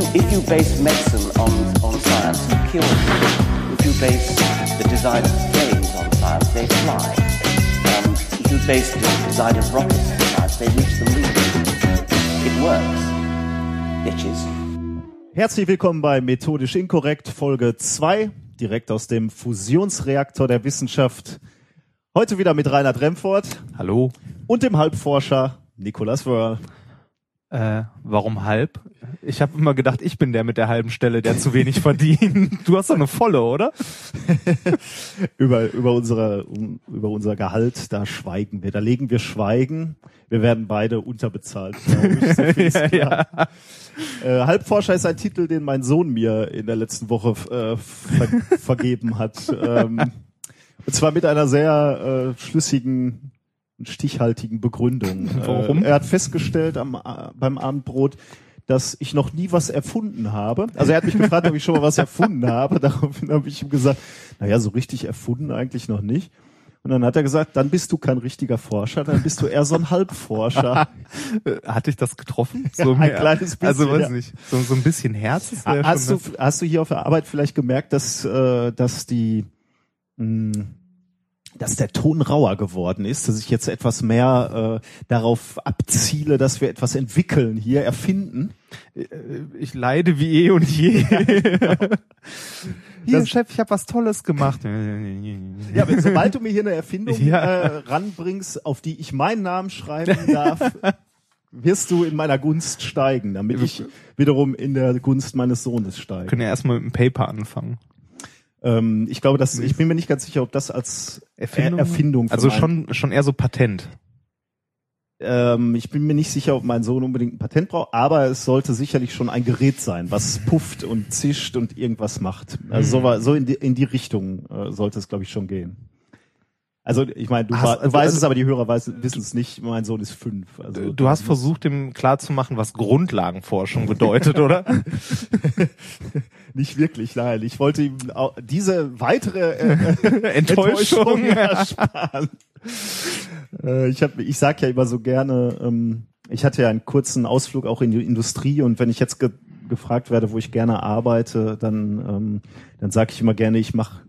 you if you base medicine on on science, you kill people. If you base the design of planes on science, they fly. Um, if you base the design of rockets on science, they reach the moon. It works, bitches. Herzlich willkommen bei Methodisch Inkorrekt, Folge 2, direkt aus dem Fusionsreaktor der Wissenschaft. Heute wieder mit Reinhard Remford Hallo. und dem Halbforscher Nicolas Wörl. Äh, warum halb? Ich habe immer gedacht, ich bin der mit der halben Stelle, der zu wenig verdient. Du hast doch eine volle, oder? über, über, unsere, um, über unser Gehalt, da schweigen wir, da legen wir Schweigen. Wir werden beide unterbezahlt, ich. So ist klar. Äh, Halbforscher ist ein Titel, den mein Sohn mir in der letzten Woche äh, ver vergeben hat. Ähm, und zwar mit einer sehr äh, schlüssigen stichhaltigen Begründung. Warum? Äh, er hat festgestellt am, äh, beim Abendbrot, dass ich noch nie was erfunden habe. Also er hat mich gefragt, ob ich schon mal was erfunden habe. Daraufhin habe ich ihm gesagt, naja, so richtig erfunden eigentlich noch nicht. Und dann hat er gesagt, dann bist du kein richtiger Forscher, dann bist du eher so ein Halbforscher. Äh, Hatte ich das getroffen? Ja, ein kleines bisschen, Also weiß ja. nicht. So, so ein bisschen Herz. das wär Hast du, hast du hier auf der Arbeit vielleicht gemerkt, dass, äh, dass die, mh, dass der Ton rauer geworden ist, dass ich jetzt etwas mehr äh, darauf abziele, dass wir etwas entwickeln, hier erfinden? Äh, Ich leide wie eh und je. Hier, Das- Chef, ich habe was Tolles gemacht. Ja, wenn, sobald du mir hier eine Erfindung Ja. äh, ranbringst, auf die ich meinen Namen schreiben darf, wirst du in meiner Gunst steigen, damit ich wiederum in der Gunst meines Sohnes steige. können ja erstmal mit dem Paper anfangen. Ähm, ich glaube, dass ich bin mir nicht ganz sicher, ob das als Erfindung? Er- Erfindung Also schon, schon eher so Patent. Ähm, ich bin mir nicht sicher, ob mein Sohn unbedingt ein Patent braucht, aber es sollte sicherlich schon ein Gerät sein, was pufft und zischt und irgendwas macht. Also so, war, so in, die, in die Richtung äh, sollte es, glaube ich, schon gehen. Also ich meine, du, Hast- du weißt also- es, aber die Hörer wissen es nicht. Mein Sohn ist fünf. Also Du hast versucht, ihm klarzumachen, was Grundlagenforschung bedeutet, oder? nicht wirklich, nein. Ich wollte ihm auch diese weitere äh, Enttäuschung. ersparen. äh, ich hab, ich sag ja immer so gerne, ähm, ich hatte ja einen kurzen Ausflug auch in die Industrie und wenn ich jetzt gefragt werde, wo ich gerne arbeite, dann ähm, dann sage ich immer gerne, ich mache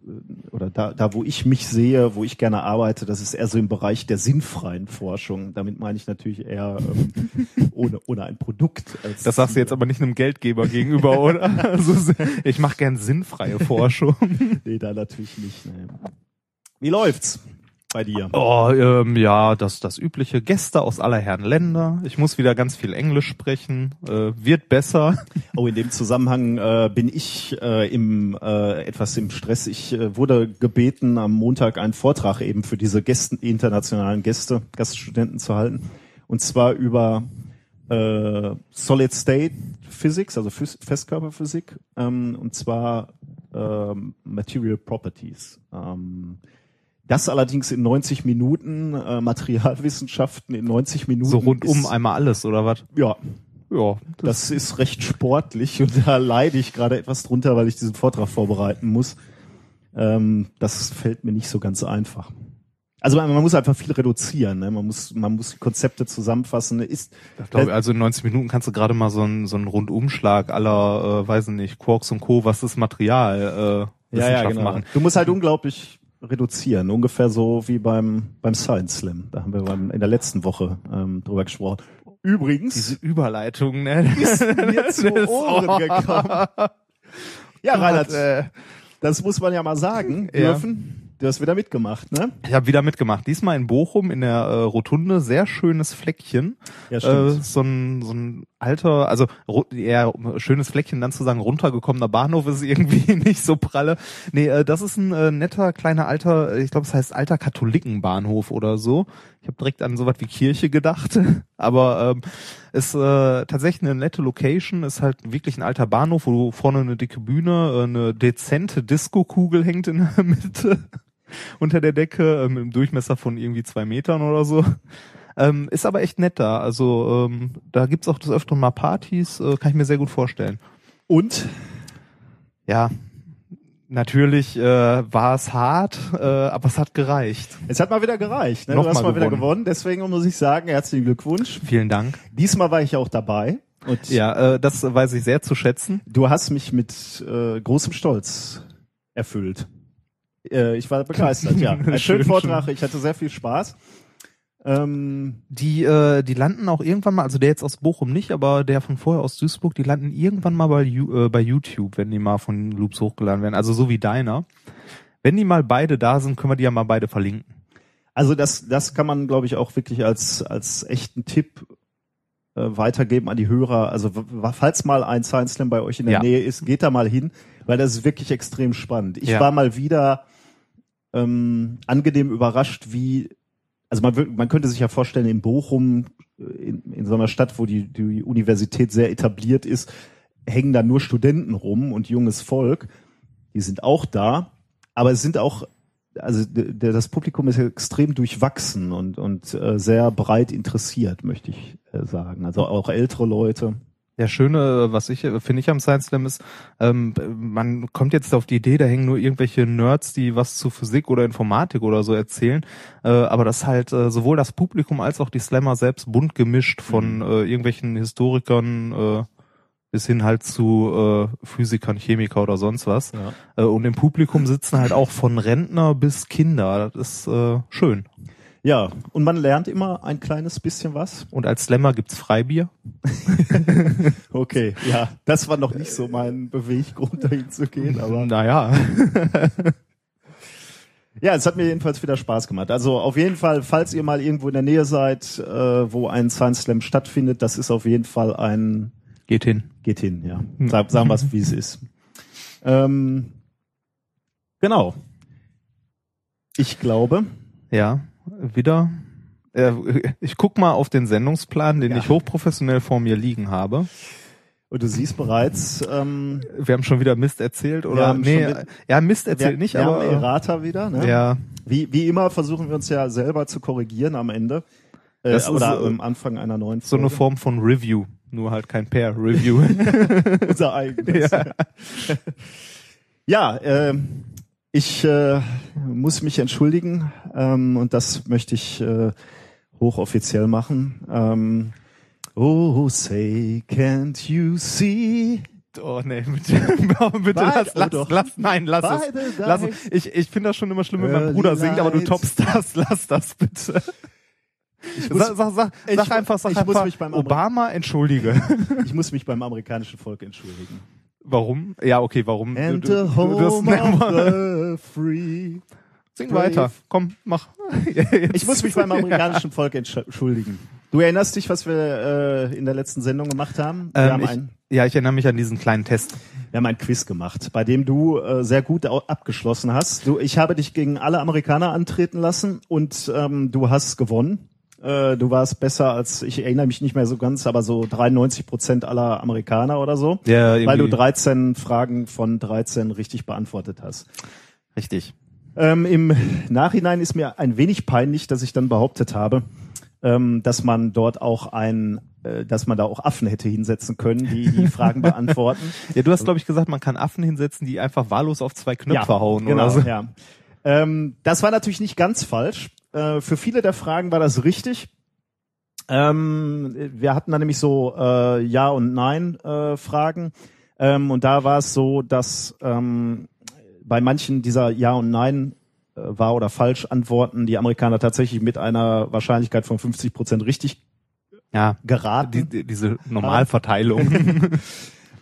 oder da, da wo ich mich sehe, wo ich gerne arbeite, das ist eher so im Bereich der sinnfreien Forschung. Damit meine ich natürlich eher ähm, ohne ohne ein Produkt. Als Das sagst du jetzt aber nicht einem Geldgeber gegenüber, oder? Also, ich mache gern sinnfreie Forschung. Nee, da natürlich nicht. Nee. Wie läuft's bei dir? Oh, ähm, ja, das das übliche Gäste aus aller Herren Länder. Ich muss wieder ganz viel Englisch sprechen. Äh, wird besser. Oh, in dem Zusammenhang äh, bin ich äh, im äh, etwas im Stress. Ich äh, wurde gebeten, am Montag einen Vortrag eben für diese Gästen, internationalen Gäste, Gaststudenten zu halten. Und zwar über äh, Solid State Physics, also Phys Festkörperphysik, ähm, und zwar ähm, Material Properties. Ähm, das allerdings in 90 Minuten, äh, Materialwissenschaften in 90 Minuten. So rundum einmal alles, oder was? Ja, Ja, das ist recht sportlich und da leide ich gerade etwas drunter, weil ich diesen Vortrag vorbereiten muss. Ähm, das fällt mir nicht so ganz einfach. Also man, man muss einfach viel reduzieren. Ne? Man muss man muss Konzepte zusammenfassen. Ist Ich glaube, also in 90 Minuten kannst du gerade mal so einen so einen Rundumschlag aller, äh, weiß ich nicht, Quarks und Co., was ist Material, äh, ja, ja, genau. machen. Du musst halt unglaublich reduzieren, ungefähr so wie beim beim Science Slam. Da haben wir beim, in der letzten Woche ähm, drüber gesprochen. Übrigens Diese Überleitung, ne? ist mir zu Ohren oh. gekommen. Ja, Reinhard, äh, das muss man ja mal sagen Ja. Du hast wieder mitgemacht, ne? Ich habe wieder mitgemacht. Diesmal in Bochum in der äh, Rotunde, sehr schönes Fleckchen. Ja, Äh, so ein so ein alter, also eher schönes Fleckchen, dann zu sagen runtergekommener Bahnhof ist irgendwie nicht so pralle. Nee, äh, das ist ein äh, netter kleiner alter, ich glaube, es heißt alter Katholikenbahnhof oder so. Ich habe direkt an sowas wie Kirche gedacht, aber ähm, ist äh, tatsächlich eine nette Location, ist halt wirklich ein alter Bahnhof, wo vorne eine dicke Bühne, äh, eine dezente Disco-Kugel hängt in der Mitte unter der Decke, mit einem Durchmesser von irgendwie zwei Metern oder so. Ähm, ist aber echt nett da. Also ähm, da gibt's auch des Öfteren mal Partys, äh, kann ich mir sehr gut vorstellen. Und Ja, natürlich äh, war es hart, äh, aber es hat gereicht. es hat mal wieder gereicht. Ne? Noch du hast mal mal wieder gewonnen. gewonnen. Deswegen muss ich sagen, herzlichen Glückwunsch. Vielen Dank. Diesmal war ich auch dabei. Und Ja, äh, das weiß ich sehr zu schätzen. du hast mich mit äh, großem Stolz erfüllt. Äh, ich war begeistert, ja. Ein Schön, schöner Vortrag, ich hatte sehr viel Spaß. Ähm, Die, äh, die landen auch irgendwann mal, also der jetzt aus Bochum nicht, aber der von vorher aus Duisburg, die landen irgendwann mal bei, äh, bei YouTube, wenn die mal von Loops hochgeladen werden. Also so wie deiner. Wenn die mal beide da sind, können wir die ja mal beide verlinken. Also das, das kann man, glaube ich, auch wirklich als, als echten Tipp äh, weitergeben an die Hörer. Also falls mal ein Science Slam bei euch in der Ja. Nähe ist, geht da mal hin, weil das ist wirklich extrem spannend. Ich Ja. war mal wieder ähm, angenehm überrascht, wie also man, man könnte sich ja vorstellen, in Bochum, äh, in, in so einer Stadt, wo die, die Universität sehr etabliert ist, hängen da nur Studenten rum und junges Volk. Die sind auch da, aber es sind auch also das Publikum ist extrem durchwachsen und, und äh, sehr breit interessiert, möchte ich äh, sagen. Also auch ältere Leute. Der Schöne, was ich finde ich am Science Slam ist, ähm, man kommt jetzt auf die Idee, da hängen nur irgendwelche Nerds, die was zu Physik oder Informatik oder so erzählen. Äh, aber das halt äh, sowohl das Publikum als auch die Slammer selbst bunt gemischt von Mhm. äh, irgendwelchen Historikern äh, bis hin halt zu äh, Physikern, Chemiker oder sonst was. Ja. Äh, und im Publikum sitzen halt auch von Rentner bis Kinder. Das ist äh, schön. Ja, und man lernt immer ein kleines bisschen was. Und als Slammer gibt's Freibier. Okay, ja, das war noch nicht so mein Beweggrund, dahin zu gehen, aber Naja. ja, es hat mir jedenfalls wieder Spaß gemacht. Also auf jeden Fall, falls ihr mal irgendwo in der Nähe seid, äh, wo ein Science Slam stattfindet, das ist auf jeden Fall ein Geht hin. Geht hin, ja. Sag, sagen wir es, wie es ist. Ähm, genau. Ich glaube, Ja, wieder. Äh, ich guck mal auf den Sendungsplan, den Ja. ich hochprofessionell vor mir liegen habe. und du siehst bereits, ähm, Wir haben schon wieder Mist erzählt, oder? Nee, mit- ja, Mist erzählt wir, nicht, wir aber. haben Errata wieder. Ne? ja, Wie, wie immer versuchen wir uns ja selber zu korrigieren am Ende. Äh, Das ist, oder äh, am Anfang einer neuen so eine Folge. Form von Review. Nur halt kein Pair-Review. Unser eigenes. Ja. Ja, ähm, ich äh, muss mich entschuldigen ähm, und das möchte ich äh, hochoffiziell machen. Ähm, oh, say, can't you see? oh nee, bitte, bitte lass, oh lass, doch. lass, nein, lass es. Lass es. Ich, ich finde das schon immer schlimm, wenn mein Bruder singt, aber du toppst das. Lass das bitte. muss- sag, sag, sag, ich sag einfach, sag ich muss einfach, mich beim Obama, entschuldige. Ich muss mich beim amerikanischen Volk entschuldigen. Warum? Ja, okay, warum? And Du- du- home das- of the free. Sing brave. weiter. Komm, mach. Ich muss mich beim amerikanischen Volk entschuldigen. Du erinnerst dich, was wir äh, in der letzten Sendung gemacht haben? Wir, Ähm, haben ich, ein, ja, ich erinnere mich an diesen kleinen Test. wir haben ein Quiz gemacht, bei dem du äh, sehr gut abgeschlossen hast. Du, ich habe dich gegen alle Amerikaner antreten lassen und ähm, du hast gewonnen. Äh, du warst besser als, ich erinnere mich nicht mehr so ganz, aber so 93 Prozent aller Amerikaner oder so. Ja, weil du irgendwie. 13 Fragen von 13 richtig beantwortet hast. Richtig. Ähm, Im Nachhinein ist mir ein wenig peinlich, dass ich dann behauptet habe, ähm, dass man dort auch ein, äh, dass man da auch Affen hätte hinsetzen können, die die Fragen beantworten. Ja, du hast, glaube ich, gesagt, man kann Affen hinsetzen, die einfach wahllos auf zwei Knöpfe hauen genau, oder so. Ja. Ähm, das war natürlich nicht ganz falsch. Äh, für viele der Fragen war das richtig. Ähm, wir hatten da nämlich so äh, Ja und Nein äh, Fragen. Ähm, und da war es so, dass ähm, bei manchen dieser Ja und Nein äh, wahr oder falsch Antworten die Amerikaner tatsächlich mit einer Wahrscheinlichkeit von 50 Prozent richtig Ja, geraten. die, die, diese Normalverteilung.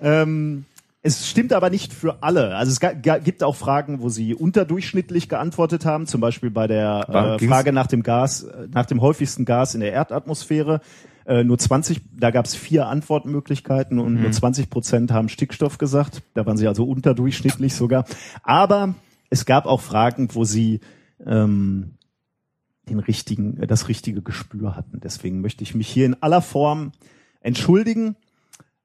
Ähm, es stimmt aber nicht für alle. Also es gibt auch Fragen, wo sie unterdurchschnittlich geantwortet haben, zum Beispiel bei der äh, Frage nach dem Gas, äh, nach dem häufigsten Gas in der Erdatmosphäre. Äh, nur 20, da gab es vier Antwortmöglichkeiten und Mhm. nur 20 Prozent haben Stickstoff gesagt. Da waren sie also unterdurchschnittlich sogar. Aber es gab auch Fragen, wo sie ähm, den richtigen, das richtige Gespür hatten. Deswegen möchte ich mich hier in aller Form entschuldigen.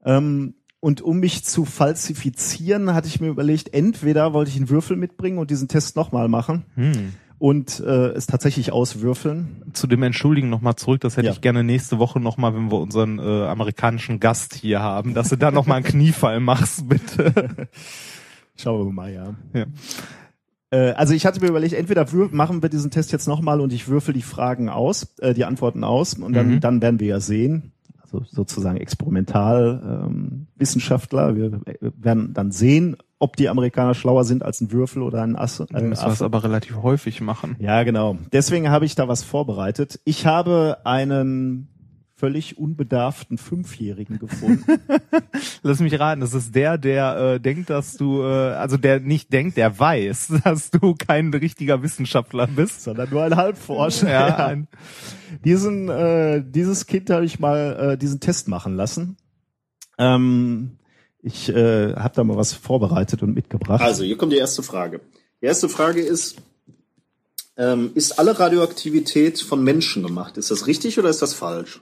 Ähm, und um mich zu falsifizieren, hatte ich mir überlegt, entweder wollte ich einen Würfel mitbringen und diesen Test nochmal machen hm. und äh, es tatsächlich auswürfeln. Zu dem Entschuldigen nochmal zurück, das hätte Ja. ich gerne nächste Woche nochmal, wenn wir unseren äh, amerikanischen Gast hier haben, dass du da nochmal einen Kniefall machst, bitte. Schauen wir mal, ja. Ja. Äh, also ich hatte mir überlegt, entweder machen wir diesen Test jetzt nochmal und ich würfel die Fragen aus, äh, die Antworten aus und dann, Mhm. dann werden wir ja sehen. So, sozusagen Experimentalwissenschaftler. Ähm, wir werden dann sehen, ob die Amerikaner schlauer sind als ein Würfel oder ein Ass. Ein das was aber relativ häufig machen. Ja, genau. Deswegen habe ich da was vorbereitet. Ich habe einen völlig unbedarften Fünfjährigen gefunden. Lass mich raten, das ist der, der äh, denkt, dass du, äh, also der nicht denkt, der weiß, dass du kein richtiger Wissenschaftler bist. Sondern nur ein Halbforscher. Ja, ein Diesen, äh, dieses Kind habe ich mal äh, diesen Test machen lassen. Ähm, ich äh, habe da mal was vorbereitet und mitgebracht. Also, hier kommt die erste Frage. Die erste Frage ist, ähm, ist alle Radioaktivität von Menschen gemacht? Ist das richtig oder ist das falsch?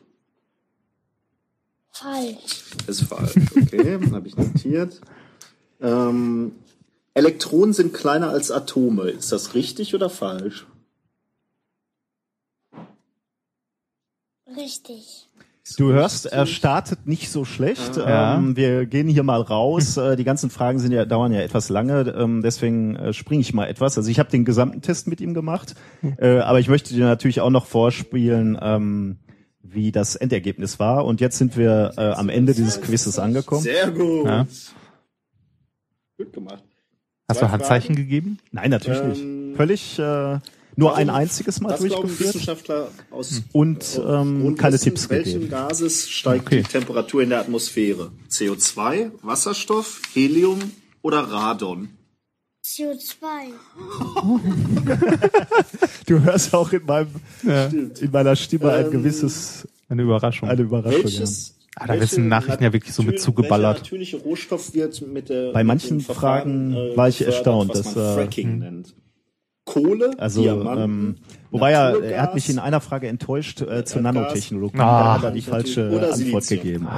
Falsch. Ist falsch, okay, habe ich notiert. Ähm, Elektronen sind kleiner als Atome. Ist das richtig oder falsch? Richtig. Du hörst, er startet nicht so schlecht. Ja. Ähm, wir gehen hier mal raus. Äh, die ganzen Fragen sind ja dauern ja etwas lange, ähm, deswegen äh, springe ich mal etwas. Also ich habe den gesamten Test mit ihm gemacht, äh, aber ich möchte dir natürlich auch noch vorspielen, ähm, wie das Endergebnis war. Und jetzt sind wir äh, am Ende dieses Quizzes angekommen. Sehr gut. Ja. Gut gemacht. Hast Zwei du Handzeichen Fragen. gegeben? Nein, natürlich Ähm, nicht. Völlig äh, nur Warum- ein einziges Mal durchgeführt. Wissenschaftler aus Und, aus ähm, keine Tipps welchen gegeben. Gases steigt Okay. die Temperatur in der Atmosphäre? CO2, Wasserstoff, Helium oder Radon? CO2. Du hörst auch in meinem in meiner Stimme ein Ähm, gewisses Eine Überraschung. eine Überraschung. Welches, Ah, da wissen Nachrichten ja wirklich so mit zugeballert. Natürliche Rohstoff wird mit der Bei manchen Fragen war ich erstaunt, was dass, äh, Fracking nennt. Kohle, Ja. Also Diamanten, ähm, wobei er, Naturgas, er hat mich in einer Frage enttäuscht äh, zur Erdgas. Nanotechnologie. Ah. da hat er die falsche Oder Antwort Silizium. gegeben.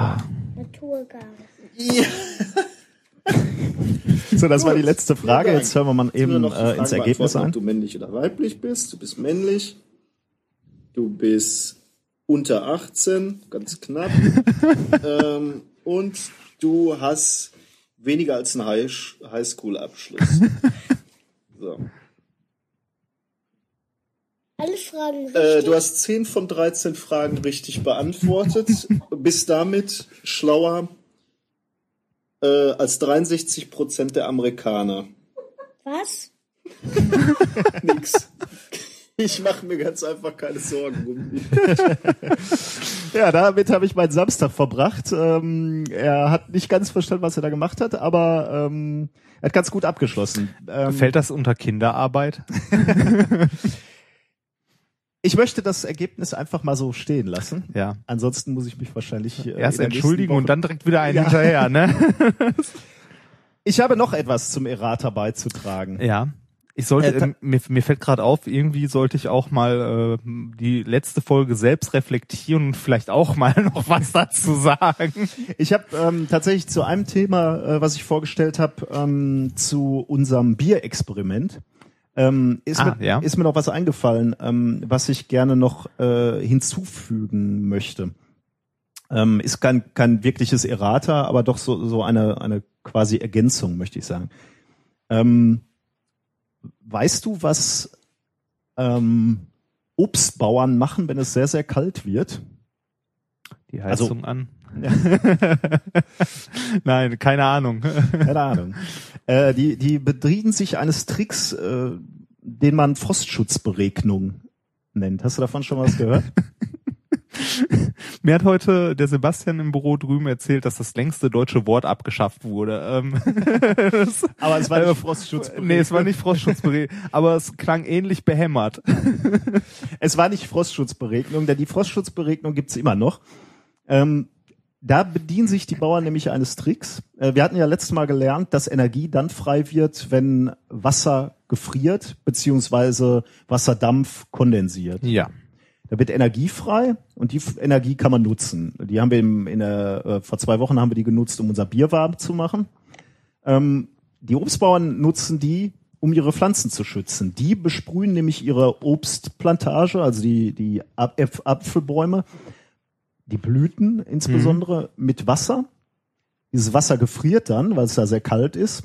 Naturgas. So, das war die Gut. letzte Frage. Jetzt hören wir mal eben äh, Frage ins Ergebnis ein. Ob du männlich oder weiblich bist. Du bist männlich. Du bist unter 18, ganz knapp. ähm, und du hast weniger als einen High- Highschool-Abschluss. so. Alle Fragen richtig. äh, du hast 10 von 13 Fragen richtig beantwortet. bist damit schlauer äh, als 63 Prozent der Amerikaner. Was? Nix. Ich mache mir ganz einfach keine Sorgen um dich. Ja, damit habe ich meinen Samstag verbracht. Ähm, er hat nicht ganz verstanden, was er da gemacht hat, aber ähm, er hat ganz gut abgeschlossen. Ähm, Fällt das unter Kinderarbeit? ich möchte das Ergebnis einfach mal so stehen lassen. Ja. Ansonsten muss ich mich wahrscheinlich äh, Erst entschuldigen und dann direkt wieder einen Ja. hinterher, ne? Ich habe noch etwas zum Errata beizutragen. Ja. Ich sollte, Äh, ähm, mir, mir fällt gerade auf, irgendwie sollte ich auch mal äh, die letzte Folge selbst reflektieren und vielleicht auch mal noch was dazu sagen. Ich habe ähm, tatsächlich zu einem Thema, äh, was ich vorgestellt habe, ähm, zu unserem Bierexperiment, ähm, ist, Ah, mir, ja. ist mir noch was eingefallen, ähm, was ich gerne noch äh, hinzufügen möchte. Ähm, ist kein, kein wirkliches Errata, aber doch so, so eine, eine quasi Ergänzung, möchte ich sagen. Ähm, weißt du, was ähm, Obstbauern machen, wenn es sehr, sehr kalt wird? Die Also- Heizung an. Nein, keine Ahnung. Keine Ahnung. Äh, die, die bedienen sich eines Tricks, äh, den man Frostschutzberegnung nennt. Hast du davon schon was gehört? Mir hat heute der Sebastian im Büro drüben erzählt, dass das längste deutsche Wort abgeschafft wurde. Ähm, Aber es war äh, nicht Frostschutzberegnung. Nee, es war nicht Frostschutzberegnung, aber es klang ähnlich behämmert. Es war nicht Frostschutzberegnung, denn die Frostschutzberegnung gibt's immer noch. Ähm, da bedienen sich die Bauern nämlich eines Tricks. Äh, wir hatten ja letztes Mal gelernt, dass Energie dann frei wird, wenn Wasser gefriert, beziehungsweise Wasserdampf kondensiert. Ja. Da wird Energie frei und die Energie kann man nutzen. Die haben wir im, in der, äh, vor zwei Wochen haben wir die genutzt, um unser Bier warm zu machen. Ähm, die Obstbauern nutzen die, um ihre Pflanzen zu schützen. Die besprühen nämlich ihre Obstplantage, also die, die Apfelbäume, die Blüten insbesondere, mit Wasser. Dieses Wasser gefriert dann, weil es da sehr kalt ist.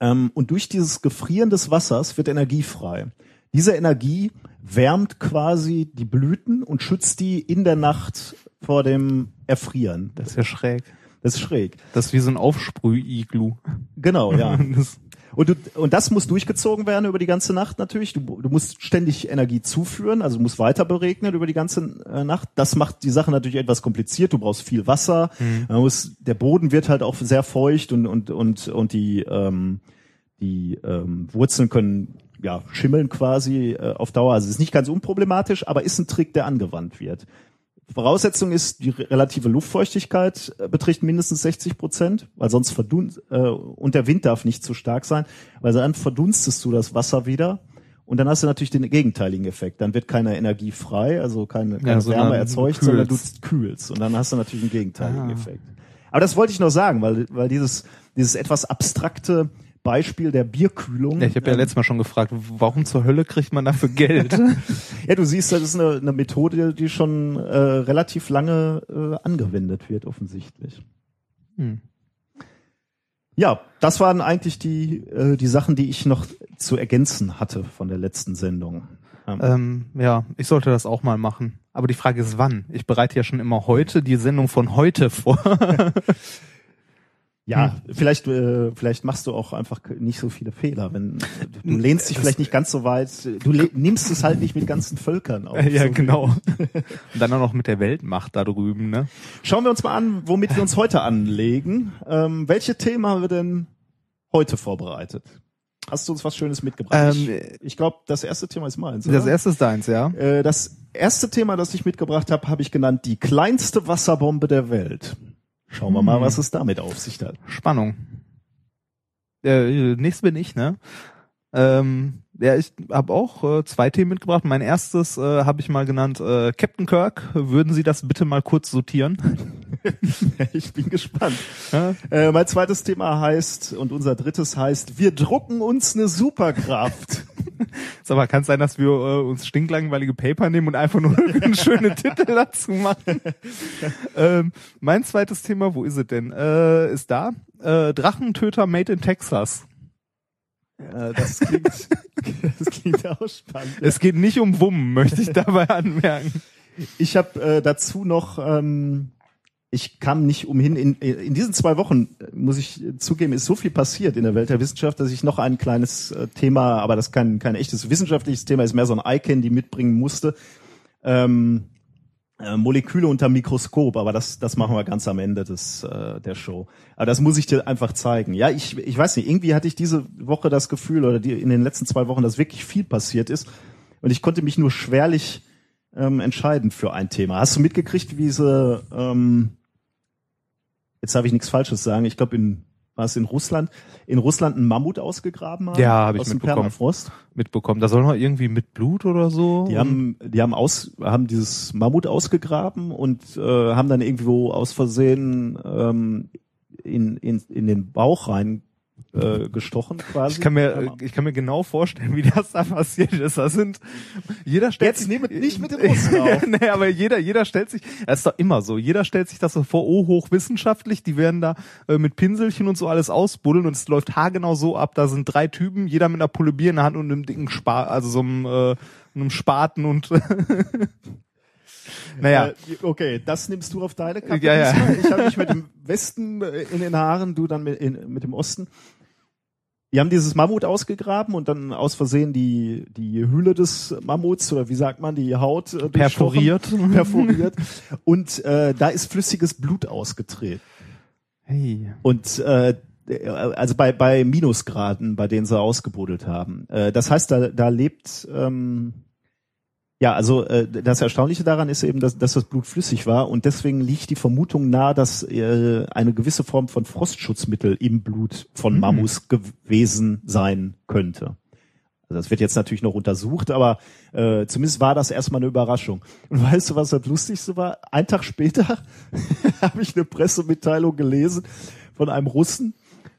Ähm, und durch dieses Gefrieren des Wassers wird Energie frei. Diese Energie wärmt quasi die Blüten und schützt die in der Nacht vor dem Erfrieren. Das ist ja schräg. Das ist schräg. Das ist wie so ein Aufsprüh-Iglu. Genau, ja. Das, Und, du, und das muss durchgezogen werden über die ganze Nacht natürlich. Du, du musst ständig Energie zuführen, also musst weiter beregnen über die ganze äh, Nacht. Das macht die Sache natürlich etwas kompliziert. Du brauchst viel Wasser. Man muss, der Boden wird halt auch sehr feucht und und und und die ähm, die ähm, Wurzeln können ja schimmeln quasi äh, auf Dauer. Also es ist nicht ganz unproblematisch, aber ist ein Trick, der angewandt wird. Voraussetzung ist, die re- relative Luftfeuchtigkeit äh, beträgt mindestens 60 Prozent, weil sonst verdunst, äh, und der Wind darf nicht zu stark sein, weil dann verdunstest du das Wasser wieder und dann hast du natürlich den gegenteiligen Effekt. Dann wird keine Energie frei, also keine, keine sondern Wärme erzeugt, sondern du kühlst. kühlst und dann hast du natürlich einen gegenteiligen Ah. Effekt. Aber das wollte ich noch sagen, weil, weil dieses, dieses etwas abstrakte Beispiel der Bierkühlung. ja, ich habe ja ähm, letztes Mal schon gefragt, warum zur Hölle kriegt man dafür Geld? Ja, du siehst, das ist eine, eine Methode, die schon äh, relativ lange äh, angewendet wird, offensichtlich. Hm. Ja, das waren eigentlich die, äh, die Sachen, die ich noch zu ergänzen hatte von der letzten Sendung. Ähm, ähm, ja, ich sollte das auch mal machen. Aber die Frage ist, wann? Ich bereite ja schon immer heute die Sendung von heute vor. ja, vielleicht, äh, vielleicht machst du auch einfach nicht so viele Fehler, wenn du lehnst dich vielleicht nicht ganz so weit. Du nimmst es halt nicht mit ganzen Völkern auf. ja, so. genau. Und dann auch noch mit der Weltmacht da drüben, ne? Schauen wir uns mal an, womit wir uns heute anlegen. Ähm, welche Themen haben wir denn heute vorbereitet? Hast du uns was Schönes mitgebracht? Ähm, ich ich glaube, das erste Thema ist meins. Das oder? erste ist deins, ja? Äh, das erste Thema, das ich mitgebracht habe, habe ich genannt die kleinste Wasserbombe der Welt. Schauen wir mal, Hm. was es damit auf sich hat. Spannung. Äh, nächstes bin ich, ne? Ähm, ja, ich habe auch äh, zwei Themen mitgebracht. Mein erstes äh, habe ich mal genannt äh, Captain Kirk. Würden Sie das bitte mal kurz sortieren? ich bin gespannt. Ja? Äh, mein zweites Thema heißt und unser drittes heißt, wir drucken uns eine Superkraft. Sag mal, kann es sein, dass wir äh, uns stinklangweilige Paper nehmen und einfach nur einen schönen Titel dazu machen? ähm, mein zweites Thema, wo ist es denn? Äh, ist da. Äh, Drachentöter made in Texas. das, klingt, das klingt auch spannend. Es geht nicht um Wummen, möchte ich dabei anmerken. Ich habe äh, dazu noch, ähm, ich kam nicht umhin, in, in diesen zwei Wochen, muss ich zugeben, ist so viel passiert in der Welt der Wissenschaft, dass ich noch ein kleines äh, Thema, aber das kein, kein echtes wissenschaftliches Thema ist, mehr so ein Eye-Candy mitbringen musste. Ähm, äh, Moleküle unter Mikroskop, aber das, das machen wir ganz am Ende des, äh, der Show. Aber das muss ich dir einfach zeigen. Ja, ich, ich weiß nicht, irgendwie hatte ich diese Woche das Gefühl oder die, in den letzten zwei Wochen, dass wirklich viel passiert ist und ich konnte mich nur schwerlich ähm, entscheiden für ein Thema. Hast du mitgekriegt, wie sie, ähm, jetzt darf ich nichts Falsches sagen, ich glaube in war es in Russland, in Russland einen Mammut ausgegraben haben? Ja, hab ich aus dem mitbekommen. Permafrost. Mitbekommen. Da soll man irgendwie mit Blut oder so. Die haben, die haben aus, haben dieses Mammut ausgegraben und äh, haben dann irgendwo aus Versehen ähm, in, in, in den Bauch rein äh, gestochen quasi. Ich kann mir, ich kann mir genau vorstellen, wie das da passiert ist. Das sind, jeder stellt Jetzt sich nehmt nicht mit den Russen auf. nee, aber jeder, jeder stellt sich, das ist doch immer so. Jeder stellt sich das so vor, oh, hochwissenschaftlich, die werden da äh, mit Pinselchen und so alles ausbuddeln und es läuft haargenau so ab. Da sind drei Typen, jeder mit einer Pulle Bier in der Hand und einem dicken Spar, also so einem, äh, einem Spaten und, naja. Äh, okay, das nimmst du auf deine Kappe. Ja, ja. Ich habe mich mit dem Westen äh, in den Haaren, du dann mit, in, mit dem Osten. Die haben dieses Mammut ausgegraben und dann aus Versehen die, die Hülle des Mammuts oder wie sagt man, die Haut äh, Perforiert. perforiert und äh, da ist flüssiges Blut ausgetreten. Hey. Und äh, also bei, bei Minusgraden, bei denen sie ausgebuddelt haben. Äh, das heißt, da, da lebt ähm, ja, also äh, das Erstaunliche daran ist eben, dass, dass das Blut flüssig war und deswegen liegt die Vermutung nahe, dass äh, eine gewisse Form von Frostschutzmittel im Blut von Mhm. Mammus gewesen sein könnte. Also das wird jetzt natürlich noch untersucht, aber äh, zumindest war das erstmal eine Überraschung. Und weißt du, was das Lustigste war? Ein Tag später habe ich eine Pressemitteilung gelesen von einem Russen,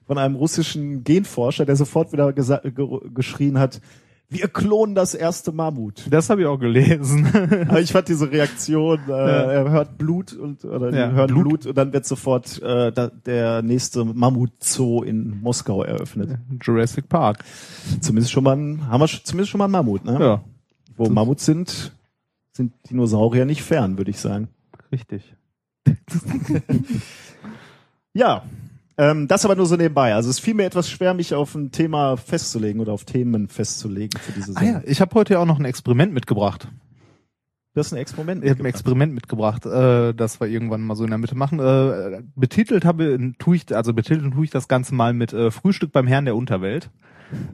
von einem russischen Genforscher, der sofort wieder geschrien hat, wir klonen das erste Mammut. Das habe ich auch gelesen. Aber ich fand diese Reaktion, äh, er hört Blut und oder Ja, hören Blut. Blut. und dann wird sofort äh, da, der nächste Mammut-Zoo in Moskau eröffnet. Jurassic Park. Zumindest schon mal ein, haben wir zumindest schon mal ein Mammut, ne? Ja. wo Mammuts sind, sind Dinosaurier nicht fern, würde ich sagen. Richtig. Ja, ähm, das aber nur so nebenbei. Also es fiel mir etwas schwer, mich auf ein Thema festzulegen oder auf Themen festzulegen für diese Ah ja, ich habe heute ja auch noch ein Experiment mitgebracht. Das ist ein Experiment. Ich habe ein Experiment mitgebracht, äh, das wir irgendwann mal so in der Mitte machen. Äh, betitelt habe, tue ich, also betitelt tue ich das Ganze mal mit äh, Frühstück beim Herrn der Unterwelt.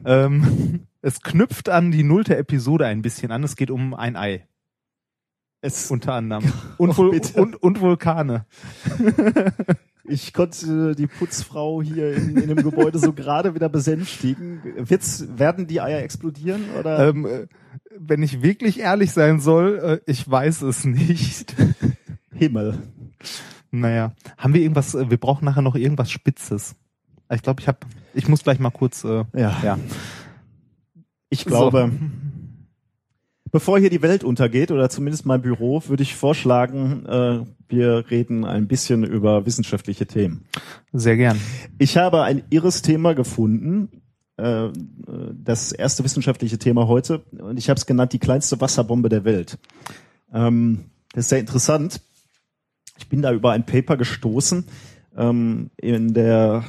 Ähm, es knüpft an die nullte Episode ein bisschen an. Es geht um ein Ei. Es, Unter anderem. Und, Oh, Vul bitte. und, und Vulkane. ich konnte die Putzfrau hier in, in dem Gebäude so gerade wieder besänftigen. Wird's, werden die Eier explodieren oder? Ähm, äh, wenn ich wirklich ehrlich sein soll, äh, ich weiß es nicht. Himmel. Naja, haben wir irgendwas, äh, wir brauchen nachher noch irgendwas Spitzes. Ich glaube, ich habe, ich muss gleich mal kurz, äh, Ja. ja. Ich glaube, bevor hier die Welt untergeht oder zumindest mein Büro, würde ich vorschlagen, äh, wir reden ein bisschen über wissenschaftliche Themen. Sehr gern. Ich habe ein irres Thema gefunden. äh, Das erste wissenschaftliche Thema heute. Und ich habe es genannt, die kleinste Wasserbombe der Welt. Ähm, Das ist sehr interessant. Ich bin da über ein Paper gestoßen ähm, in der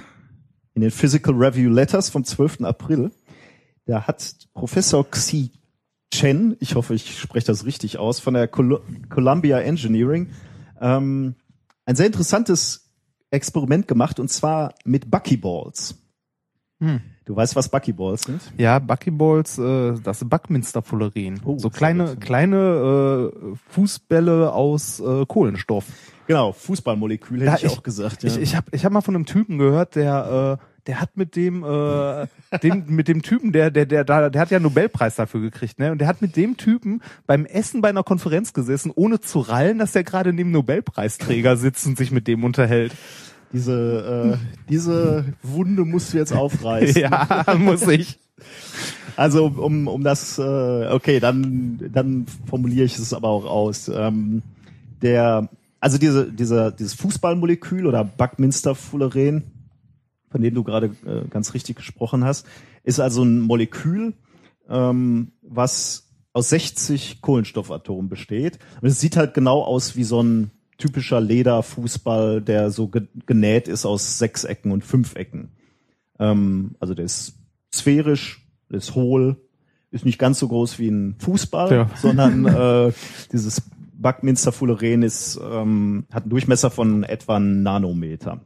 in den Physical Review Letters vom 12. April. Da hat Professor Xi Chen, ich hoffe, ich spreche das richtig aus, von der Col Columbia Engineering, ähm, ein sehr interessantes Experiment gemacht und zwar mit Buckyballs. Hm. Du weißt, was Buckyballs sind? Ja, Buckyballs, äh, das sind Buckminsterfullerien. Oh, so kleine, kleine äh, Fußbälle aus äh, Kohlenstoff. Genau, Fußballmolekül hätte ich, ich- auch gesagt. Ja. Ich, ich habe ich hab mal von einem Typen gehört, der äh, der hat mit dem äh, dem mit dem Typen, der der der da der hat ja einen Nobelpreis dafür gekriegt, ne? Und der hat mit dem Typen beim Essen bei einer Konferenz gesessen, ohne zu rallen, dass der gerade neben dem Nobelpreisträger sitzt und sich mit dem unterhält. diese, äh, diese Wunde musst du jetzt aufreißen. Ja, muss ich. Also um, um das, äh, okay, dann, dann formuliere ich es aber auch aus. Ähm, der, also diese, dieser, dieses Fußballmolekül oder Buckminsterfullerene, von dem du gerade äh, ganz richtig gesprochen hast, ist also ein Molekül, ähm, was aus 60 Kohlenstoffatomen besteht. Und es sieht halt genau aus wie so ein typischer Lederfußball, der so ge genäht ist aus Sechsecken und Fünfecken. Ähm, also der ist sphärisch, der ist hohl, ist nicht ganz so groß wie ein Fußball, Ja. sondern äh, dieses Buckminster Fullerene ist, ähm, hat einen Durchmesser von etwa einem Nanometer.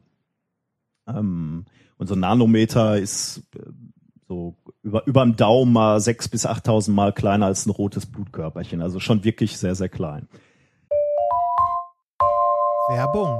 Ähm, und so ein Nanometer ist äh, so über, über dem Daumen mal sechs bis 8.000 Mal kleiner als ein rotes Blutkörperchen. Also schon wirklich sehr, sehr klein. Werbung.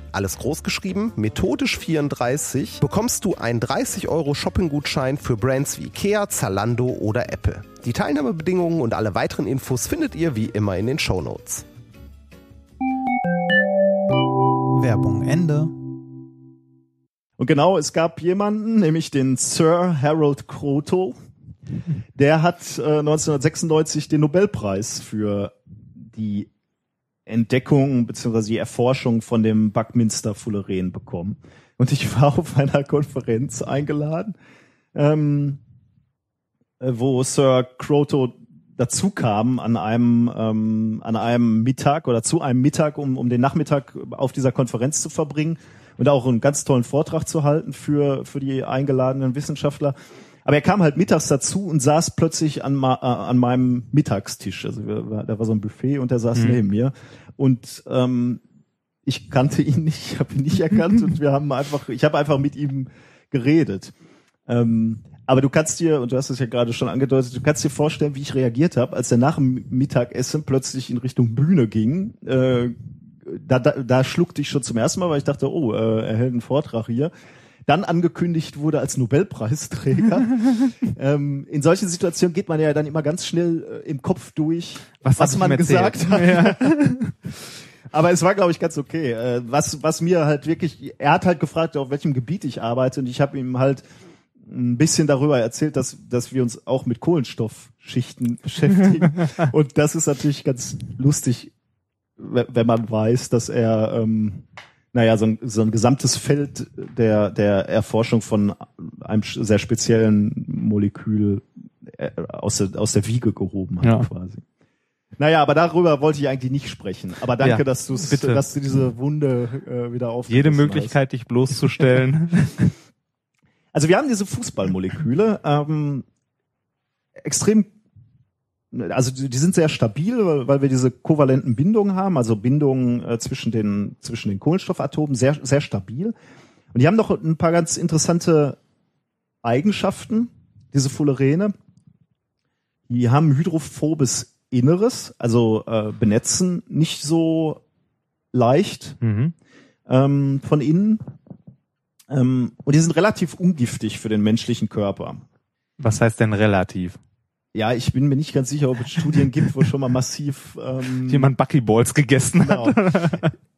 alles groß geschrieben, methodisch 34, bekommst du einen 30 Euro Shopping-Gutschein für Brands wie Ikea, Zalando oder Apple. Die Teilnahmebedingungen und alle weiteren Infos findet ihr wie immer in den Shownotes. Werbung Ende. Und genau, es gab jemanden, nämlich den Sir Harold Kroto, der hat äh, 1996 den Nobelpreis für die Entdeckung beziehungsweise die Erforschung von dem Buckminster Fulleren bekommen. Und ich war auf einer Konferenz eingeladen, ähm, äh, wo Sir Croto dazu kam an einem ähm, an einem Mittag oder zu einem Mittag, um, um den Nachmittag auf dieser Konferenz zu verbringen und auch einen ganz tollen Vortrag zu halten für für die eingeladenen Wissenschaftler. Aber er kam halt mittags dazu und saß plötzlich an, ma, äh, an meinem Mittagstisch. Also da war so ein Buffet und er saß Mhm. neben mir. Und ähm, ich kannte ihn nicht, ich habe ihn nicht erkannt und wir haben einfach, ich habe einfach mit ihm geredet. Ähm, aber du kannst dir, und du hast es ja gerade schon angedeutet, du kannst dir vorstellen, wie ich reagiert habe, als er nach dem Mittagessen plötzlich in Richtung Bühne ging. Äh, da, da, da schluckte ich schon zum ersten Mal, weil ich dachte, oh, äh, er hält einen Vortrag hier. Dann angekündigt wurde als Nobelpreisträger. ähm, in solchen Situationen geht man ja dann immer ganz schnell äh, im Kopf durch, Was was, man gesagt hat. Aber es war, glaube ich, ganz okay. Äh, was, was mir halt wirklich, er hat halt gefragt, auf welchem Gebiet ich arbeite und ich habe ihm halt ein bisschen darüber erzählt, dass, dass wir uns auch mit Kohlenstoffschichten beschäftigen. und das ist natürlich ganz lustig, we- wenn man weiß, dass er, ähm, naja, so ein, so ein gesamtes Feld der, der Erforschung von einem sehr speziellen Molekül äh, aus der, aus der Wiege gehoben hat, Ja. quasi. Naja, aber darüber wollte ich eigentlich nicht sprechen. Aber danke, Ja, dass, du's, bitte. dass du diese Wunde äh, wieder aufgerissen Jede hast. Möglichkeit, dich bloßzustellen. Also wir haben diese Fußballmoleküle ähm, extrem, also die sind sehr stabil, weil, weil wir diese kovalenten Bindungen haben, also Bindungen äh, zwischen den zwischen den Kohlenstoffatomen sehr sehr stabil. Und die haben noch ein paar ganz interessante Eigenschaften, diese Fullerene. Die haben hydrophobes Inneres, also äh, benetzen nicht so leicht mhm. ähm, von innen. Ähm, und die sind relativ ungiftig für den menschlichen Körper. Was heißt denn relativ? Ja, ich bin mir nicht ganz sicher, ob es Studien gibt, wo schon mal massiv ähm, Jemand Buckyballs gegessen hat.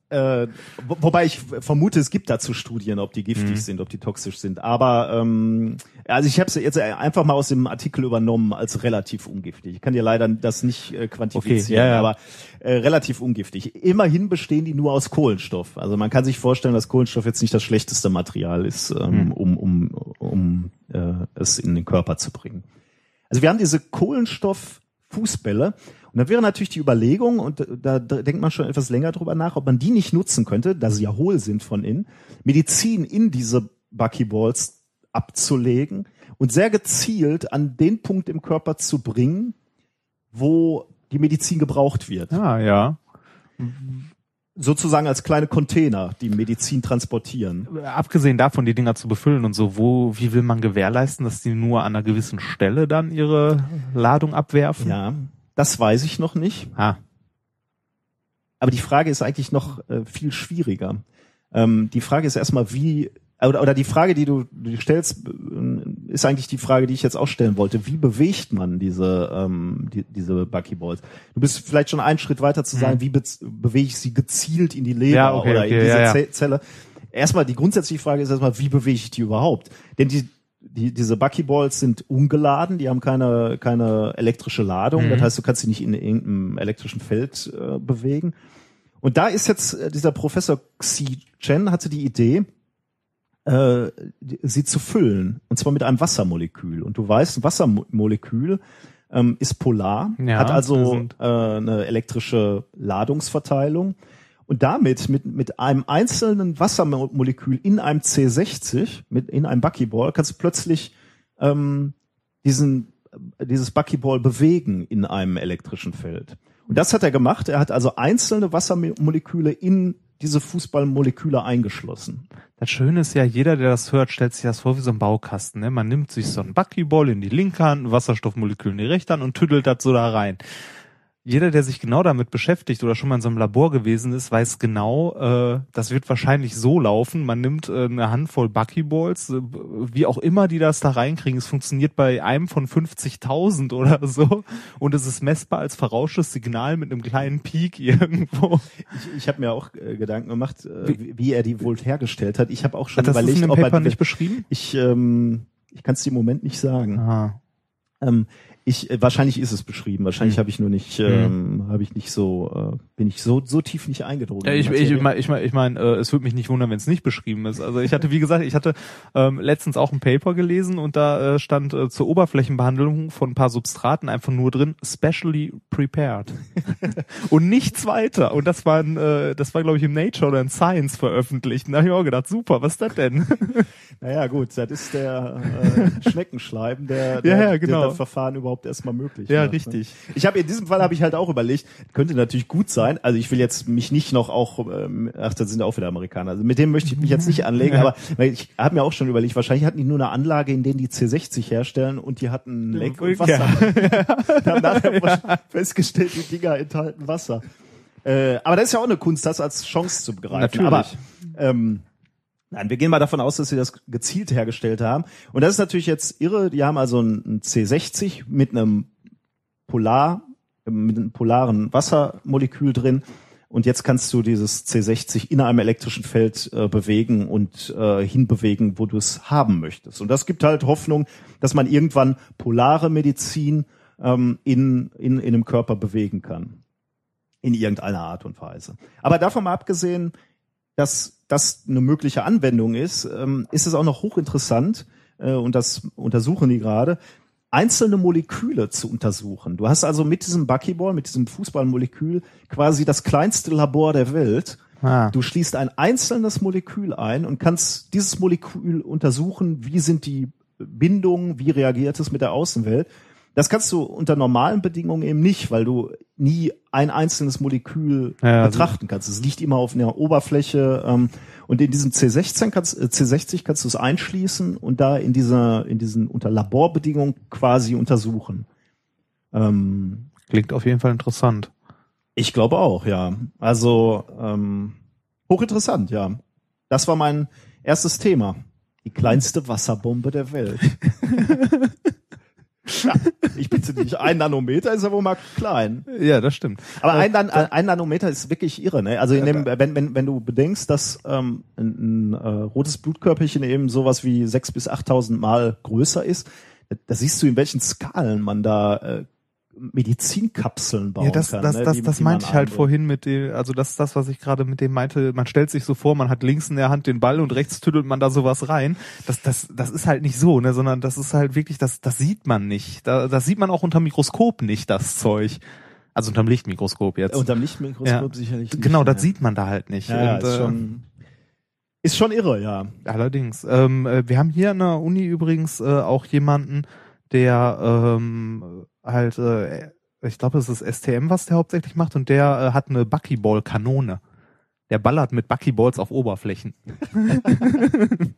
genau. äh, wo, wobei ich vermute, es gibt dazu Studien, ob die giftig Mhm. sind, ob die toxisch sind. Aber ähm, also ich habe es jetzt einfach mal aus dem Artikel übernommen als relativ ungiftig. Ich kann dir leider das nicht äh, quantifizieren, Okay, ja, ja. aber äh, relativ ungiftig. Immerhin bestehen die nur aus Kohlenstoff. Also man kann sich vorstellen, dass Kohlenstoff jetzt nicht das schlechteste Material ist, ähm, Mhm. um, um, um äh, es in den Körper zu bringen. Also wir haben diese Kohlenstofffußbälle und da wäre natürlich die Überlegung, und da, denkt man schon etwas länger drüber nach, ob man die nicht nutzen könnte, da sie ja hohl sind von innen, Medizin in diese Buckyballs abzulegen und sehr gezielt an den Punkt im Körper zu bringen, wo die Medizin gebraucht wird. Ah, ja. Sozusagen als kleine Container, die Medizin transportieren. Abgesehen davon, die Dinger zu befüllen und so, wo, wie will man gewährleisten, dass die nur an einer gewissen Stelle dann ihre Ladung abwerfen? Ja, das weiß ich noch nicht. Ah, Aber die Frage ist eigentlich noch äh, viel schwieriger. Ähm, die Frage ist erstmal, wie, oder, oder die Frage, die du, die stellst, äh, ist eigentlich die Frage, die ich jetzt auch stellen wollte. Wie bewegt man diese, ähm, die, diese Buckyballs? Du bist vielleicht schon einen Schritt weiter zu sagen, wie be bewege ich sie gezielt in die Leber Mhm. Ja, okay, oder in okay, diese ja, ja. Ze- Zelle? Erstmal, die grundsätzliche Frage ist erstmal, wie bewege ich die überhaupt? Denn die, die, diese Buckyballs sind ungeladen, die haben keine, keine elektrische Ladung. Mhm. Das heißt, du kannst sie nicht in irgendeinem elektrischen Feld äh, bewegen. Und da ist jetzt äh, dieser Professor Xi Chen hatte die Idee, äh, sie zu füllen. Und zwar mit einem Wassermolekül. Und du weißt, ein Wassermolekül ähm, ist polar, Ja, hat also äh, eine elektrische Ladungsverteilung. Und damit, mit, mit einem einzelnen Wassermolekül in einem C60, mit, in einem Buckyball, kannst du plötzlich ähm, diesen, äh, dieses Buckyball bewegen in einem elektrischen Feld. Und das hat er gemacht. Er hat also einzelne Wassermoleküle in diese Fußballmoleküle eingeschlossen. Das Schöne ist ja, jeder, der das hört, stellt sich das vor wie so ein Baukasten. Ne? Man nimmt sich so einen Buckyball in die linke Hand, Wasserstoffmolekül in die rechte Hand und tüdelt das so da rein. Jeder, der sich genau damit beschäftigt oder schon mal in so einem Labor gewesen ist, weiß genau, äh, das wird wahrscheinlich so laufen. Man nimmt äh, eine Handvoll Buckyballs, äh, wie auch immer die das da reinkriegen. Es funktioniert bei einem von 50.000 oder so und es ist messbar als verrauschtes Signal mit einem kleinen Peak irgendwo. Ich, ich habe mir auch äh, Gedanken gemacht, äh, wie, wie er die wohl hergestellt hat. Ich habe auch schon Hat das ist überlegt, in dem ob Paper er die, nicht beschrieben? ich ähm, ich kann es dir im Moment nicht sagen. Ähm, Ich äh, wahrscheinlich ist es beschrieben. Wahrscheinlich Hm. habe ich nur nicht, ähm, habe ich nicht so, äh, bin ich so so tief nicht eingedrungen. Ja, ich, ich, ich meine, ich mein, ich mein, äh, es würde mich nicht wundern, wenn es nicht beschrieben ist. Also ich hatte, wie gesagt, ich hatte ähm, letztens auch ein Paper gelesen und da äh, stand äh, zur Oberflächenbehandlung von ein paar Substraten einfach nur drin, specially prepared. und nichts weiter. Und das war, ein, äh, das war glaube ich im Nature oder in Science veröffentlicht. Und da habe ich auch gedacht, super, was ist das denn? Naja, gut, das ist der äh, Schneckenschleiben, der, Ja, der, ja, genau. der das Verfahren überhaupt erstmal möglich Ja, macht, ne? richtig. Ich habe in diesem Fall habe ich halt auch überlegt, könnte natürlich gut sein. Also ich will jetzt mich nicht noch auch, ähm, ach, das sind auch wieder Amerikaner. Also mit dem möchte ich mich jetzt nicht anlegen, aber ich habe mir auch schon überlegt, wahrscheinlich hatten die nur eine Anlage, in denen die C60 herstellen und die hatten Leck und Wasser. Ja. Wir haben nachher festgestellt, die Dinger enthalten Wasser. Äh, aber das ist ja auch eine Kunst, das als Chance zu begreifen. Natürlich. Aber ähm, Nein, wir gehen mal davon aus, dass sie das gezielt hergestellt haben. Und das ist natürlich jetzt irre. Die haben also einen C60 mit einem Polar, mit einem polaren Wassermolekül drin. Und jetzt kannst du dieses C60 in einem elektrischen Feld äh, bewegen und äh, hinbewegen, wo du es haben möchtest. Und das gibt halt Hoffnung, dass man irgendwann polare Medizin ähm, in, in, in einem Körper bewegen kann. In irgendeiner Art und Weise. Aber davon mal abgesehen, dass das eine mögliche Anwendung ist, ähm, ist es auch noch hochinteressant, äh, und das untersuchen die gerade, einzelne Moleküle zu untersuchen. Du hast also mit diesem Buckyball, mit diesem Fußballmolekül quasi das kleinste Labor der Welt. Ah. Du schließt ein einzelnes Molekül ein und kannst dieses Molekül untersuchen, wie sind die Bindungen, wie reagiert es mit der Außenwelt. Das kannst du unter normalen Bedingungen eben nicht, weil du nie ein einzelnes Molekül Ja, betrachten kannst. Es liegt immer auf einer Oberfläche ähm, und in diesem C16 kannst, äh, C60 kannst du es einschließen und da in dieser in diesen unter Laborbedingungen quasi untersuchen. Ähm, Klingt auf jeden Fall interessant. ich glaube auch, ja. Also ähm, hochinteressant, ja. Das war mein erstes Thema. Die kleinste Wasserbombe der Welt. ja, ich bitte dich, ein Nanometer ist ja wohl mal klein. Ja, das stimmt. Aber ein, Nan ein Nanometer ist wirklich irre, ne? Also in dem, wenn, wenn, wenn du bedenkst, dass ähm, ein, ein äh, rotes Blutkörperchen eben sowas wie sechs bis 8.000 Mal größer ist, da, da siehst du, in welchen Skalen man da äh, Medizinkapseln bauen Ja, das, kann. das, ne? das, die- das die meinte ich halt einbringt. vorhin mit dem, also das ist das, was ich gerade mit dem meinte, man stellt sich so vor, man hat links in der Hand den Ball und rechts tüdelt man da sowas rein. Das, das, das ist halt nicht so, ne, sondern das ist halt wirklich, das, das sieht man nicht. Da, das sieht man auch unter Mikroskop nicht, das Zeug. Also unterm Lichtmikroskop jetzt. Unterm Lichtmikroskop Ja. sicherlich nicht. genau, das ja. sieht man da halt nicht. Ja, ja, Und, ist äh, schon, ist schon irre, ja. Allerdings. Ähm, äh, wir haben hier an der Uni übrigens äh, auch jemanden, der ähm, halt, äh, ich glaube, es ist STM, was der hauptsächlich macht, und der äh, hat eine Buckyball-Kanone. Der ballert mit Buckyballs auf Oberflächen.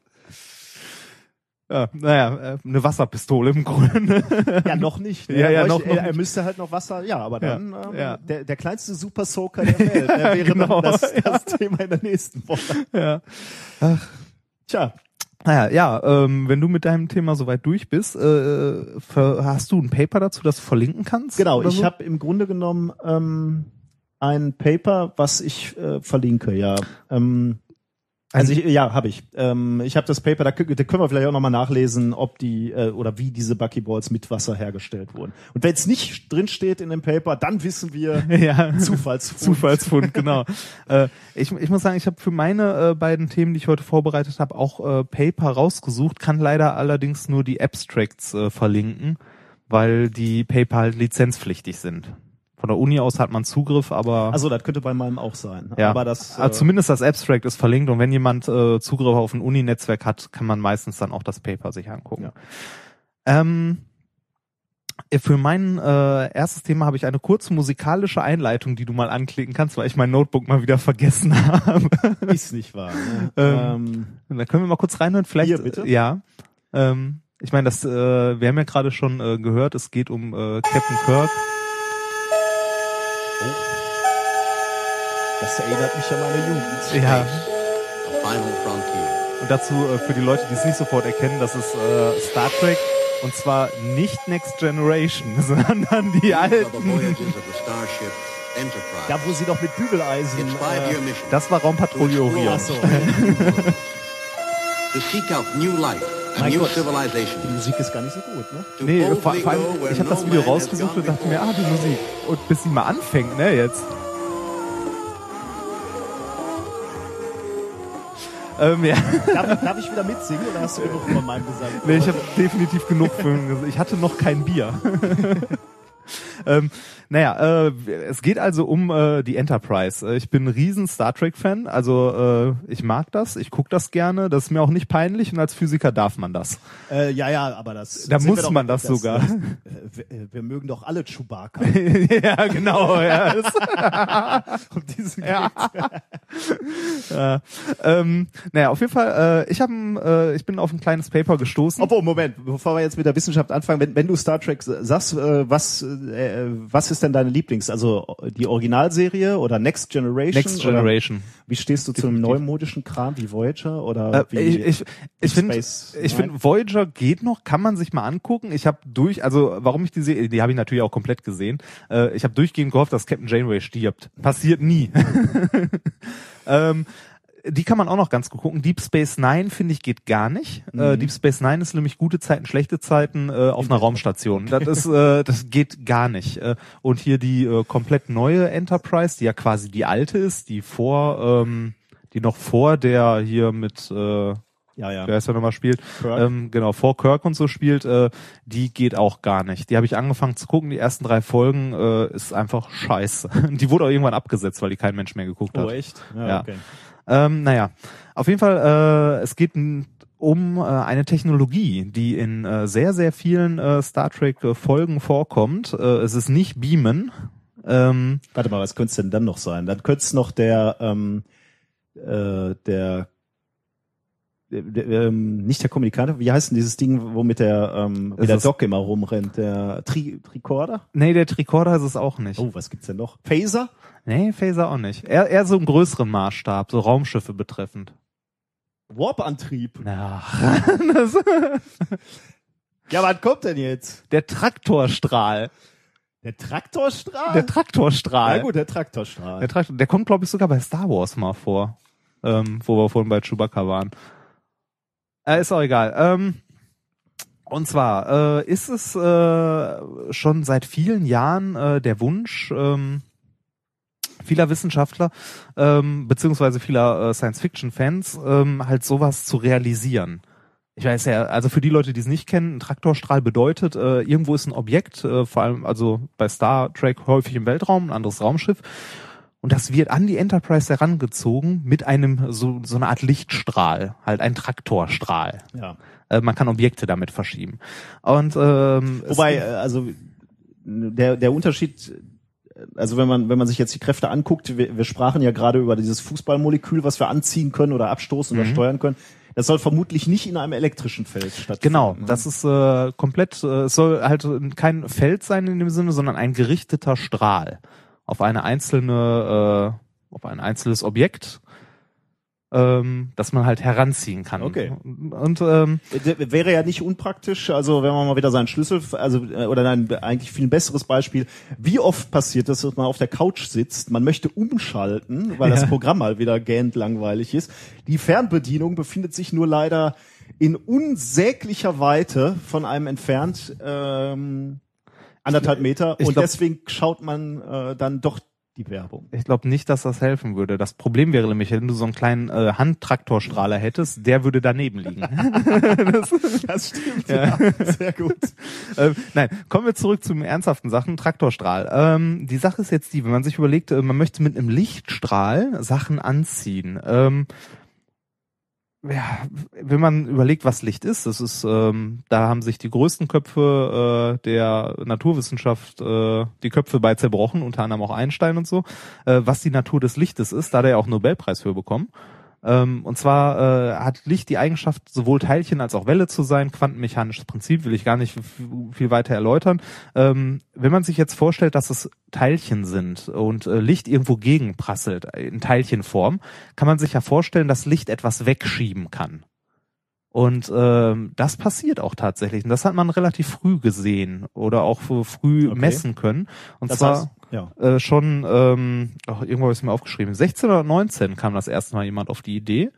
ja, naja, äh, eine Wasserpistole im Grunde. Ja, noch nicht. Ne? Ja, ja, er, noch- noch er, er müsste halt noch Wasser, ja, aber Ja, dann ähm, ja. Der, der kleinste Super Soaker der Welt ne, wäre Genau, dann das, ja. das Thema in der nächsten Woche. ja. Tja, Naja, ja, ähm, wenn du mit deinem Thema soweit durch bist, äh, hast du ein Paper dazu, das du verlinken kannst? genau. Ich so? habe im Grunde genommen ähm, ein Paper, was ich äh, verlinke, ja. Ähm, also ich, ja, habe ich. Ähm, ich habe das Paper, da, da können wir vielleicht auch nochmal nachlesen, ob die äh, oder wie diese Buckyballs mit Wasser hergestellt wurden. Und wenn es nicht drin steht in dem Paper, dann wissen wir ja. Zufallsfund. Zufallsfund, genau. äh, ich, ich muss sagen, ich habe für meine äh, beiden Themen, die ich heute vorbereitet habe, auch äh, Paper rausgesucht, kann leider allerdings nur die Abstracts äh, verlinken, weil die Paper halt lizenzpflichtig sind. Von der Uni aus hat man Zugriff, aber Also das könnte bei meinem auch sein. ja, Aber das. also äh, zumindest das Abstract ist verlinkt und wenn jemand äh, Zugriff auf ein Uni-Netzwerk hat, kann man meistens dann auch das Paper sich angucken. Ja. Ähm, für mein äh, erstes Thema habe ich eine kurze musikalische Einleitung, die du mal anklicken kannst, weil ich mein Notebook mal wieder vergessen habe. ist nicht wahr. Ne? Ähm, ähm, da können wir mal kurz reinhören. Vielleicht, Hier, bitte? äh, Ja. Ähm, ich meine, das, äh, wir haben ja gerade schon äh, gehört, es geht um äh, Captain Kirk. Das erinnert mich an meine Jugend. Ja. The final frontier. Und dazu äh, für die Leute, die es nicht sofort erkennen, das ist äh, Star Trek. Und zwar nicht Next Generation, sondern die alten. voyages of the starship Enterprise. Da, wo sie doch mit Bügeleisen. Äh, Das war Raumpatrouille Orion. Mein Gott. Die. Musik ist gar nicht so gut, ne? Nee, vor, vor allem, ich habe das Video rausgesucht und dachte mir, ah, die Musik. Und bis sie mal anfängt, ne, jetzt. Ähm, ja. Darf, darf ich wieder mitsingen oder hast du genug von meinem Gesang? Nee, ich habe definitiv genug Filme. Ich hatte noch kein Bier. ähm, naja, äh, es geht also um äh, die Enterprise. Äh, Ich bin ein riesen Star Trek-Fan, also äh, ich mag das, ich guck das gerne, das ist mir auch nicht peinlich und als Physiker darf man das. Äh, ja, ja, aber das. Da muss doch- man das sogar. äh, wir, wir mögen doch alle Chewbacca. ja, genau. Ja, das, um diesen ja. ja. Ähm, naja, auf jeden Fall, äh, ich, hab, äh, ich bin auf ein kleines Paper gestoßen. Obwohl, Moment, bevor wir jetzt mit der Wissenschaft anfangen, wenn, wenn du Star Trek sagst, äh, was, äh, was ist denn deine Lieblings? Also die Originalserie oder Next Generation? Next Generation. Wie stehst du zu einem neumodischen Kram wie Voyager oder Äh, wie ich ich, ich finde, ich finde Voyager geht noch, kann man sich mal angucken. Ich habe durch, also warum ich die die habe ich natürlich auch komplett gesehen. Äh, ich habe durchgehend gehofft, dass Captain Janeway stirbt. Passiert nie. ähm, die kann man auch noch ganz gut gucken. Deep Space Nine finde ich geht gar nicht. Äh, Deep Space Nine ist nämlich gute Zeiten, schlechte Zeiten äh, auf einer Raumstation. Das ist, äh, das geht gar nicht. Äh, und hier die äh, komplett neue Enterprise, die ja quasi die alte ist, die vor, ähm, die noch vor der hier mit äh, ja, ja. wer ist der nochmal spielt, ähm, genau, vor Kirk und so spielt, äh, die geht auch gar nicht. Die habe ich angefangen zu gucken, die ersten drei Folgen äh, ist einfach scheiße. Die wurde auch irgendwann abgesetzt, weil die kein Mensch mehr geguckt hat. Oh, echt? Ja. okay. Ähm, naja, auf jeden Fall, äh, es geht um äh, eine Technologie, die in äh, sehr, sehr vielen äh, Star Trek äh, vorkommt. Äh, es ist nicht Beamen. Ähm, Warte mal, was könnte es denn dann noch sein? Dann könnte es noch der, ähm, äh, der ähm, nicht der Kommunikator, wie heißt denn dieses Ding, womit der, ähm, wie der Doc immer rumrennt? Der Tri Tricorder? nee, der Tricorder ist es auch nicht. Oh, was gibt's denn noch? Phaser? Nee, Phaser auch nicht. Eher, eher so im größeren Maßstab, so Raumschiffe betreffend. Warp-Antrieb. Ja, Ja, wann kommt denn jetzt? der Traktorstrahl. Der Traktorstrahl? Der Traktorstrahl. Ja gut, der Traktorstrahl. Der, Traktor, der kommt, glaube ich, sogar bei Star Wars mal vor, ähm, wo wir vorhin bei Chewbacca waren. Äh, ist auch egal. Ähm, und zwar äh, ist es äh, schon seit vielen Jahren äh, der Wunsch ähm, vieler Wissenschaftler ähm, beziehungsweise vieler äh, Science-Fiction-Fans ähm, halt sowas zu realisieren. Ich weiß ja, also für die Leute, die es nicht kennen, ein Traktorstrahl bedeutet, äh, irgendwo ist ein Objekt, äh, vor allem also bei Star Trek häufig im Weltraum, ein anderes Raumschiff. Und das wird an die Enterprise herangezogen mit einem so, so eine Art Lichtstrahl, halt ein Traktorstrahl. ja. Äh, man kann Objekte damit verschieben. Und ähm, Wobei, äh, also der, der Unterschied, also wenn man, wenn man sich jetzt die Kräfte anguckt, wir, wir sprachen ja gerade über dieses Fußballmolekül, was wir anziehen können oder abstoßen oder steuern können. Das soll vermutlich nicht in einem elektrischen Feld stattfinden. Genau, ne? das ist äh, komplett, äh, es soll halt kein Feld sein in dem Sinne, sondern ein gerichteter Strahl auf eine einzelne, äh, auf ein einzelnes Objekt, ähm, das man halt heranziehen kann. Okay. Und ähm, Der wäre ja nicht unpraktisch, also wenn man mal wieder seinen Schlüssel, also äh, oder ein eigentlich viel besseres Beispiel, wie oft passiert das, dass man auf der Couch sitzt, man möchte umschalten, weil das Ja. Programm mal wieder gähnt langweilig ist. Die Fernbedienung befindet sich nur leider in unsäglicher Weite von einem entfernt, ähm, anderthalb Meter ich und glaub- deswegen schaut man äh, dann doch die Werbung. ich glaube nicht, dass das helfen würde. Das Problem wäre nämlich, wenn du so einen kleinen äh, Handtraktorstrahler hättest, der würde daneben liegen. Das stimmt, Ja. sehr gut. ähm, nein, kommen wir zurück zu den ernsthaften Sachen. Traktorstrahl. Ähm, die Sache ist jetzt die, wenn man sich überlegt, äh, man möchte mit einem Lichtstrahl Sachen anziehen. Ähm, ja, wenn man überlegt, was Licht ist, das ist, ähm, da haben sich die größten Köpfe äh, der Naturwissenschaft äh, die Köpfe bei zerbrochen, unter anderem auch Einstein und so, äh, was die Natur des Lichtes ist, da hat er ja auch Nobelpreis für bekommen. Ähm, und zwar äh, hat Licht die Eigenschaft, sowohl Teilchen als auch Welle zu sein. Quantenmechanisches Prinzip will ich gar nicht viel weiter erläutern. Ähm, wenn man sich jetzt vorstellt, dass es Teilchen sind und äh, Licht irgendwo gegenprasselt in Teilchenform, kann man sich ja vorstellen, dass Licht etwas wegschieben kann. Und ähm, das passiert auch tatsächlich. Und das hat man relativ früh gesehen oder auch früh Okay. messen können. Und Das zwar heißt, ja. äh, schon, ähm, ach, irgendwo habe ich mir aufgeschrieben, 16 oder 19 kam das erste Mal jemand auf die Idee.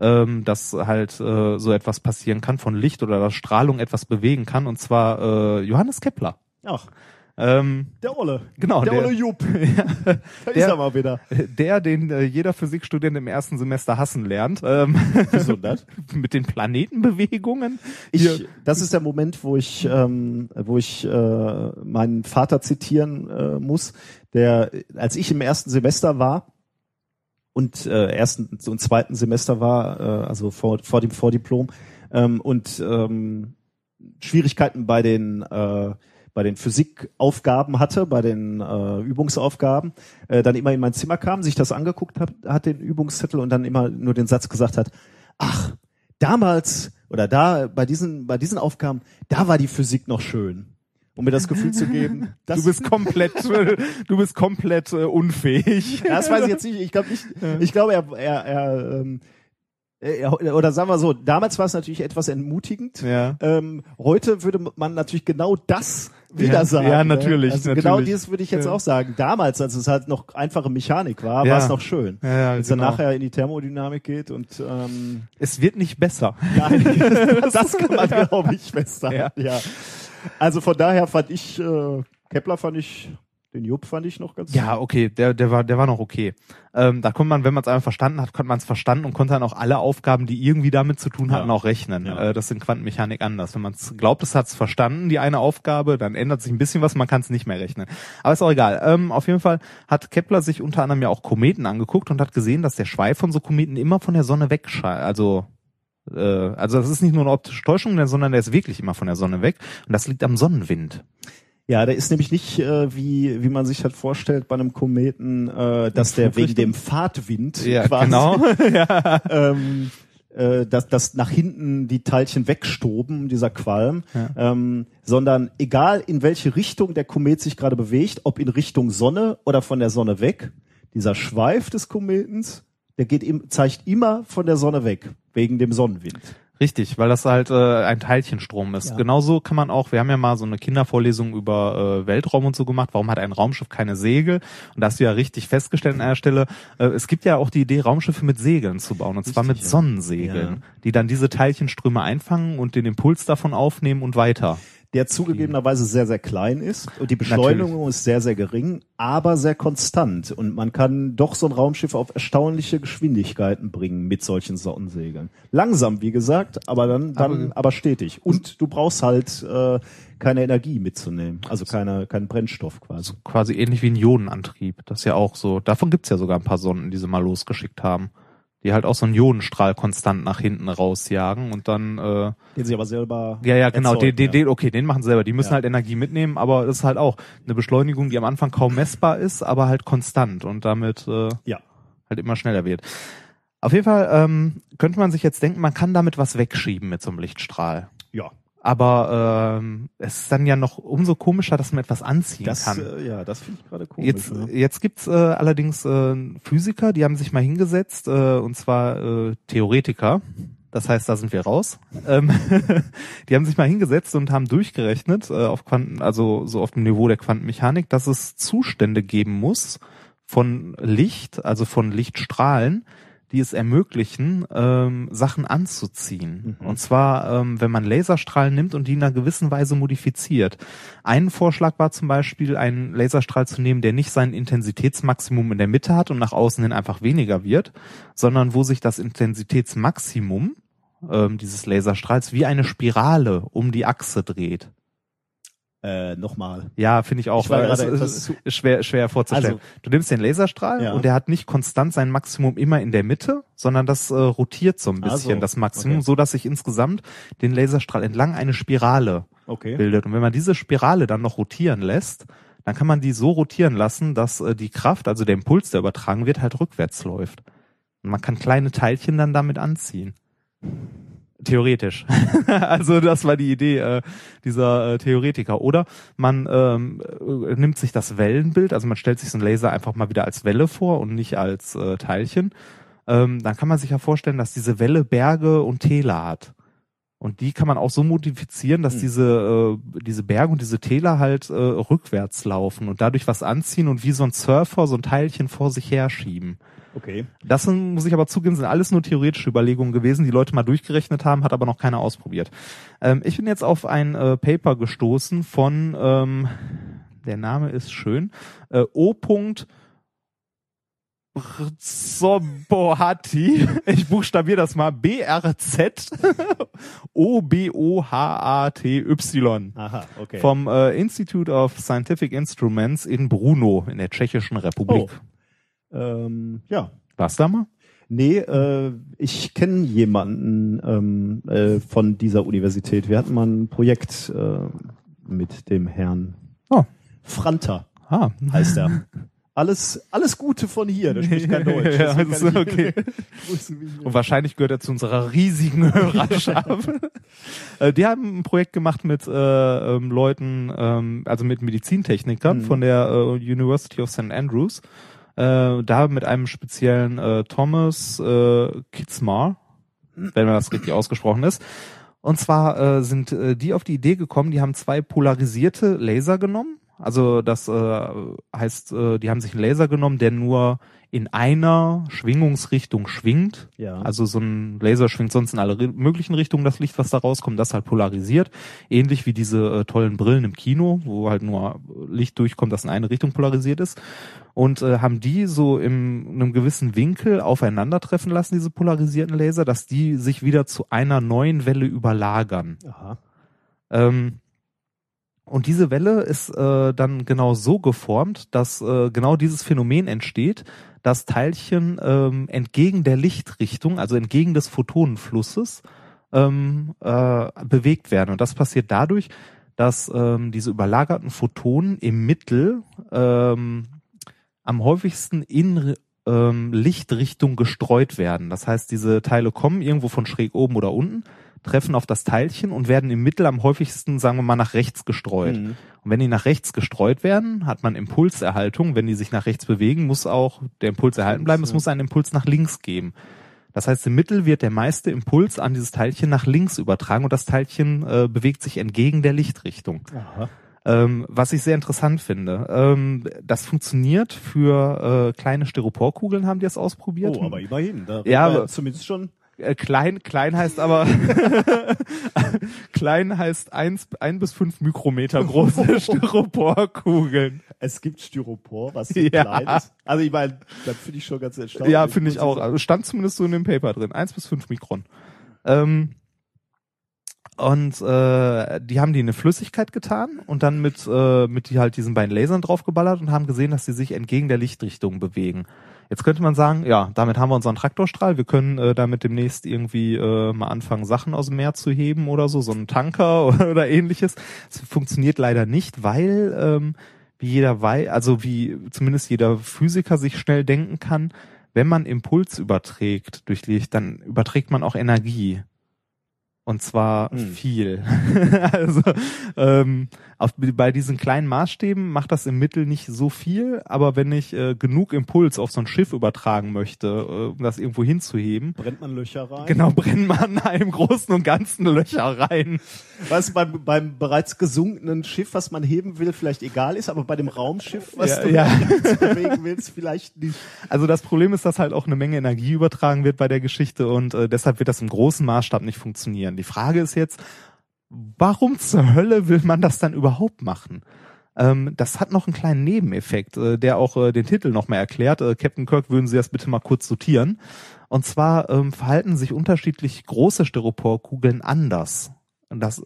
ähm, dass halt äh, so etwas passieren kann von Licht oder dass Strahlung etwas bewegen kann und zwar äh, Johannes Kepler. Ach, Ähm, der Olle. Genau, der, der- Olle Jupp. ja, Da ist Der- er mal wieder. der, den äh, jeder Physikstudent im ersten Semester hassen lernt, ähm, Wieso das? mit den Planetenbewegungen. Ich, Hier- das ist der Moment, wo ich, ähm, wo ich äh, meinen Vater zitieren äh, muss, der, als ich im ersten Semester war und äh, ersten und zweiten Semester war, äh, also vor, vor dem Vordiplom, ähm, und ähm, Schwierigkeiten bei den äh, bei den Physikaufgaben hatte, bei den äh, Übungsaufgaben, äh, dann immer in mein Zimmer kam, sich das angeguckt hat, hat den Übungszettel und dann immer nur den Satz gesagt hat, ach, damals oder da bei diesen bei diesen Aufgaben, da war die Physik noch schön. Um mir das Gefühl zu geben, du bist komplett, du bist komplett äh, unfähig. Das weiß ich jetzt nicht. Ich glaube nicht. Ich glaube, er, er, er, ähm, er, oder sagen wir so, damals war es natürlich etwas entmutigend. Ja. Ähm, heute würde man natürlich genau das wieder Ja, sagen. ja, ne? natürlich, Also natürlich. genau dieses würde ich jetzt Ja. auch sagen. Damals, als es halt noch einfache Mechanik war, Ja. war es noch schön. Ja, ja, Wenn es genau. dann nachher in die Thermodynamik geht und ähm, Es wird nicht besser. Nein, das kann man, glaube ich. Ja. Ja. Also von daher fand ich, äh, Kepler fand ich, den Jupp fand ich noch ganz Ja, okay, der, der war, der war noch okay. Ähm, da konnte man, wenn man es einmal verstanden hat, konnte man es verstanden und konnte dann auch alle Aufgaben, die irgendwie damit zu tun hatten, Ja. auch rechnen. Ja. Äh, das ist in Quantenmechanik anders. Wenn man es glaubt, es hat es verstanden, die eine Aufgabe, dann ändert sich ein bisschen was, man kann es nicht mehr rechnen. Aber ist auch egal. Ähm, auf jeden Fall hat Kepler sich unter anderem ja auch Kometen angeguckt und hat gesehen, dass der Schweif von so Kometen immer von der Sonne wegscheint. Also äh, also das ist nicht nur eine optische Täuschung, sondern der ist wirklich immer von der Sonne weg. Und das liegt am Sonnenwind. Ja, der ist nämlich nicht, äh, wie, wie man sich halt vorstellt bei einem Kometen, äh, dass der wegen dem Fahrtwind quasi, genau. ja. ähm, äh, dass, dass nach hinten die Teilchen wegstoben, dieser Qualm, ähm, sondern egal in welche Richtung der Komet sich gerade bewegt, ob in Richtung Sonne oder von der Sonne weg, dieser Schweif des Kometens, der geht im, zeigt immer von der Sonne weg, wegen dem Sonnenwind. Richtig, weil das halt äh, ein Teilchenstrom ist. Ja. Genauso kann man auch, wir haben ja mal so eine Kindervorlesung über äh, Weltraum und so gemacht, warum hat ein Raumschiff keine Segel? Und da hast du ja richtig festgestellt an der Stelle, äh, es gibt ja auch die Idee, Raumschiffe mit Segeln zu bauen, und zwar mit Richtig, ja. Sonnensegeln, Ja. die dann diese Teilchenströme einfangen und den Impuls davon aufnehmen und weiter. Der zugegebenerweise sehr, sehr klein ist und die Beschleunigung ist sehr, sehr gering, aber sehr konstant. Und man kann doch so ein Raumschiff auf erstaunliche Geschwindigkeiten bringen mit solchen Sonnensegeln. Langsam, wie gesagt, aber dann, dann aber, stetig. Und du brauchst halt äh, keine Energie mitzunehmen, also keine, keinen Brennstoff quasi. Quasi ähnlich wie ein Ionenantrieb. Das ist ja auch so. Davon gibt's ja sogar ein paar Sonden, die sie mal losgeschickt haben. Die halt auch so einen Ionenstrahl konstant nach hinten rausjagen und dann äh, Den sie aber selber Ja, ja, genau. erzeugen, den, den, den, okay, den machen sie selber. Die müssen Ja. halt Energie mitnehmen, aber das ist halt auch eine Beschleunigung, die am Anfang kaum messbar ist, aber halt konstant und damit äh, Ja. halt immer schneller wird. Auf jeden Fall ähm, könnte man sich jetzt denken, man kann damit was wegschieben mit so einem Lichtstrahl. Aber ähm, es ist dann ja noch umso komischer, dass man etwas anziehen Das, kann. äh, ja, das finde ich gerade komisch. Jetzt, ne? jetzt gibt's äh, allerdings äh, Physiker, die haben sich mal hingesetzt, äh, und zwar äh, Theoretiker. Das heißt, da sind wir raus. Ähm, die haben sich mal hingesetzt und haben durchgerechnet, äh, auf Quanten, also so auf dem Niveau der Quantenmechanik, dass es Zustände geben muss von Licht, also von Lichtstrahlen, die es ermöglichen, ähm, Sachen anzuziehen. Und zwar, ähm, wenn man Laserstrahlen nimmt und die in einer gewissen Weise modifiziert. Ein Vorschlag war zum Beispiel, einen Laserstrahl zu nehmen, der nicht sein Intensitätsmaximum in der Mitte hat und nach außen hin einfach weniger wird, sondern wo sich das Intensitätsmaximum ähm, dieses Laserstrahls wie eine Spirale um die Achse dreht. Äh, Nochmal. Ja, finde ich auch. Ich weil es ist, schwer, schwer vorzustellen. Also- du nimmst den Laserstrahl Ja. und der hat nicht konstant sein Maximum immer in der Mitte, sondern das äh, rotiert so ein bisschen, so. das Maximum, Okay. so dass sich insgesamt den Laserstrahl entlang eine Spirale Okay. bildet. Und wenn man diese Spirale dann noch rotieren lässt, dann kann man die so rotieren lassen, dass äh, die Kraft, also der Impuls, der übertragen wird, halt rückwärts läuft. Und man kann kleine Teilchen dann damit anziehen. Theoretisch. also das war die Idee äh, dieser äh, Theoretiker. Oder man ähm, äh, nimmt sich das Wellenbild, also man stellt sich so einen Laser einfach mal wieder als Welle vor und nicht als äh, Teilchen. Ähm, dann kann man sich ja vorstellen, dass diese Welle Berge und Täler hat. Und die kann man auch so modifizieren, dass diese, äh, diese Berge und diese Täler halt äh, rückwärts laufen und dadurch was anziehen und wie so ein Surfer so ein Teilchen vor sich herschieben. Okay. Das sind, muss ich aber zugeben, sind alles nur theoretische Überlegungen gewesen, die Leute mal durchgerechnet haben, hat aber noch keiner ausprobiert. Ähm, ich bin jetzt auf ein äh, Paper gestoßen von, ähm, der Name ist schön, äh, O. Brzobohati. Ich buchstabiere das mal. B-R-Z O-B-O-H-A-T-Y. Aha, okay. Vom äh, Institute of Scientific Instruments in Brno in der Tschechischen Republik. Ähm, ja. Warst du da mal? Nee, äh, ich kenne jemanden ähm, äh, von dieser Universität. Wir hatten mal ein Projekt äh, mit dem Herrn Oh. Franta, Ah. heißt er. Alles, alles Gute von hier, der spricht kein Deutsch. Ja, ich- okay. Und wahrscheinlich gehört er zu unserer riesigen Hörerschaft. Äh, Die haben ein Projekt gemacht mit äh, ähm, Leuten, ähm, also mit Medizintechnikern Mhm. von der äh, University of St. Andrews. Äh, da mit einem speziellen äh, Thomas äh, Kitzmar, wenn man das richtig ausgesprochen ist. Und zwar äh, sind äh, die auf die Idee gekommen, die haben zwei polarisierte Laser genommen. Also das äh, heißt, äh, die haben sich einen Laser genommen, der nur in einer Schwingungsrichtung schwingt. Ja. Also so ein Laser schwingt sonst in alle möglichen Richtungen das Licht, was da rauskommt, das halt polarisiert. Ähnlich wie diese äh, tollen Brillen im Kino, wo halt nur Licht durchkommt, das in eine Richtung polarisiert ist. Und äh, haben die so im, in einem gewissen Winkel aufeinandertreffen lassen, diese polarisierten Laser, dass die sich wieder zu einer neuen Welle überlagern. Aha. Ähm, und diese Welle ist äh, dann genau so geformt, dass äh, genau dieses Phänomen entsteht, dass Teilchen ähm, entgegen der Lichtrichtung, also entgegen des Photonenflusses, ähm, äh, bewegt werden. Und das passiert dadurch, dass ähm, diese überlagerten Photonen im Mittel ähm, am häufigsten in ähm, Lichtrichtung gestreut werden. Das heißt, diese Teile kommen irgendwo von schräg oben oder unten, treffen auf das Teilchen und werden im Mittel am häufigsten, sagen wir mal, nach rechts gestreut. Mhm. Und wenn die nach rechts gestreut werden, hat man Impulserhaltung. Wenn die sich nach rechts bewegen, muss auch der Impuls erhalten bleiben. Es muss einen Impuls nach links geben. Das heißt, im Mittel wird der meiste Impuls an dieses Teilchen nach links übertragen und das Teilchen äh, bewegt sich entgegen der Lichtrichtung. Ähm, was ich sehr interessant finde. Ähm, das funktioniert für äh, kleine Styroporkugeln, haben die das ausprobiert. Oh, aber immerhin. Da Ja, aber- zumindest schon. Äh, klein, klein heißt aber klein heißt eins, ein bis fünf Mikrometer große Styroporkugeln. Es gibt Styropor, was so Ja. klein ist. Also ich meine, das finde ich schon ganz erstaunlich. Ja, finde ich auch. Also stand zumindest so in dem Paper drin. Eins bis fünf Mikron. Ähm, und äh, die haben die in eine Flüssigkeit getan und dann mit, äh, mit die halt diesen beiden Lasern draufgeballert und haben gesehen, dass sie sich entgegen der Lichtrichtung bewegen. Jetzt könnte man sagen, ja, damit haben wir unseren Traktorstrahl, wir können äh, damit demnächst irgendwie äh, mal anfangen, Sachen aus dem Meer zu heben oder so, so einen Tanker oder ähnliches. Das funktioniert leider nicht, weil ähm, wie jeder weiß, also wie zumindest jeder Physiker sich schnell denken kann, wenn man Impuls überträgt durch Licht, dann überträgt man auch Energie. Und zwar Hm. viel. also ähm, auf, bei diesen kleinen Maßstäben macht das im Mittel nicht so viel, aber wenn ich äh, genug Impuls auf so ein Schiff übertragen möchte, äh, um das irgendwo hinzuheben, Brennt man Löcher rein? genau brennt man im Großen und Ganzen Löcher rein. Was beim, beim bereits gesunkenen Schiff, was man heben will, vielleicht egal ist, aber bei dem Raumschiff, was Ja, du ja. bewegen willst, vielleicht nicht. Also das Problem ist, dass halt auch eine Menge Energie übertragen wird bei der Geschichte und äh, deshalb wird das im großen Maßstab nicht funktionieren. Die Frage ist jetzt, warum zur Hölle will man das dann überhaupt machen? Ähm, das hat noch einen kleinen Nebeneffekt, äh, der auch äh, den Titel noch mal erklärt. Äh, Captain Kirk, würden Sie das bitte mal kurz sortieren? Und zwar ähm, verhalten sich unterschiedlich große Styroporkugeln anders. Das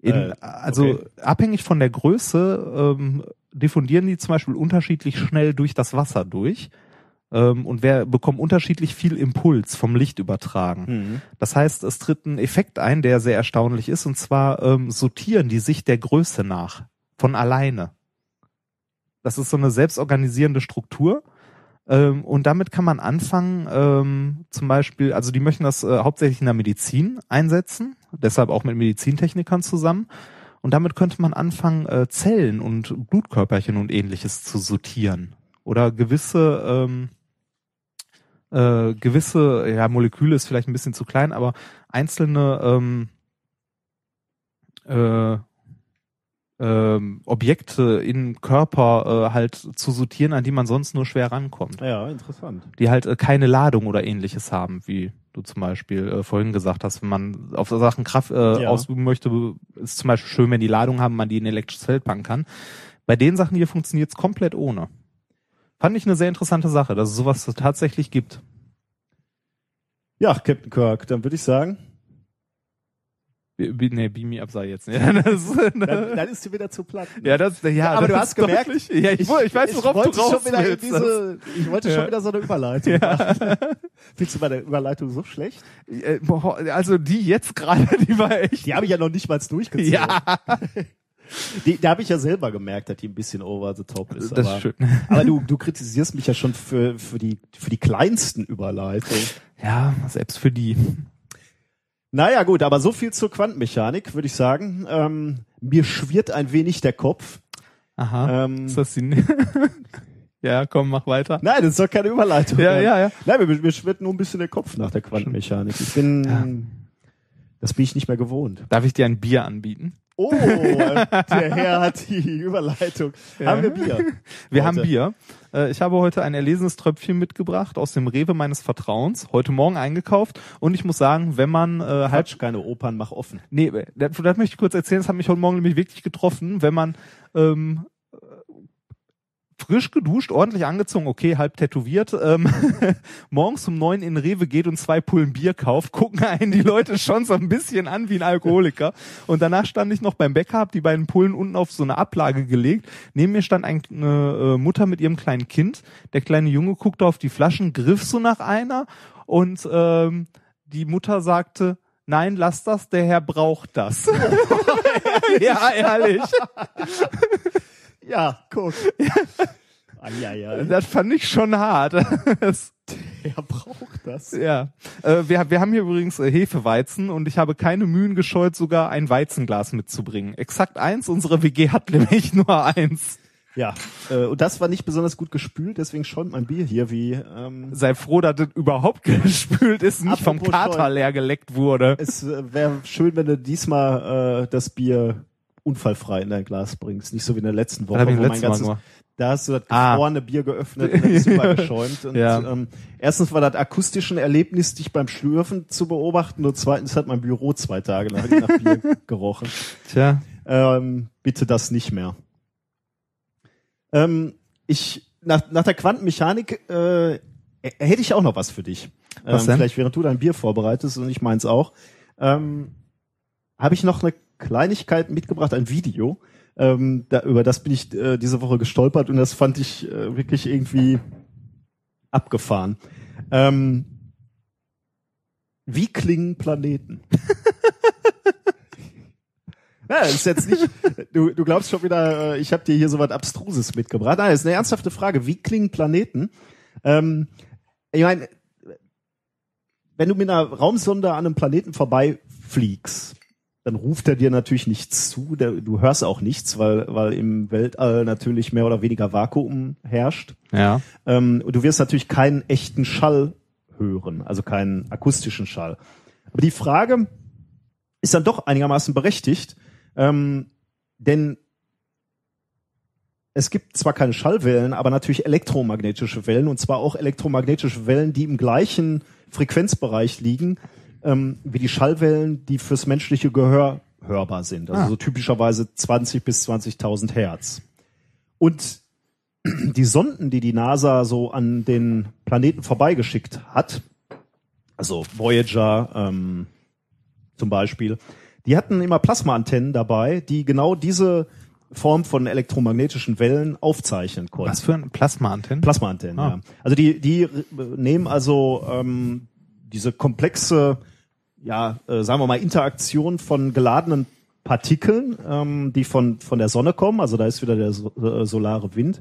in, Äh, also okay. abhängig von der Größe ähm, diffundieren die zum Beispiel unterschiedlich schnell durch das Wasser durch ähm, und wer bekommt unterschiedlich viel Impuls vom Licht übertragen. Mhm. Das heißt, es tritt ein Effekt ein, der sehr erstaunlich ist, und zwar ähm, sortieren die sich der Größe nach von alleine. Das ist so eine selbstorganisierende Struktur. Ähm, und damit kann man anfangen, ähm, zum Beispiel, also die möchten das äh, hauptsächlich in der Medizin einsetzen, deshalb auch mit Medizintechnikern zusammen. Und damit könnte man anfangen, äh, Zellen und Blutkörperchen und ähnliches zu sortieren. Oder gewisse, ähm, äh, gewisse, ja, Moleküle ist vielleicht ein bisschen zu klein, aber einzelne ähm, äh, ähm, Objekte in Körper äh, halt zu sortieren, an die man sonst nur schwer rankommt. Ja, interessant. Die halt äh, keine Ladung oder ähnliches haben, wie du zum Beispiel äh, vorhin gesagt hast, wenn man auf Sachen Kraft äh, Ja. ausüben möchte, ist zum Beispiel schön, wenn die Ladung haben, man die in ein elektrisches Feld packen kann. Bei den Sachen hier funktioniert es komplett ohne. Fand ich eine sehr interessante Sache, dass es sowas tatsächlich gibt. Ja, Captain Kirk, dann würde ich sagen, bi- Nee, Beam Me Up sei jetzt. Ja, das, dann, dann ist sie wieder zu platt. ne? ja, das, ja, aber das du hast gemerkt, deutlich. ja, ich, ich, ich weiß, worauf wollte du raus schon willst. diese, Ich wollte schon Ja. wieder so eine Überleitung machen. Findest du meine Überleitung so schlecht? Äh, Also die jetzt gerade, die war echt. Die habe ich ja noch nicht mal durchgezogen. Ja, Die, da habe ich ja selber gemerkt, dass die ein bisschen over the top ist. das aber, ist schön. aber du, du kritisierst mich ja schon für, für, die, für die kleinsten Überleitungen. Ja, selbst für die. Naja, gut, aber so viel zur Quantenmechanik, würde ich sagen. Ähm, mir schwirrt ein wenig der Kopf. Aha. Ähm, Ist das die? ja, komm, mach weiter. nein, das soll keine Überleitung Ja, ja, ja. Nein, mir, mir schwirrt nur ein bisschen der Kopf nach der Quantenmechanik. Ich bin, das bin ich nicht mehr gewohnt. Darf ich dir ein Bier anbieten? Oh, der Herr hat die Überleitung. Haben wir Bier? Wir Heute. haben Bier. Äh, Ich habe heute ein erlesenes Tröpfchen mitgebracht aus dem Rewe meines Vertrauens, heute Morgen eingekauft. Und ich muss sagen, wenn man äh, halt Halt keine Opern, mach offen. Nee, das, das möchte ich kurz erzählen, das hat mich heute Morgen nämlich wirklich getroffen, wenn man ähm, frisch geduscht, ordentlich angezogen, okay, halb tätowiert, ähm, morgens um neun in Rewe geht und zwei Pullen Bier kauft, gucken einen die Leute schon so ein bisschen an wie ein Alkoholiker. Und danach stand ich noch beim Bäcker, hab die beiden Pullen unten auf so eine Ablage gelegt. Neben mir stand ein- eine äh, Mutter mit ihrem kleinen Kind. Der kleine Junge guckte auf die Flaschen, griff so nach einer und ähm, die Mutter sagte, nein, lass das, der Herr braucht das. ja, ehrlich. Ja, guck. Ja, ja. Das fand ich schon hart. Das, Wer braucht das? ja. Äh, wir, wir haben hier übrigens äh, Hefeweizen und ich habe keine Mühen gescheut, sogar ein Weizenglas mitzubringen. Exakt eins, unsere WG hat nämlich nur eins. Ja, äh, und das war nicht besonders gut gespült, deswegen schäumt mein Bier hier wie, ähm, Sei froh, dass das überhaupt gespült ist, nicht vom Kater leer geleckt wurde. es äh, wäre schön, wenn du diesmal äh, das Bier unfallfrei in dein Glas bringst, nicht so wie in der letzten Woche, hab ich wo beim mein Mal ganzes, gemacht. Da hast du das Ah. gefrorene Bier geöffnet und das übergeschäumt. Und, Ja. ähm, erstens war das akustisch ein Erlebnis, dich beim Schlürfen zu beobachten und zweitens hat mein Büro zwei Tage nach, nach Bier gerochen. Tja. Ähm, bitte das nicht mehr. Ähm, ich nach, nach der Quantenmechanik äh, hätte ich auch noch was für dich. Was ähm, denn? Vielleicht während du dein Bier vorbereitest und ich meins auch. Ähm, Habe ich noch eine Kleinigkeit mitgebracht, ein Video. Ähm, da, über das bin ich äh, diese Woche gestolpert und das fand ich äh, wirklich irgendwie abgefahren. Ähm, wie klingen Planeten? Ja, ist jetzt nicht, du, du glaubst schon wieder, äh, ich habe dir hier so was Abstruses mitgebracht. Nein, das ist eine ernsthafte Frage. Wie klingen Planeten? Ähm, ich meine, wenn du mit einer Raumsonde an einem Planeten vorbeifliegst, dann ruft er dir natürlich nichts zu. Der, du hörst auch nichts, weil, weil im Weltall natürlich mehr oder weniger Vakuum herrscht. Ja. Ähm, du wirst natürlich keinen echten Schall hören, also keinen akustischen Schall. Aber die Frage ist dann doch einigermaßen berechtigt, ähm, denn es gibt zwar keine Schallwellen, aber natürlich elektromagnetische Wellen und zwar auch elektromagnetische Wellen, die im gleichen Frequenzbereich liegen ähm, wie die Schallwellen, die fürs menschliche Gehör hörbar sind. Also Ah. so typischerweise 20 bis 20.000 Hertz. Und die Sonden, die die NASA so an den Planeten vorbeigeschickt hat, also Voyager ähm, zum Beispiel, die hatten immer Plasmaantennen dabei, die genau diese Form von elektromagnetischen Wellen aufzeichnen konnten. Was für ein Plasmaantennen? Plasmaantennen, Ah. ja. Also die, die äh, nehmen also ähm, diese komplexe, ja, äh, sagen wir mal, Interaktion von geladenen Partikeln, ähm, die von, von der Sonne kommen, also da ist wieder der so, äh, solare Wind.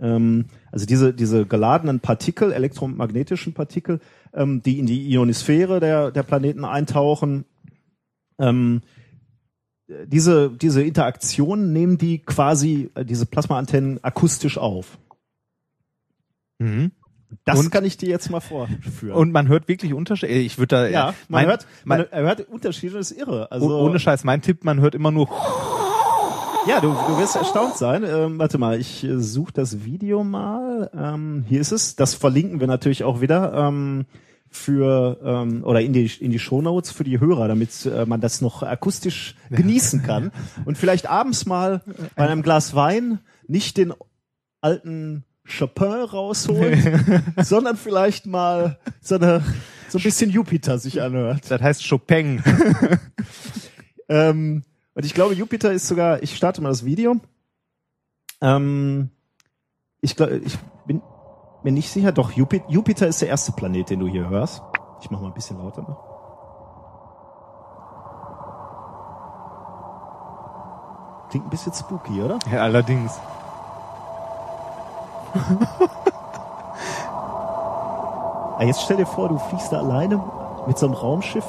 Ähm, also diese, diese geladenen Partikel, elektromagnetischen Partikel, ähm, die in die Ionosphäre der, der Planeten eintauchen, ähm, diese, diese Interaktion nehmen die quasi, äh, diese Plasmaantennen akustisch auf. Mhm. Das Und- kann ich dir jetzt mal vorführen. Und man hört wirklich Unterschiede. Ich würde da ja, man mein, hört, man, mein, hört Unterschiede, das ist irre. Also oh- ohne Scheiß, mein Tipp, man hört immer nur Ja, du, du wirst erstaunt sein. Ähm, warte mal, ich äh, suche das Video mal. Ähm, hier ist es. Das verlinken wir natürlich auch wieder ähm, für ähm, oder in die in die Shownotes für die Hörer, damit äh, man das noch akustisch genießen kann und vielleicht abends mal bei einem Glas Wein nicht den alten Chopin rausholt, sondern vielleicht mal so eine so ein bisschen Jupiter sich anhört. das heißt Chopin. Ähm, und ich glaube, Jupiter ist sogar, ich starte mal das Video. Ähm, ich glaube, ich bin mir nicht sicher, doch, Jupiter, Jupiter ist der erste Planet, den du hier hörst. Ich mach mal ein bisschen lauter noch. Klingt ein bisschen spooky, oder? ja, allerdings. Ah, jetzt stell dir vor, du fliegst da alleine mit so einem Raumschiff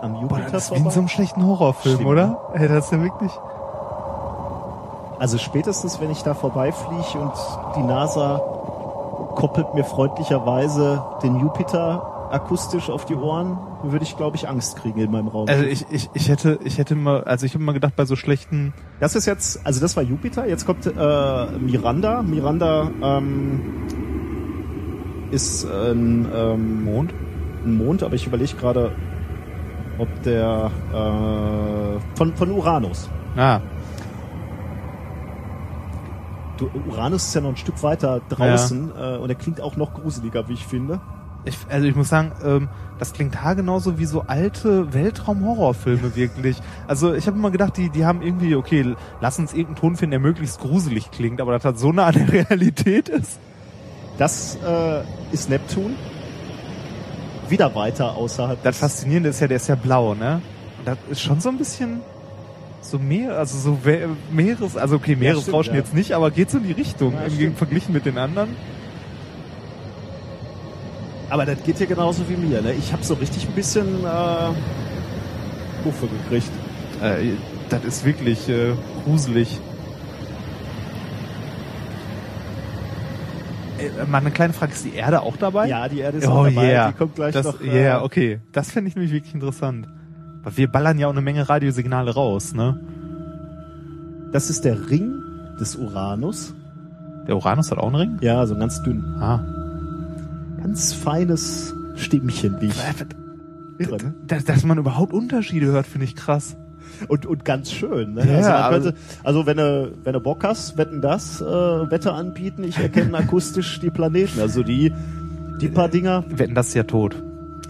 am Boah, Jupiter das ist wie in so vorbei. einem schlechten Horrorfilm, Stimmt. oder? Ey, das ist ja wirklich. Also spätestens, wenn ich da vorbeifliege und die NASA koppelt mir freundlicherweise den Jupiter akustisch auf die Ohren, würde ich, glaube ich, Angst kriegen in meinem Raum. Also ich, ich, ich hätte, ich hätte mal, also ich habe mal gedacht, bei so schlechten, das ist jetzt, also das war Jupiter, jetzt kommt äh, Miranda. Miranda ähm, ist ein ähm, Mond. Ein Mond, aber ich überlege gerade, ob der äh, von, von Uranus. ah, Du, Uranus ist ja noch ein Stück weiter draußen äh, und er klingt auch noch gruseliger, wie ich finde. Ich, also ich muss sagen, ähm, das klingt haargenauso wie so alte Weltraum-Horrorfilme wirklich. Also ich habe immer gedacht, die, die haben irgendwie, okay, lass uns irgendeinen Ton finden, der möglichst gruselig klingt, aber das hat so nah an der Realität ist. Das äh, ist Neptun. Wieder weiter außerhalb. Das Faszinierende ist ja, der ist ja blau, ne? Und das ist schon so ein bisschen so Meer, also so Meeres, also okay, Meeresrauschen ja. jetzt nicht, aber geht so in die Richtung, Ja, im verglichen mit den anderen. Aber das geht ja genauso wie mir. Ne? Ich habe so richtig ein bisschen äh, Puffe gekriegt. Äh, das ist wirklich äh, gruselig. Äh, mal eine kleine Frage, ist die Erde auch dabei? Ja, die Erde ist oh auch dabei. yeah. Die kommt gleich das, noch. Ja, äh, yeah, okay. Das fände ich nämlich wirklich interessant. Weil wir ballern ja auch eine Menge Radiosignale raus, ne? Das ist der Ring des Uranus. Der Uranus hat auch einen Ring? Ja, so ein ganz dünn. Ah. Ganz feines Stimmchen liegt drin. Dass, dass man überhaupt Unterschiede hört, finde ich krass. Und, und ganz schön. Ne? Ja, also, man könnte, also wenn du, wenn du Bock hast, wetten das, äh, Wette anbieten. Ich erkenne akustisch die Planeten. Also die, die paar Dinger. Wetten, das ist ja tot.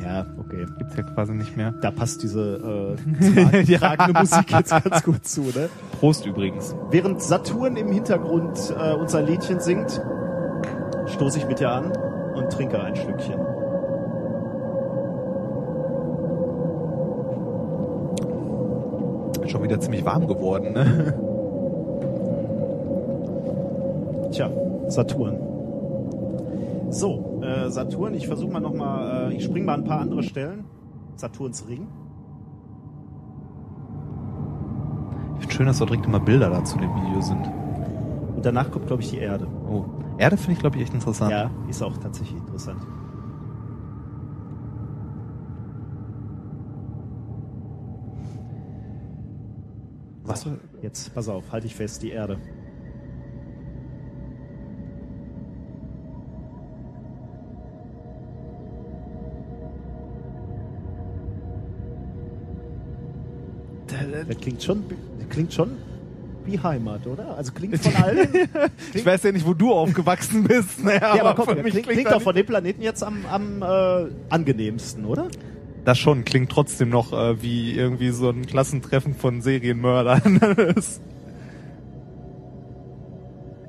Ja, okay. Gibt's ja quasi nicht mehr. Da passt diese äh, trag, Ja. tragende Musik jetzt ganz gut zu. Ne? Prost übrigens. Während Saturn im Hintergrund äh, unser Liedchen singt, stoße ich mit dir an und trinke ein Schlückchen. Schon wieder ziemlich warm geworden, ne? Tja, Saturn. So, äh, Saturn, ich versuche mal nochmal, äh, ich spring mal ein paar andere Stellen. Saturns Ring. Ich finde schön, dass da direkt immer Bilder da zu dem Video sind. Danach kommt, glaube ich, die Erde. Oh. Erde finde ich, glaube ich, echt interessant. Ja, ist auch tatsächlich interessant. Was? Jetzt, pass auf, halte ich fest, die Erde. Das klingt schon, das klingt schon wie Heimat, oder? Also klingt von allen. Ich weiß ja nicht, wo du aufgewachsen bist. Naja, ja, aber komm, für klingt, klingt, klingt doch von dem Planeten jetzt am, am äh, angenehmsten, oder? Das schon, klingt trotzdem noch äh, wie irgendwie so ein Klassentreffen von Serienmördern.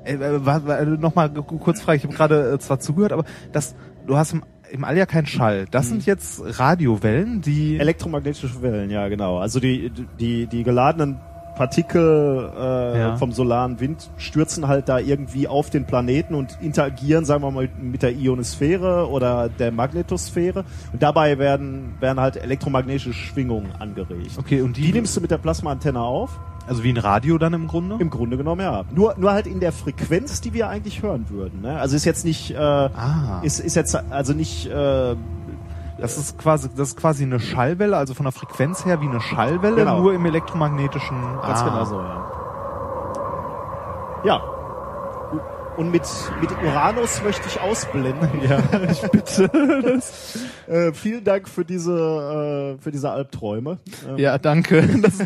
Äh, wa- wa- Nochmal kurz frage, ich habe gerade äh, zwar zugehört, aber das, du hast im, im All ja keinen Schall. Das sind jetzt Radiowellen, die... Elektromagnetische Wellen, ja genau. Also die die die geladenen Partikel äh, Ja. vom solaren Wind stürzen halt da irgendwie auf den Planeten und interagieren, sagen wir mal, mit der Ionosphäre oder der Magnetosphäre. Und dabei werden werden halt elektromagnetische Schwingungen angeregt. okay, und die, Die nimmst du mit der Plasmaantenne auf Also wie ein Radio dann im Grunde? Im Grunde genommen ja. Nur, nur halt in der Frequenz, die wir eigentlich hören würden. Ne? Also ist jetzt nicht, äh, Ah. ist, ist jetzt also nicht, äh, Das ist quasi, das ist quasi eine Schallwelle, also von der Frequenz her wie eine Schallwelle, Genau. nur im elektromagnetischen. ganz Ah. genau so, ja. Ja. Und mit, mit Uranus möchte ich ausblenden. Ja, ich bitte. Das, äh, vielen Dank für diese, äh, für diese Albträume. Ähm, Ja, danke. Das.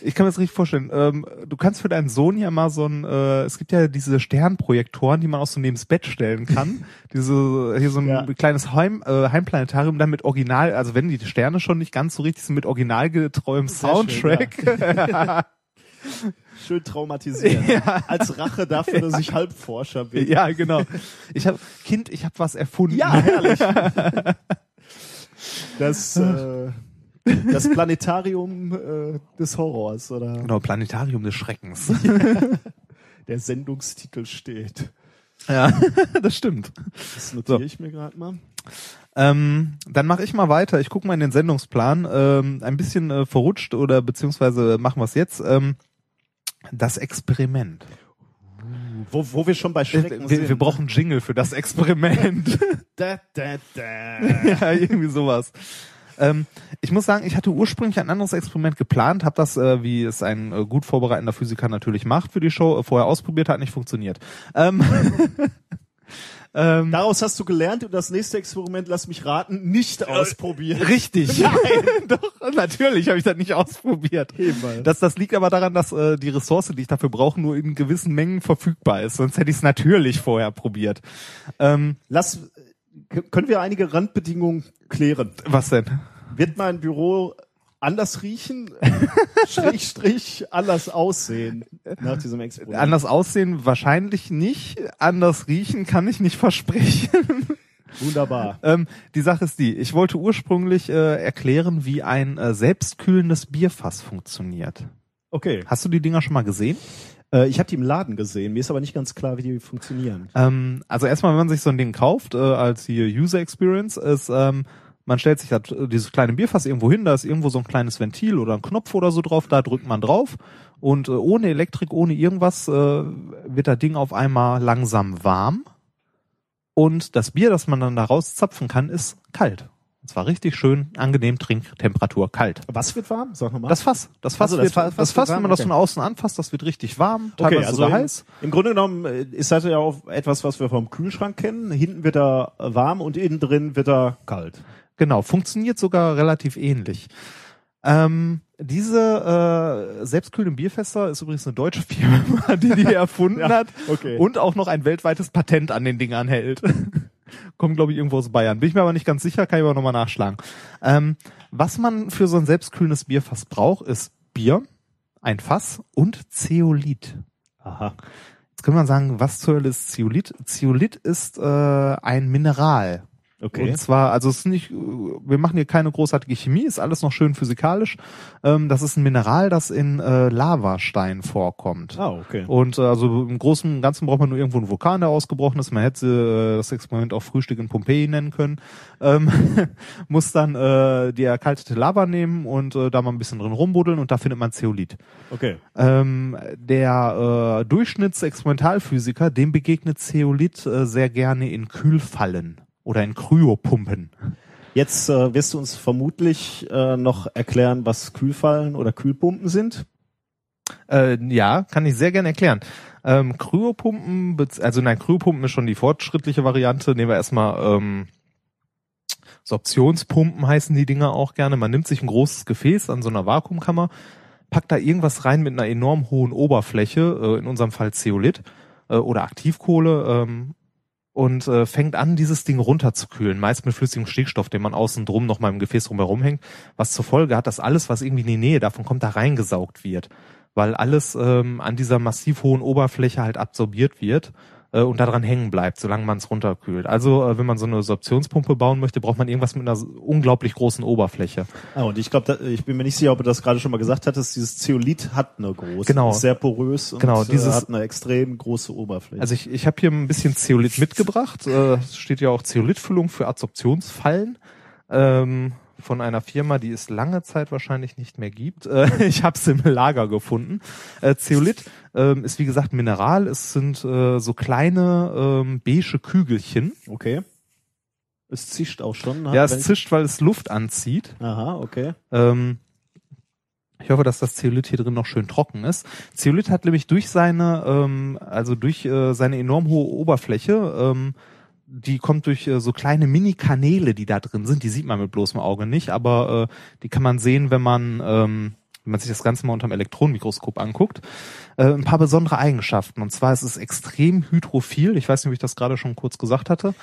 Ich kann mir das richtig vorstellen. Ähm, du kannst für deinen Sohn ja mal so ein, äh, es gibt ja diese Sternprojektoren, die man auch so neben das Bett stellen kann. diese, hier so ein Ja. kleines Heim, äh, Heimplanetarium dann mit Original, also wenn die Sterne schon nicht ganz so richtig sind, mit originalgetreuem Sehr schön, Soundtrack. Schön traumatisiert. Als Rache dafür, dass ich Halbforscher bin. Ja, genau. Ich habe Kind, ich habe was erfunden. Ja, herrlich. Das, äh, das Planetarium äh, des Horrors oder Genau, Planetarium des Schreckens. der Sendungstitel steht. ja, das stimmt. Das notiere ich mir gerade mal. Ähm, dann mache ich mal weiter. Ich gucke mal in den Sendungsplan. Ähm, ein bisschen äh, verrutscht oder beziehungsweise machen wir es jetzt. Ähm, das Experiment. Wo, wo wir schon bei Schrecken Wir, sind. wir brauchen Jingle für das Experiment. Da, da, da. ja, irgendwie sowas. Ähm, ich muss sagen, ich hatte ursprünglich ein anderes Experiment geplant, habe das, äh, wie es ein äh, gut vorbereitender Physiker natürlich macht für die Show, äh, vorher ausprobiert, hat nicht funktioniert. Ähm, ähm, Daraus hast du gelernt und das nächste Experiment, lass mich raten, nicht ausprobieren. Richtig. Doch, natürlich habe ich das nicht ausprobiert. Himmel. Das, das liegt aber daran, dass äh, die Ressource, die ich dafür brauche, nur in gewissen Mengen verfügbar ist. Sonst hätte ich es natürlich vorher probiert. Ähm, Lass, k- können wir einige Randbedingungen klären? was denn? Wird mein Büro anders riechen, Strich, anders aussehen nach diesem Experiment? Anders aussehen wahrscheinlich nicht. Anders riechen kann ich nicht versprechen. Wunderbar. ähm, die Sache ist die, ich wollte ursprünglich äh, erklären, wie ein äh, selbstkühlendes Bierfass funktioniert. Okay. Hast du die Dinger schon mal gesehen? Äh, ich habe die im Laden gesehen. Mir ist aber nicht ganz klar, wie die funktionieren. Ähm, also erstmal, wenn man sich so ein Ding kauft, äh, als hier User Experience, ist, ähm, man stellt sich das, dieses kleine Bierfass irgendwo hin, da ist irgendwo so ein kleines Ventil oder ein Knopf oder so drauf, da drückt man drauf und äh, ohne Elektrik, ohne irgendwas äh, wird das Ding auf einmal langsam warm und das Bier, das man dann da rauszapfen kann, ist kalt. Und zwar richtig schön, angenehm Trinktemperatur kalt. Was wird warm? Sag nochmal. Das Fass, das Fass, Also das wird, Fa- das Fass Fass, wenn man das von außen anfasst, das wird richtig warm, teilweise Okay, also sogar im, heiß. im Grunde genommen äh, ist das ja auch etwas, was wir vom Kühlschrank kennen. Hinten wird er warm und innen drin wird er kalt. Genau, funktioniert sogar relativ ähnlich. Ähm, diese äh, selbstkühlenden Bierfässer ist übrigens eine deutsche Firma, die die erfunden Ja, hat okay. und auch noch ein weltweites Patent an den Dingern hält. Kommt, glaube ich, irgendwo aus Bayern. Bin ich mir aber nicht ganz sicher, kann ich aber nochmal nachschlagen. Ähm, was man für so ein selbstkühlendes Bierfass braucht, ist Bier, ein Fass und Zeolit. Aha. Jetzt kann man sagen, was zur Hölle ist Zeolit? Zeolit ist äh, ein Mineral. Okay. Und zwar, also es ist nicht, wir machen hier keine großartige Chemie, ist alles noch schön physikalisch. Ähm, das ist ein Mineral, das in äh, Lavastein vorkommt. Ah, okay. Und äh, also im Großen und Ganzen braucht man nur irgendwo einen Vulkan, der ausgebrochen ist. Man hätte äh, das Experiment auch Frühstück in Pompeji nennen können. Ähm, muss dann äh, die erkaltete Lava nehmen und äh, da mal ein bisschen drin rumbuddeln und da findet man Zeolit. Okay. Ähm, der äh, Durchschnittsexperimentalphysiker, dem begegnet Zeolit äh, sehr gerne in Kühlfallen oder in Kryopumpen. Jetzt äh, wirst du uns vermutlich äh, noch erklären, was Kühlfallen oder Kühlpumpen sind. Äh, ja, kann ich sehr gerne erklären. Ähm, Kryopumpen, also nein, Kryopumpen ist schon die fortschrittliche Variante. Nehmen wir erstmal ähm, Sorptionspumpen heißen die Dinger auch gerne. Man nimmt sich ein großes Gefäß an so einer Vakuumkammer, packt da irgendwas rein mit einer enorm hohen Oberfläche, äh, in unserem Fall Zeolit äh, oder Aktivkohle, ähm, und äh, fängt an, dieses Ding runterzukühlen, meist mit flüssigem Stickstoff, den man außen drum noch mal im Gefäß drumherum hängt, was zur Folge hat, dass alles, was irgendwie in die Nähe davon kommt, da reingesaugt wird, weil alles ähm, an dieser massiv hohen Oberfläche halt absorbiert wird äh, und daran hängen bleibt, solange man es runterkühlt. Also, äh, wenn man so eine Sorptionspumpe bauen möchte, braucht man irgendwas mit einer unglaublich großen Oberfläche. Ah, und ich glaube, ich bin mir nicht sicher, ob du das gerade schon mal gesagt hattest, dieses Zeolit hat eine große, Genau. ist sehr porös und Genau, äh, dieses- hat eine extrem große Oberfläche. Also ich, ich habe hier ein bisschen Zeolit mitgebracht. Äh, Es steht ja auch Zeolitfüllung für Adsorptionsfallen. Ähm, von einer Firma, die es lange Zeit wahrscheinlich nicht mehr gibt. Äh, ich habe es im Lager gefunden. Äh, Zeolit ähm, ist wie gesagt Mineral. Es sind äh, so kleine ähm, beige Kügelchen. Okay. Es zischt auch schon. ne? Ja, es zischt, weil es Luft anzieht. Aha, okay. Ähm, ich hoffe, dass das Zeolit hier drin noch schön trocken ist. Zeolit hat nämlich durch seine, ähm, also durch äh, seine enorm hohe Oberfläche, ähm, die kommt durch äh, so kleine Mini-Kanäle, die da drin sind. Die sieht man mit bloßem Auge nicht, aber äh, die kann man sehen, wenn man, ähm, wenn man sich das Ganze mal unter dem Elektronenmikroskop anguckt. Äh, ein paar besondere Eigenschaften. Und zwar ist es extrem hydrophil. Ich weiß nicht, ob ich das gerade schon kurz gesagt hatte.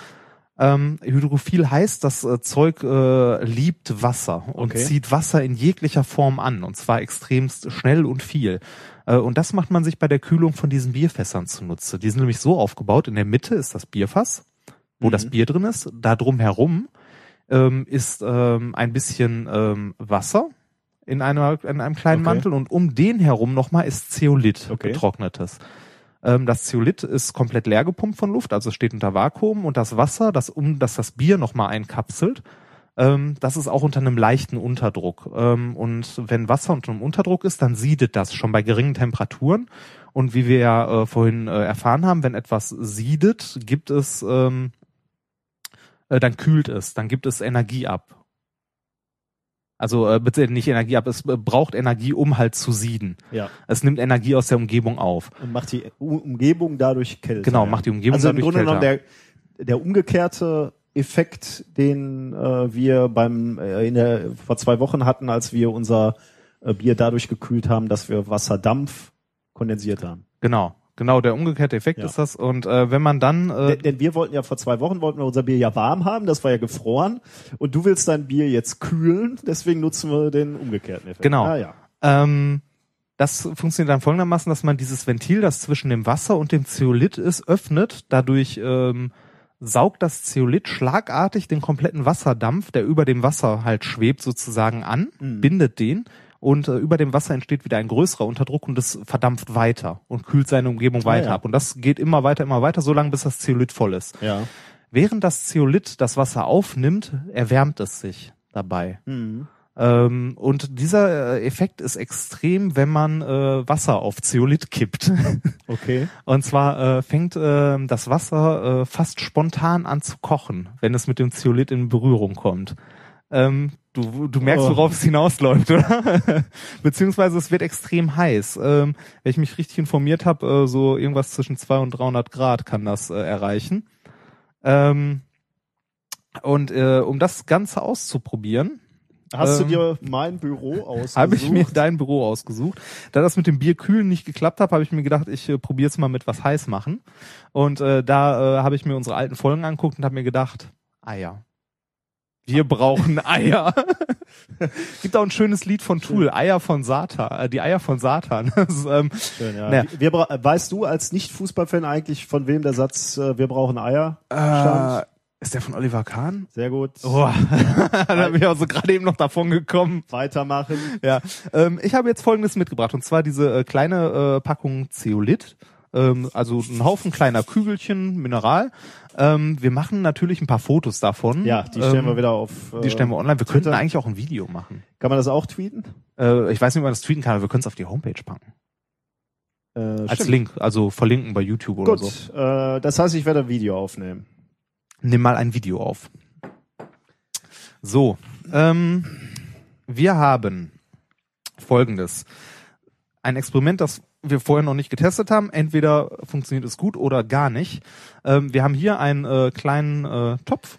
Ähm, Hydrophil heißt, das äh, Zeug äh, liebt Wasser und Okay. zieht Wasser in jeglicher Form an und zwar extremst schnell und viel. Äh, und das macht man sich bei der Kühlung von diesen Bierfässern zunutze. Die sind nämlich so aufgebaut, in der Mitte ist das Bierfass, wo das Bier drin ist. Da drum herum ähm, ist ähm, ein bisschen ähm, Wasser in, einer, in einem kleinen Okay. Mantel und um den herum nochmal ist Zeolit, Okay. getrocknetes. Ähm, das Zeolit ist komplett leer gepumpt von Luft, also steht unter Vakuum und das Wasser, das um das das Bier nochmal einkapselt, ähm, das ist auch unter einem leichten Unterdruck. Ähm, und wenn Wasser unter einem Unterdruck ist, dann siedet das schon bei geringen Temperaturen. Und wie wir ja äh, vorhin äh, erfahren haben, wenn etwas siedet, gibt es, ähm, äh, dann kühlt es, dann gibt es Energie ab. Also äh, bitte nicht Energie ab, es äh, braucht Energie, um halt zu sieden. Ja. Es nimmt Energie aus der Umgebung auf. Und macht die Umgebung dadurch kälter. Genau, macht die Umgebung also dadurch im Grunde genommen kälter. der, der umgekehrte Effekt, den äh, wir beim äh, in der vor zwei Wochen hatten, als wir unser äh, Bier dadurch gekühlt haben, dass wir Wasserdampf kondensiert haben. Genau, genau, der umgekehrte Effekt Ja. ist das. Und äh, wenn man dann äh, denn, denn wir wollten ja vor zwei Wochen wollten wir unser Bier ja warm haben, das war ja gefroren. Und du willst dein Bier jetzt kühlen, deswegen nutzen wir den umgekehrten Effekt. Genau. Ah, ja. Ähm, das funktioniert dann folgendermaßen, dass man dieses Ventil, das zwischen dem Wasser und dem Zeolit ist, öffnet. Dadurch ähm, saugt das Zeolit schlagartig den kompletten Wasserdampf, der über dem Wasser halt schwebt, sozusagen an, bindet den und äh, über dem Wasser entsteht wieder ein größerer Unterdruck und es verdampft weiter und kühlt seine Umgebung weiter ja. ab. Und das geht immer weiter, immer weiter, solange bis das Zeolit voll ist. Ja. Während das Zeolit das Wasser aufnimmt, erwärmt es sich dabei. Ähm, und dieser äh, Effekt ist extrem, wenn man äh, Wasser auf Zeolit kippt. Okay. und zwar äh, fängt äh, das Wasser äh, fast spontan an zu kochen, wenn es mit dem Zeolit in Berührung kommt. Ähm, du, du merkst, Oh. worauf es hinausläuft, oder? Beziehungsweise es wird extrem heiß. Ähm, wenn ich mich richtig informiert habe, äh, so irgendwas zwischen 200 und 300 Grad kann das äh, erreichen. Ähm, und äh, um das Ganze auszuprobieren, Hast Ähm, du dir mein Büro ausgesucht? habe ich mir dein Büro ausgesucht. Da das mit dem Bierkühlen nicht geklappt hat, habe ich mir gedacht, ich äh, probiere es mal mit was heiß machen. Und äh, da äh, habe ich mir unsere alten Folgen angeguckt und habe mir gedacht, Eier. Wir brauchen Eier. Gibt auch ein schönes Lied von Tool, Eier von Satan, äh, die Eier von Satan. Ist, ähm, Schön, ja. Naja. Wir, weißt du als Nicht-Fußballfan eigentlich, von wem der Satz äh, Wir brauchen Eier äh, stammt? ist der von Oliver Kahn? Sehr gut. Oh, da bin ich also gerade eben noch davon gekommen. Weitermachen. Ja, ähm, ich habe jetzt Folgendes mitgebracht und zwar diese äh, kleine äh, Packung Zeolit. Ähm, also ein Haufen kleiner Kügelchen, Mineral. Ähm, wir machen natürlich ein paar Fotos davon. Ja, die stellen ähm, wir wieder auf. äh, Die stellen wir online. Wir könnten Twitter. eigentlich auch ein Video machen. Kann man das auch tweeten? Äh, ich weiß nicht, ob man das tweeten kann, aber wir können es auf die Homepage packen. Äh, Als stimmt. Link, also verlinken bei YouTube oder Gut, so. äh, das heißt, ich werde ein Video aufnehmen. Nimm mal ein Video auf. So, ähm, wir haben folgendes. Ein Experiment, das wir vorher noch nicht getestet haben. Entweder funktioniert es gut oder gar nicht. Ähm, wir haben hier einen äh, kleinen äh, Topf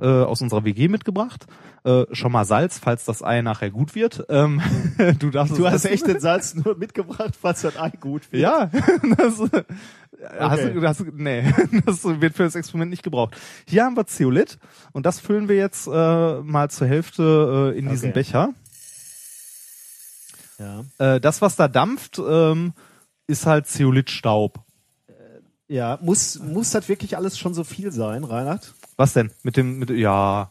äh, aus unserer WG mitgebracht. Äh, schon mal Salz, falls das Ei nachher gut wird. Ähm, du darfst Du hast echt den Salz nur mitgebracht, falls das Ei gut wird. Ja, das, äh, hast Okay. du, hast du, nee, das wird für das Experiment nicht gebraucht. Hier haben wir Zeolit und das füllen wir jetzt äh, mal zur Hälfte äh, in diesen Okay. Becher. Ja. Äh, das, was da dampft, ähm, ist halt Zeolitstaub. ja. Muss, muss das wirklich alles schon so viel sein, Reinhard? Was denn? Mit dem, mit, ja,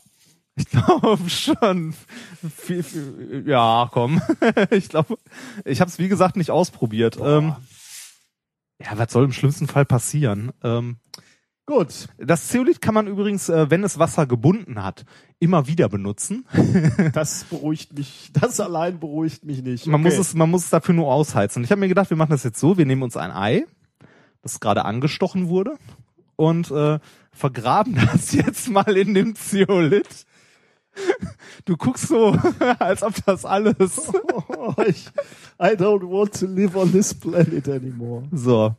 ich glaube schon. Viel, viel, ja, komm. ich glaube, ich habe es wie gesagt nicht ausprobiert. Ähm, ja, was soll im schlimmsten Fall passieren? Ähm, Gut. Das Zeolit kann man übrigens, äh, wenn es Wasser gebunden hat, immer wieder benutzen. Das beruhigt mich. Das allein beruhigt mich nicht. Man Okay. muss es, man muss es dafür nur ausheizen. Ich habe mir gedacht, wir machen das jetzt so: Wir nehmen uns ein Ei, das gerade angestochen wurde, und äh, vergraben das jetzt mal in dem Zeolit. Du guckst so, als ob das alles. Oh, ich, I don't want to live on this planet anymore. So.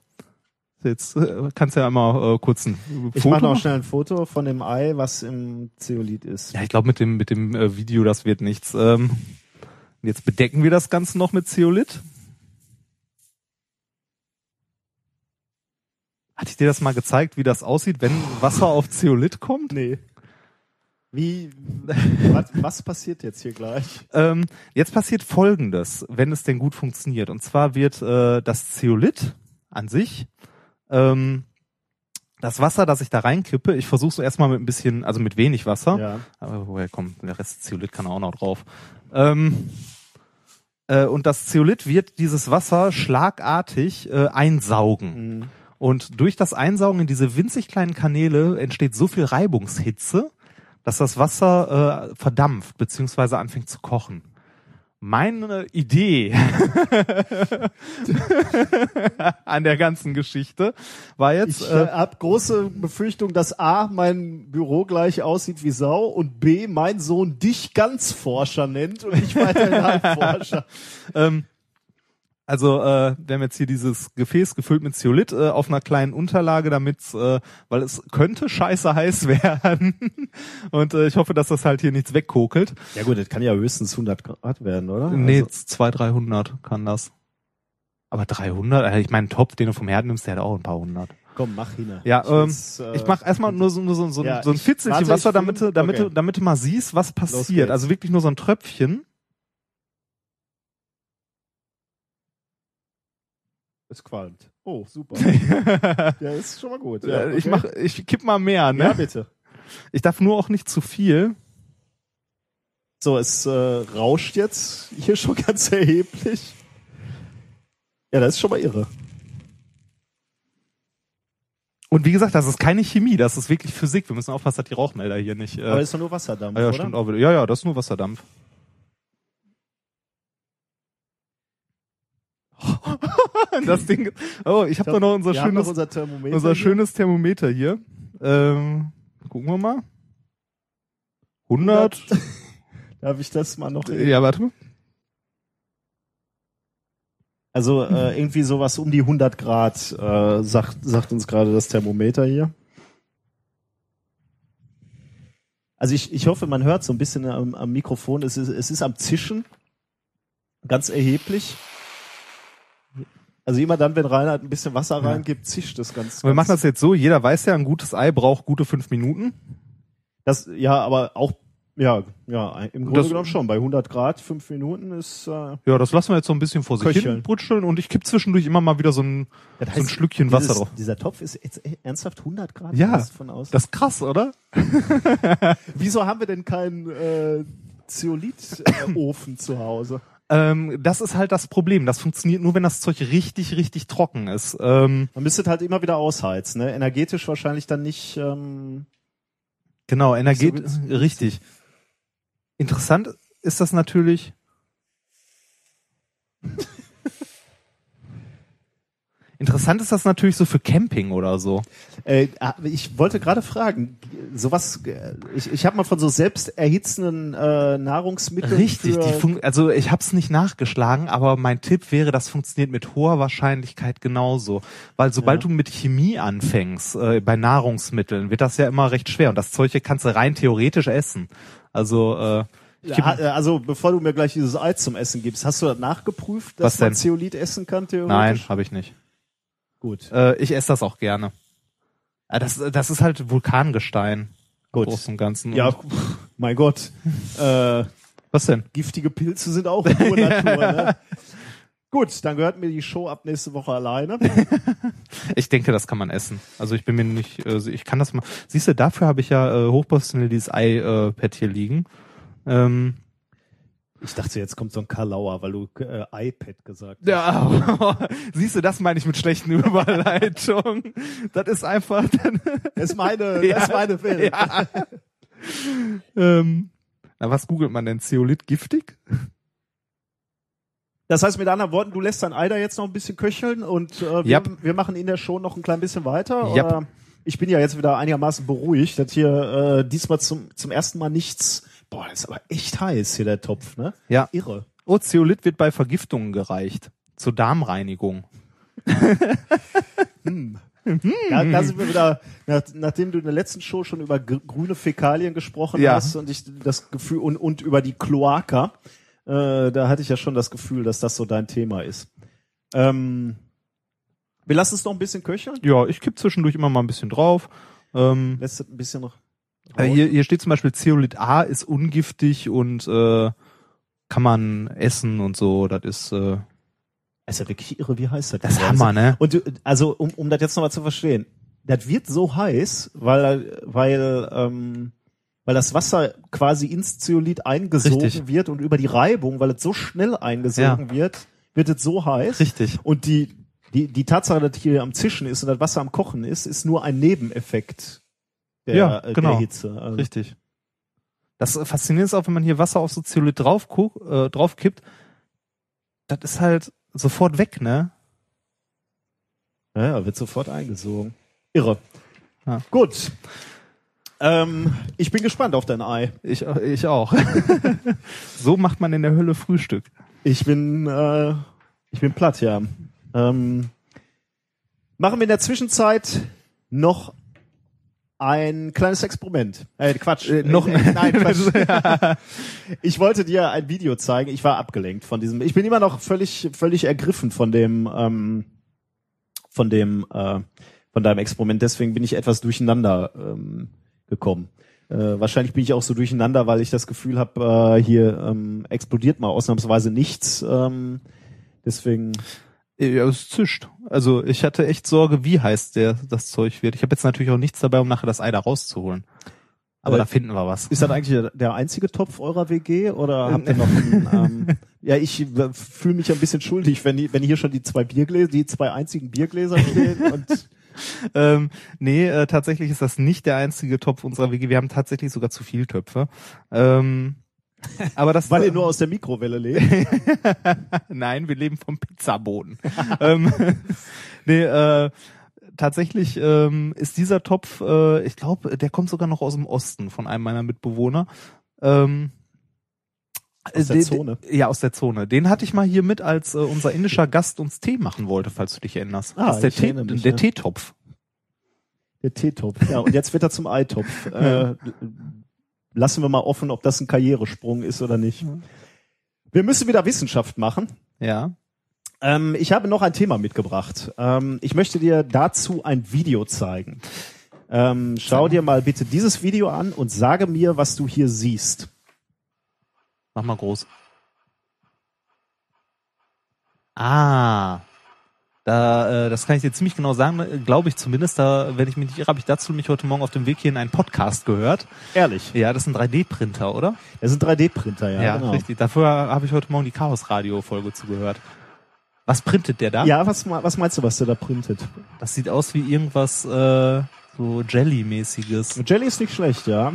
Jetzt äh, kannst du ja mal äh, kurz ein Ich Foto mache noch schnell ein Foto von dem Ei, was im Zeolit ist. Ja, ich glaube, mit dem, mit dem äh, Video, das wird nichts. Ähm, jetzt bedecken wir das Ganze noch mit Zeolit. Hatte ich dir das mal gezeigt, wie das aussieht, wenn Wasser auf Zeolit kommt? Nee. Wie, was, was passiert jetzt hier gleich? Ähm, jetzt passiert Folgendes, wenn es denn gut funktioniert. Und zwar wird äh, das Zeolit an sich, ähm, das Wasser, das ich da reinkippe, ich versuche es erstmal mit ein bisschen, also mit wenig Wasser. Ja. Aber woher kommt der Rest Zeolit kann auch noch drauf. Ähm, äh, und das Zeolit wird dieses Wasser schlagartig äh, einsaugen. Mhm. Und durch das Einsaugen in diese winzig kleinen Kanäle entsteht so viel Reibungshitze, dass das Wasser äh, verdampft bzw. anfängt zu kochen. Meine Idee an der ganzen Geschichte war jetzt, Ich äh, äh, habe große Befürchtung, dass A, mein Büro gleich aussieht wie Sau und B, mein Sohn dich ganz Forscher nennt und ich weiterhin Halbforscher. Ähm, also äh, wir haben jetzt hier dieses Gefäß gefüllt mit Zeolit äh, auf einer kleinen Unterlage, damit äh, weil es könnte scheiße heiß werden und äh, ich hoffe, dass das halt hier nichts wegkokelt. Ja gut, das kann ja höchstens 100 Grad werden, oder? nee, Also, 200, 300 kann das. Aber 300, äh, ich meine, einen Topf, den du vom Herd nimmst, der hat auch ein paar hundert. komm, mach hin. Ja, Ich ähm, äh, ich mach erstmal nur so, nur so, so, Ja, so ein Fitzelchen Wasser, damit, damit, okay. damit du mal siehst, was passiert. Also wirklich nur so ein Tröpfchen. Es qualmt. Oh, super. ja, ist schon mal gut. Ja, Äh, okay. Ich mach, ich kipp mal mehr, ne? Ja, bitte. Ich darf nur auch nicht zu viel. So, es äh, rauscht jetzt hier schon ganz erheblich. Ja, das ist schon mal irre. Und wie gesagt, das ist keine Chemie, das ist wirklich Physik. Wir müssen aufpassen, dass die Rauchmelder hier nicht. Äh, Aber das ist doch nur Wasserdampf, ah, ja, oder? stimmt auch wieder. Ja, ja, das ist nur Wasserdampf. das Ding. Oh, ich habe doch noch unser haben noch schönes, unser Thermometer. unser hier. schönes Thermometer hier. Ähm, gucken wir mal. 100. Darf ich das mal noch? Ja, warte mal. Also äh, irgendwie sowas um die 100 Grad, äh, sagt, sagt uns gerade das Thermometer hier. Also ich, ich hoffe, man hört so ein bisschen am, am Mikrofon. Es ist, es ist am Zischen, ganz erheblich. Also immer dann, wenn Reinhard ein bisschen Wasser reingibt, zischt es ganz. Wir machen das jetzt so. Jeder weiß ja, ein gutes Ei braucht gute fünf Minuten. Das, ja, aber auch, ja, ja, im Grunde Das- genommen schon. Bei 100 Grad, fünf Minuten ist, äh, Ja, das lassen wir jetzt so ein bisschen vor sich hin Köcheln. brutscheln und ich kipp zwischendurch immer mal wieder so ein, das so ein Schlückchen Wasser dieses, drauf. Dieser Topf ist jetzt e- ernsthaft 100 Grad Ja, von außen. Das ist krass, oder? Wieso haben wir denn keinen äh, Zeolit-Ofen zu Hause? Ähm, das ist halt das Problem. Das funktioniert nur, wenn das Zeug richtig, richtig trocken ist. Ähm, Man müsste halt immer wieder ausheizen, ne? Energetisch wahrscheinlich dann nicht. Ähm, genau, Energie, So richtig. Interessant ist das natürlich. Interessant ist das natürlich so für Camping oder so. äh, ah, ich wollte gerade fragen, sowas. äh, Ich, ich habe mal von so selbst erhitzenden äh, Nahrungsmitteln. Richtig, die fun also ich habe es nicht nachgeschlagen, aber mein Tipp wäre, das funktioniert mit hoher Wahrscheinlichkeit genauso, weil sobald Ja. du mit Chemie anfängst äh, bei Nahrungsmitteln, wird das ja immer recht schwer und das Zeug hier kannst du rein theoretisch essen. Also äh, Ja, äh, also bevor du mir gleich dieses Ei zum Essen gibst, hast du das nachgeprüft, dass man Zeolit essen kann theoretisch? nein, habe ich nicht. Gut. Äh, ich esse das auch gerne. Äh, das, das ist halt Vulkangestein. Gut. Im Großen und Ganzen. Ja, pff, mein Gott. Äh, Was denn? giftige Pilze sind auch pure Natur. Ne? Gut, dann gehört mir die Show ab nächste Woche alleine. Ich denke, das kann man essen. Also ich bin mir nicht, äh, ich kann das mal. Siehst du, dafür habe ich ja äh, hochprofessionell dieses Ei-Pad hier liegen. Ähm, Ich dachte, jetzt kommt so ein Karlauer, weil du äh, iPad gesagt hast. Ja, siehst du, das meine ich mit schlechten Überleitungen. Das ist einfach. Das ist meine, das ist meine Welt. Ja. ähm, na, was googelt man denn? Zeolit giftig? Das heißt mit anderen Worten, du lässt dein Ei da jetzt noch ein bisschen köcheln und äh, wir, Yep. wir machen in der Show noch ein klein bisschen weiter. Yep. Oder ich bin ja jetzt wieder einigermaßen beruhigt, dass hier äh, diesmal zum, zum ersten Mal nichts. Boah, ist aber echt heiß hier der Topf, ne? Ja. Irre. Oh, Zeolit wird bei Vergiftungen gereicht. Zur Darmreinigung. Ja, da sind wir wieder, nach, nachdem du in der letzten Show schon über gr- grüne Fäkalien gesprochen Ja. hast und ich das Gefühl und, und über die Kloaka, äh, da hatte ich ja schon das Gefühl, dass das so dein Thema ist. Ähm, wir lassen es noch ein bisschen köcheln. Ja, ich kipp zwischendurch immer mal ein bisschen drauf. Ähm, Lässt es ein bisschen noch. Äh, hier, hier steht zum Beispiel Zeolit A ist ungiftig und äh, kann man essen und so. Das ist äh, Das ist ja wirklich irre, wie heiß das das ist. Hammer, ne? Und du, also, um, um das jetzt nochmal zu verstehen, das wird so heiß, weil, weil, ähm, weil das Wasser quasi ins Zeolit eingesogen Richtig. wird und über die Reibung, weil es so schnell eingesogen wird, wird es so heiß. Richtig. Und die, die, die Tatsache, dass hier am Zischen ist und das Wasser am Kochen ist, ist nur ein Nebeneffekt der, Ja, äh, genau. der Hitze. Also, Richtig. Das äh, Faszinierende ist auch, wenn man hier Wasser auf so Zeolit drauf, äh, drauf kippt, das ist halt sofort weg, ne? Ja, wird sofort eingesogen. Irre. Ja. Gut. Ähm, ich bin gespannt auf dein Ei. Ich, ich auch. so macht man in der Hölle Frühstück. Ich bin, äh, ich bin platt, ja. Ähm, machen wir in der Zwischenzeit noch ein kleines Experiment. Äh, Quatsch. Äh, noch- äh, nein, Quatsch. ich wollte dir ein Video zeigen. Ich war abgelenkt von diesem. Ich bin immer noch völlig, völlig ergriffen von dem, ähm, von dem, äh, von deinem Experiment. Deswegen bin ich etwas durcheinander ähm, gekommen. Äh, wahrscheinlich bin ich auch so durcheinander, weil ich das Gefühl habe, äh, hier ähm, explodiert mal ausnahmsweise nichts. Ähm, deswegen. Ja, es zischt. Also ich hatte echt Sorge, wie heiß der das Zeug wird. Ich habe jetzt natürlich auch nichts dabei, um nachher das Ei da rauszuholen. Aber Äh, da finden wir was. Ist das eigentlich der- einzige Topf eurer WG oder habt ihr noch einen, ähm, Ja, ich äh, fühle mich ein bisschen schuldig, wenn, wenn hier schon die zwei Biergläser, die zwei einzigen Biergläser stehen und Ähm, nee, äh, tatsächlich ist das nicht der einzige Topf unserer WG. Wir haben tatsächlich sogar zu viel Töpfe. Ähm, aber das weil ihr nur aus der Mikrowelle lebt. Nein, wir leben vom Pizzaboden. ähm, nee, äh, tatsächlich ähm, ist dieser Topf, äh, ich glaube, der kommt sogar noch aus dem Osten von einem meiner Mitbewohner. Ähm, Aus der den- Zone? Ja, aus der Zone. Den hatte ich mal hier mit, als äh, unser indischer Gast uns Tee machen wollte, falls du dich erinnerst. Ah, das ist der, Tee, mich, der ja. Teetopf. Der Teetopf. Ja, und jetzt wird er zum Eitopf. Äh, lassen wir mal offen, ob das ein Karrieresprung ist oder nicht. Wir müssen wieder Wissenschaft machen. Ja. Ähm, ich habe noch ein Thema mitgebracht. Ähm, ich möchte dir dazu ein Video zeigen. Ähm, schau dir mal bitte dieses Video an und sage mir, was du hier siehst. Mach mal groß. Ah. Da, äh, das kann ich dir ziemlich genau sagen, glaube ich zumindest. Da, wenn ich mich nicht irre, habe ich dazu mich heute Morgen auf dem Weg hier in einen Podcast gehört. Ehrlich. Ja, das ein 3D-Printer, oder? Das ein 3D-Printer, ja. genau. richtig. Dafür habe ich heute Morgen die Chaos-Radio-Folge zugehört. Was printet der da? Ja, was, was meinst du, was der da printet? Das sieht aus wie irgendwas äh, so Jelly-mäßiges. Jelly ist nicht schlecht, ja.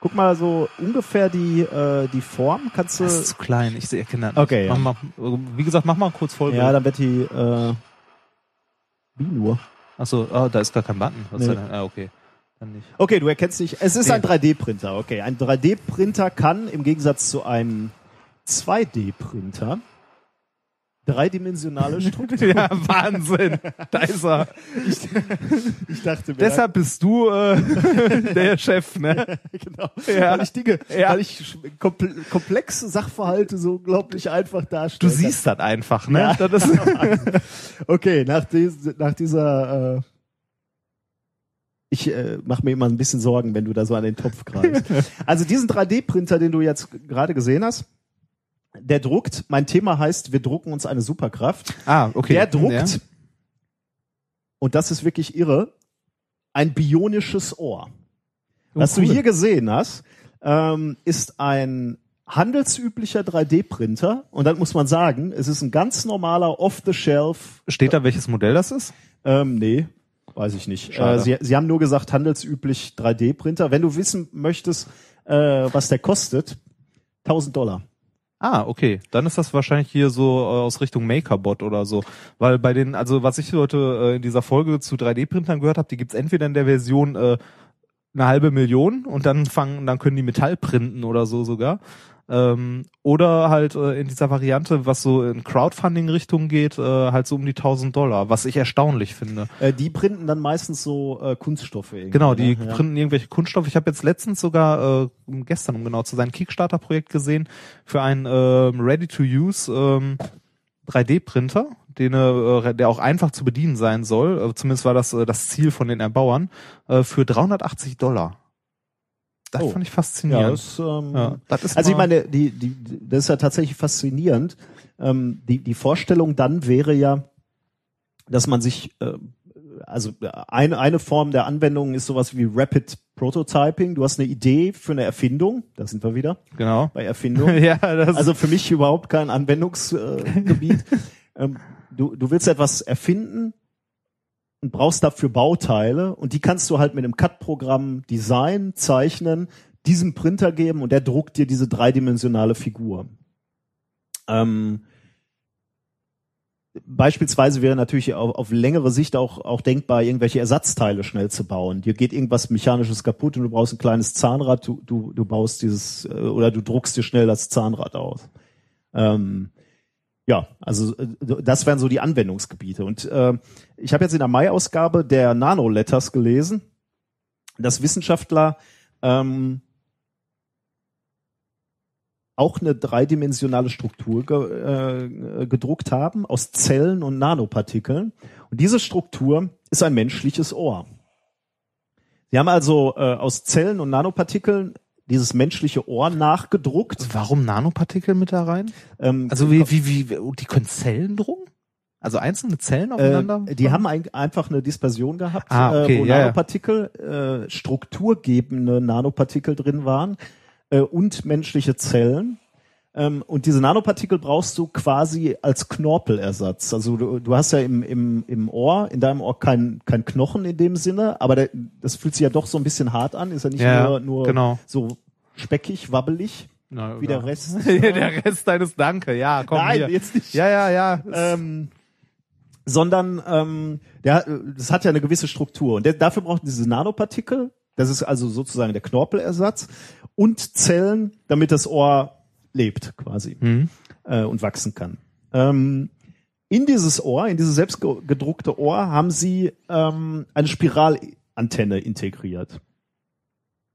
Guck mal so ungefähr die, äh, die Form. Kannst du. Das ist zu klein. Ich erkenne das nicht. Okay, ja. Mach mal, wie gesagt, mach mal kurz Folge. Ja, dann wird die, äh, wie nur? Achso, oh, da ist gar kein Button. Was Nee. denn? Ah, okay. Dann nicht. Okay, du erkennst nicht. Es ist Nee. ein 3D-Printer. Okay, ein 3D-Printer kann im Gegensatz zu einem 2D-Printer dreidimensionale Strukturen. Ja, Wahnsinn. Da ist er. ich dachte mir, Deshalb bist du äh, der Chef, ne? genau, Ja. weil ich Dinge, Ja. weil ich komplexe Sachverhalte so unglaublich einfach Du darstelle. siehst das einfach, ne? Ja. Das ist, Okay, nach, dies, nach dieser, äh, ich äh, mache mir immer ein bisschen Sorgen, wenn du da so an den Topf greifst. also diesen 3D-Printer, den du jetzt gerade gesehen hast, der druckt, mein Thema heißt, wir drucken uns eine Superkraft. ah, okay. Der druckt, Ja. und das ist wirklich irre, ein bionisches Ohr. Oh, Was cool. du hier gesehen hast, ähm, ist ein handelsüblicher 3D-Printer und dann muss man sagen, es ist ein ganz normaler Off-the-Shelf. Steht da, welches Modell das ist? Ähm, nee, weiß ich nicht. Äh, sie, sie haben nur gesagt handelsüblich 3D-Printer. Wenn du wissen möchtest, äh, was der kostet, 1000 Dollar. Ah, okay. Dann ist das wahrscheinlich hier so äh, aus Richtung Makerbot oder so. Weil bei den, also was ich heute äh, in dieser Folge zu 3D-Printern gehört habe, die gibt's entweder in der Version äh, eine halbe Million und dann fangen, dann können die Metall printen oder so sogar. Ähm, oder halt äh, in dieser Variante, was so in Crowdfunding-Richtung geht, äh, halt so um die 1000 Dollar, was ich erstaunlich finde. Äh, die printen dann meistens so äh, Kunststoffe. Genau, die ne? Ja. printen irgendwelche Kunststoffe. Ich habe jetzt letztens sogar äh, gestern, um genau zu sein, ein Kickstarter-Projekt gesehen für einen ähm, Ready-to-Use ähm, 3D-Printer, den, äh, der auch einfach zu bedienen sein soll. Äh, zumindest war das äh, das Ziel von den Erbauern äh, für 380 Dollar. Das Oh. fand ich Ja, faszinierend. das, ähm, Ja, das ist also ich meine, die, die, das ist ja tatsächlich faszinierend. Ähm, die, die Vorstellung dann wäre ja, dass man sich, äh, also eine, eine Form der Anwendung ist sowas wie Rapid Prototyping. Du hast eine Idee für eine Erfindung, da sind wir wieder Genau. bei Erfindung. ja, das Also für mich überhaupt kein Anwendungsgebiet. ähm, du, du willst etwas erfinden und brauchst dafür Bauteile und die kannst du halt mit einem CAD-Programm designen, zeichnen, diesem Printer geben und der druckt dir diese dreidimensionale Figur. Ähm, Beispielsweise wäre natürlich auf, auf längere Sicht auch, auch denkbar, irgendwelche Ersatzteile schnell zu bauen. Dir geht irgendwas Mechanisches kaputt und du brauchst ein kleines Zahnrad, du, du, du baust dieses, äh, oder du druckst dir schnell das Zahnrad aus. Ähm, ja, also äh, das wären so die Anwendungsgebiete. Und äh, ich habe jetzt in der Mai-Ausgabe der Nano-Letters gelesen, dass Wissenschaftler ähm, auch eine dreidimensionale Struktur ge, äh, gedruckt haben aus Zellen und Nanopartikeln. Und diese Struktur ist ein menschliches Ohr. Sie haben also äh, aus Zellen und Nanopartikeln dieses menschliche Ohr nachgedruckt. Warum Nanopartikel mit da rein? Ähm, Also wie, wie, wie, die können Zellen drucken? Also einzelne Zellen aufeinander? Äh, die haben ein, einfach eine Dispersion gehabt, Ah, okay, äh, wo ja, ja. Nanopartikel, äh, strukturgebende Nanopartikel drin waren äh, und menschliche Zellen. Ähm, und diese Nanopartikel brauchst du quasi als Knorpelersatz. Also du, du hast ja im, im, im Ohr, in deinem Ohr kein, kein Knochen in dem Sinne, aber der, das fühlt sich ja doch so ein bisschen hart an, ist ja nicht Ja, nur, nur genau. so speckig, wabbelig, Na, wie der Rest. der Rest deines Danke, ja, komm Nein, hier. jetzt nicht. Ja, ja, ja. ähm, sondern ähm, der, das hat ja eine gewisse Struktur. Und der, dafür braucht diese Nanopartikel, das ist also sozusagen der Knorpelersatz, und Zellen, damit das Ohr lebt quasi Mhm. äh, und wachsen kann. Ähm, in dieses Ohr, in dieses selbst ge- gedruckte Ohr, haben sie ähm, eine Spiralantenne integriert.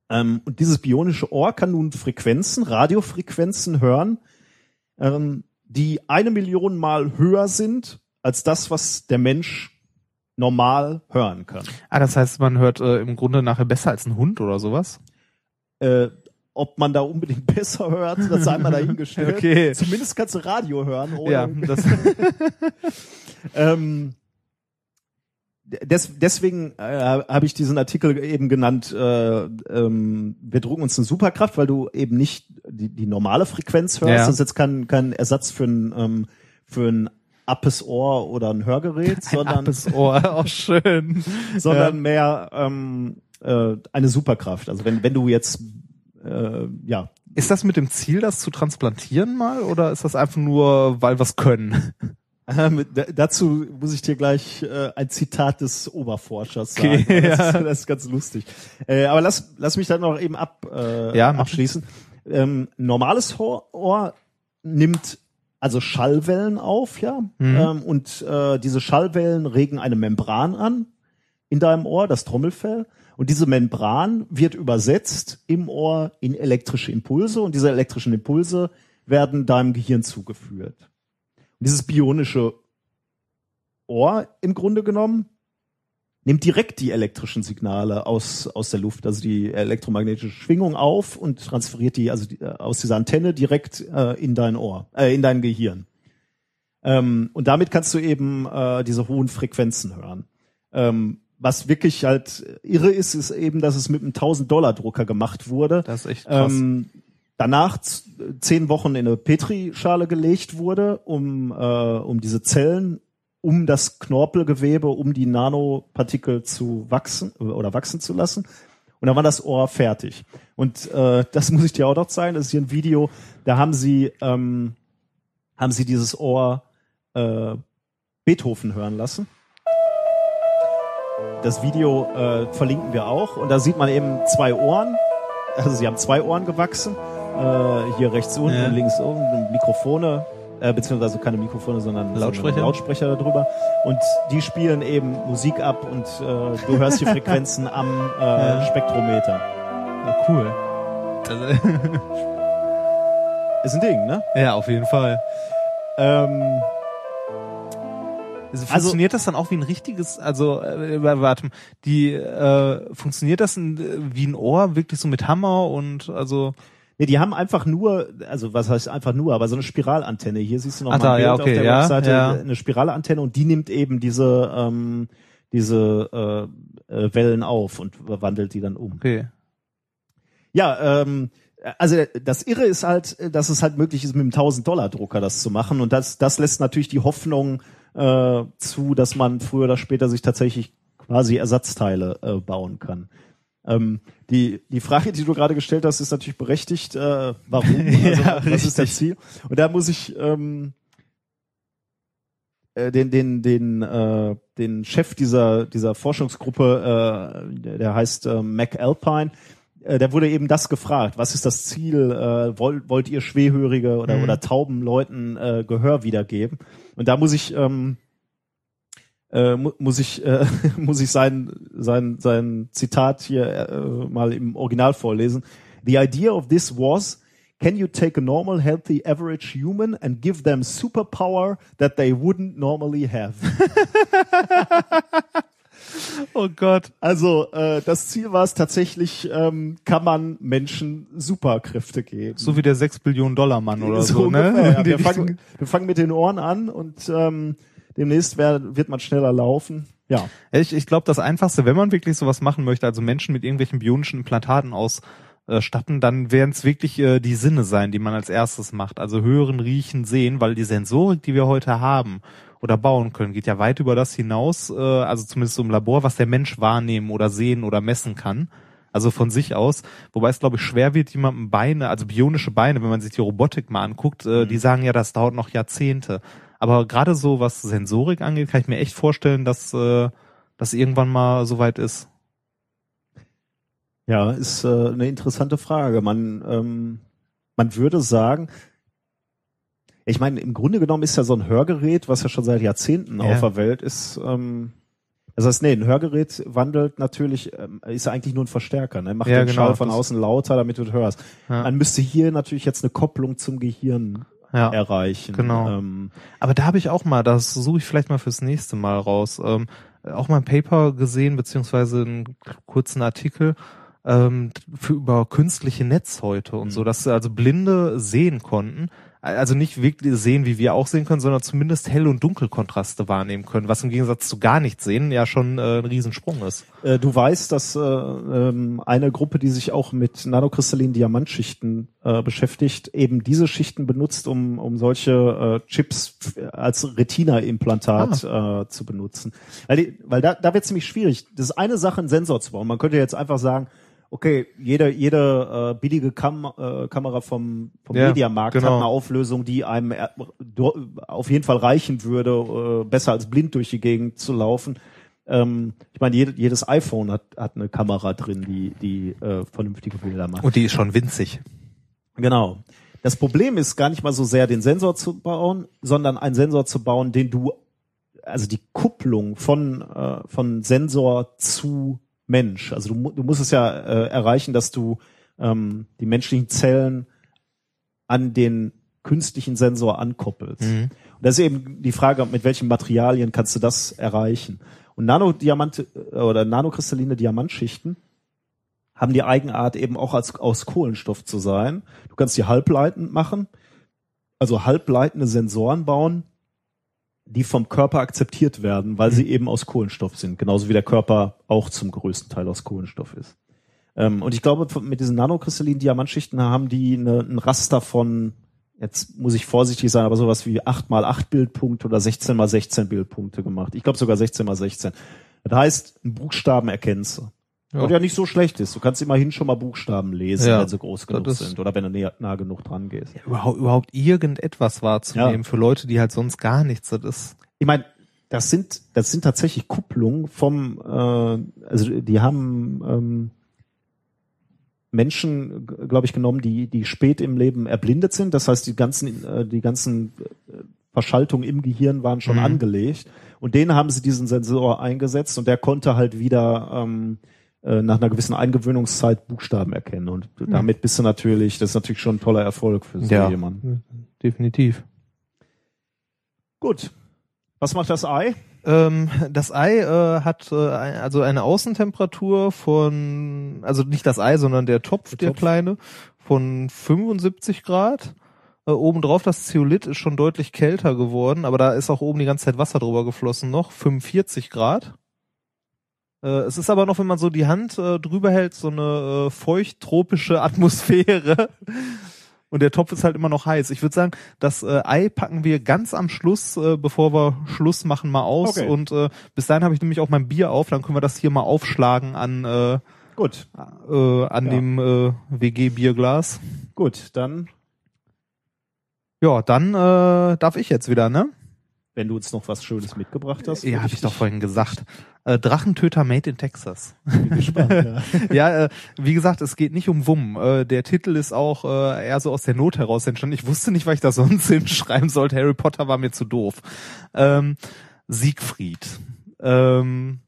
Ähm, und dieses bionische Ohr kann nun Frequenzen, Radiofrequenzen hören, ähm, die eine Million Mal höher sind als das, was der Mensch normal hören kann. Ah, das heißt, man hört äh, im Grunde nachher besser als ein Hund oder sowas? Äh, ob man da unbedingt besser hört, das sei mal dahingestellt. Okay. Zumindest kannst du Radio hören. Ja, das, Ähm, des, deswegen äh, habe ich diesen Artikel eben genannt, äh, ähm, wir drucken uns eine Superkraft, weil du eben nicht die, die normale Frequenz hörst. Ja. Das ist jetzt kein, kein Ersatz für ein, ähm, für ein appes Ohr oder ein Hörgerät, sondern, Abes Ohr, auch schön. sondern mehr ähm, äh, eine Superkraft. Also wenn, wenn du jetzt äh, ja, Ist das mit dem Ziel, das zu transplantieren mal, oder ist das einfach nur, weil wir's können? Ähm, da- dazu muss ich dir gleich äh, ein Zitat des Oberforschers sagen. Okay, das, ja. ist, das ist ganz lustig. Äh, aber lass, lass mich dann noch eben ab, äh, Ja, abschließen. Ähm, normales Ohr, Ohr nimmt also Schallwellen auf, ja, Mhm. ähm, und äh, diese Schallwellen regen eine Membran an in deinem Ohr, das Trommelfell. Und diese Membran wird übersetzt im Ohr in elektrische Impulse und diese elektrischen Impulse werden deinem Gehirn zugeführt. Und dieses bionische Ohr im Grunde genommen nimmt direkt die elektrischen Signale aus, aus der Luft, also die elektromagnetische Schwingung auf und transferiert die also die, äh, aus dieser Antenne direkt äh, in dein Ohr, äh, in dein Gehirn. Ähm, und damit kannst du eben äh, diese hohen Frequenzen hören. Ähm, was wirklich halt irre ist, ist eben, dass es mit einem 1000-Dollar-Drucker gemacht wurde. Das ist echt krass. Ähm, danach zehn Wochen in eine Petrischale gelegt wurde, um, äh, um diese Zellen, um das Knorpelgewebe, um die Nanopartikel zu wachsen äh, oder wachsen zu lassen. Und dann war das Ohr fertig. Und äh, das muss ich dir auch noch zeigen. Das ist hier ein Video. Da haben sie ähm, haben sie dieses Ohr äh, Beethoven hören lassen. Das Video äh, verlinken wir auch. Und da sieht man eben zwei Ohren. Also sie haben zwei Ohren gewachsen. Äh, hier rechts unten Ja. und links unten Mikrofone, äh, beziehungsweise keine Mikrofone, sondern Lautsprecher? Lautsprecher darüber. Und die spielen eben Musik ab und äh, du hörst die Frequenzen am äh, Ja. Spektrometer. Ja, cool. Also, Ist ein Ding, ne? ja, auf jeden Fall. Ähm, Also funktioniert das dann auch wie ein richtiges, also äh, warte, mal, die äh, funktioniert das in, äh, wie ein Ohr, wirklich so mit Hammer und also Nee, die haben einfach nur, also was heißt einfach nur, aber so eine Spiralantenne. Hier siehst du noch mal da, ein Bild ja, auf okay, der ja, Webseite, ja. eine Spiralantenne und die nimmt eben diese, ähm, diese äh, äh, Wellen auf und wandelt die dann um. okay. Ja, ähm, also das Irre ist halt, dass es halt möglich ist, mit einem 1000-Dollar-Drucker das zu machen und das, das lässt natürlich die Hoffnung äh, zu, dass man früher oder später sich tatsächlich quasi Ersatzteile äh, bauen kann. Ähm, die, die Frage, die du gerade gestellt hast, ist natürlich berechtigt. Äh, warum? Also, Ja, was ist das. Ziel? Und da muss ich ähm, äh, den den den äh, den Chef dieser dieser Forschungsgruppe, äh, der, der heißt äh, Mac Alpine, äh, der wurde eben das gefragt. Was ist das Ziel? Äh, wollt, wollt ihr Schwerhörige oder Mhm. oder tauben Leuten äh, Gehör wiedergeben? Und da muss ich ähm, äh, mu muss ich äh, muss ich sein sein sein Zitat hier äh, mal im Original vorlesen. The idea of this was Can you take a normal, healthy, average human and give them superpower that they wouldn't normally have? Oh Gott. Also äh, das Ziel war es tatsächlich, ähm, kann man Menschen Superkräfte geben. So wie der 6 Billionen Dollar Mann oder so, ungefähr, ne? ja. Wir, fangen, wir fangen mit den Ohren an und ähm, demnächst wär, wird man schneller laufen. Ja. Ich, ich glaube, das Einfachste, wenn man wirklich sowas machen möchte, also Menschen mit irgendwelchen bionischen Implantaten ausstatten, dann werden es wirklich äh, die Sinne sein, die man als erstes macht. Also hören, riechen, sehen, weil die Sensorik, die wir heute haben oder bauen können, geht ja weit über das hinaus, äh, also zumindest so im Labor, was der Mensch wahrnehmen oder sehen oder messen kann. Also von sich aus, wobei es glaube ich schwer wird, jemandem Beine, also bionische Beine, wenn man sich die Robotik mal anguckt, äh, die sagen ja, das dauert noch Jahrzehnte. Aber gerade so was Sensorik angeht, kann ich mir echt vorstellen, dass äh, das irgendwann mal soweit ist. Ja, ist äh, eine interessante Frage. Man, ähm, man würde sagen, ich meine, im Grunde genommen ist ja so ein Hörgerät, was ja schon seit Jahrzehnten Ja. auf der Welt ist. Ähm, das heißt, nee, ein Hörgerät wandelt natürlich, ähm, ist ja eigentlich nur ein Verstärker, ne? Macht Ja, den genau, Schall von außen lauter, damit du es hörst. Ja. Man müsste hier natürlich jetzt eine Kopplung zum Gehirn Ja. erreichen. genau. Ähm, Aber da habe ich auch mal, das suche ich vielleicht mal fürs nächste Mal raus, ähm, auch mal ein Paper gesehen, beziehungsweise einen kurzen Artikel ähm, für, über künstliche Netzhäute und so, dass also Blinde sehen konnten. Also nicht wirklich sehen, wie wir auch sehen können, sondern zumindest Hell- und Dunkelkontraste wahrnehmen können, was im Gegensatz zu gar nicht sehen ja schon äh, ein Riesensprung ist. Äh, du weißt, dass äh, ähm, eine Gruppe, die sich auch mit nanokristallinen Diamantschichten äh, beschäftigt, eben diese Schichten benutzt, um, um solche äh, Chips als Retina-Implantat äh, zu benutzen. Weil, die, weil da, da wird ziemlich schwierig. Das ist eine Sache, einen Sensor zu bauen. Man könnte jetzt einfach sagen, okay, jede, jede äh, billige Kam äh, Kamera vom, vom Ja, Mediamarkt genau. hat eine Auflösung, die einem äh, auf jeden Fall reichen würde, äh, besser als blind durch die Gegend zu laufen. Ähm, ich meine, jede, jedes iPhone hat, hat eine Kamera drin, die, die äh, vernünftige Bilder macht. Und die ist schon winzig. Genau. Das Problem ist gar nicht mal so sehr, den Sensor zu bauen, sondern einen Sensor zu bauen, den du, also die Kupplung von, äh, von Sensor zu Mensch. Also du, du musst es ja äh, erreichen, dass du ähm, die menschlichen Zellen an den künstlichen Sensor ankoppelst. Mhm. Und das ist eben die Frage, mit welchen Materialien kannst du das erreichen? Und Nanodiamante äh, oder nanokristalline Diamantschichten haben die Eigenart eben auch als, aus Kohlenstoff zu sein. Du kannst die halbleitend machen, also halbleitende Sensoren bauen, die vom Körper akzeptiert werden, weil sie eben aus Kohlenstoff sind, genauso wie der Körper auch zum größten Teil aus Kohlenstoff ist. Ähm, und ich glaube, mit diesen nanokristallinen Diamantschichten haben die eine, ein Raster von, jetzt muss ich vorsichtig sein, aber sowas wie 8 mal 8 Bildpunkte oder 16 mal 16 Bildpunkte gemacht. Ich glaube sogar 16 mal 16. Das heißt, einen Buchstaben erkennst du. Ja. Und ja nicht so schlecht ist. Du kannst immerhin schon mal Buchstaben lesen, Ja, wenn sie groß genug sind oder wenn du näher, nah genug dran gehst. Überhaupt, überhaupt irgendetwas wahrzunehmen Ja. für Leute, die halt sonst gar nichts, das ist. Ich meine, das sind das sind tatsächlich Kupplungen vom, äh, also die haben ähm, Menschen, glaube ich, genommen, die die spät im Leben erblindet sind. Das heißt, die ganzen äh, die ganzen äh, Verschaltungen im Gehirn waren schon Mhm. angelegt und denen haben sie diesen Sensor eingesetzt und der konnte halt wieder ähm, äh, nach einer gewissen Eingewöhnungszeit Buchstaben erkennen und damit bist du natürlich, das ist natürlich schon ein toller Erfolg für so Ja. jemanden. Definitiv. Gut. Was macht das Ei? Ähm, das Ei äh, hat äh, also eine Außentemperatur von, also nicht das Ei, sondern der Topf, der, Topf. kleine, von 75 Grad. Äh, obendrauf das Zeolit ist schon deutlich kälter geworden, aber da ist auch oben die ganze Zeit Wasser drüber geflossen noch, 45 Grad. Äh, es ist aber noch, wenn man so die Hand äh, drüber hält, so eine äh, feucht-tropische Atmosphäre. Und der Topf ist halt immer noch heiß. Ich würde sagen, das äh, Ei packen wir ganz am Schluss, äh, bevor wir Schluss machen, mal aus. Okay. Und äh, bis dahin habe ich nämlich auch mein Bier auf. Dann können wir das hier mal aufschlagen an, äh, Gut. äh, an Ja. dem äh, WG-Bierglas. Gut, dann Ja, dann äh, darf ich jetzt wieder, ne? Wenn du uns noch was Schönes mitgebracht hast. Ja, habe ich doch vorhin gesagt. Äh, Drachentöter Made in Texas. bin gespannt. ja. ja, äh, wie gesagt, es geht nicht um Wumm. Äh, der Titel ist auch äh, eher so aus der Not heraus entstanden. Ich wusste nicht, was ich da sonst hinschreiben sollte. Harry Potter war mir zu doof. Ähm, Siegfried. Ähm,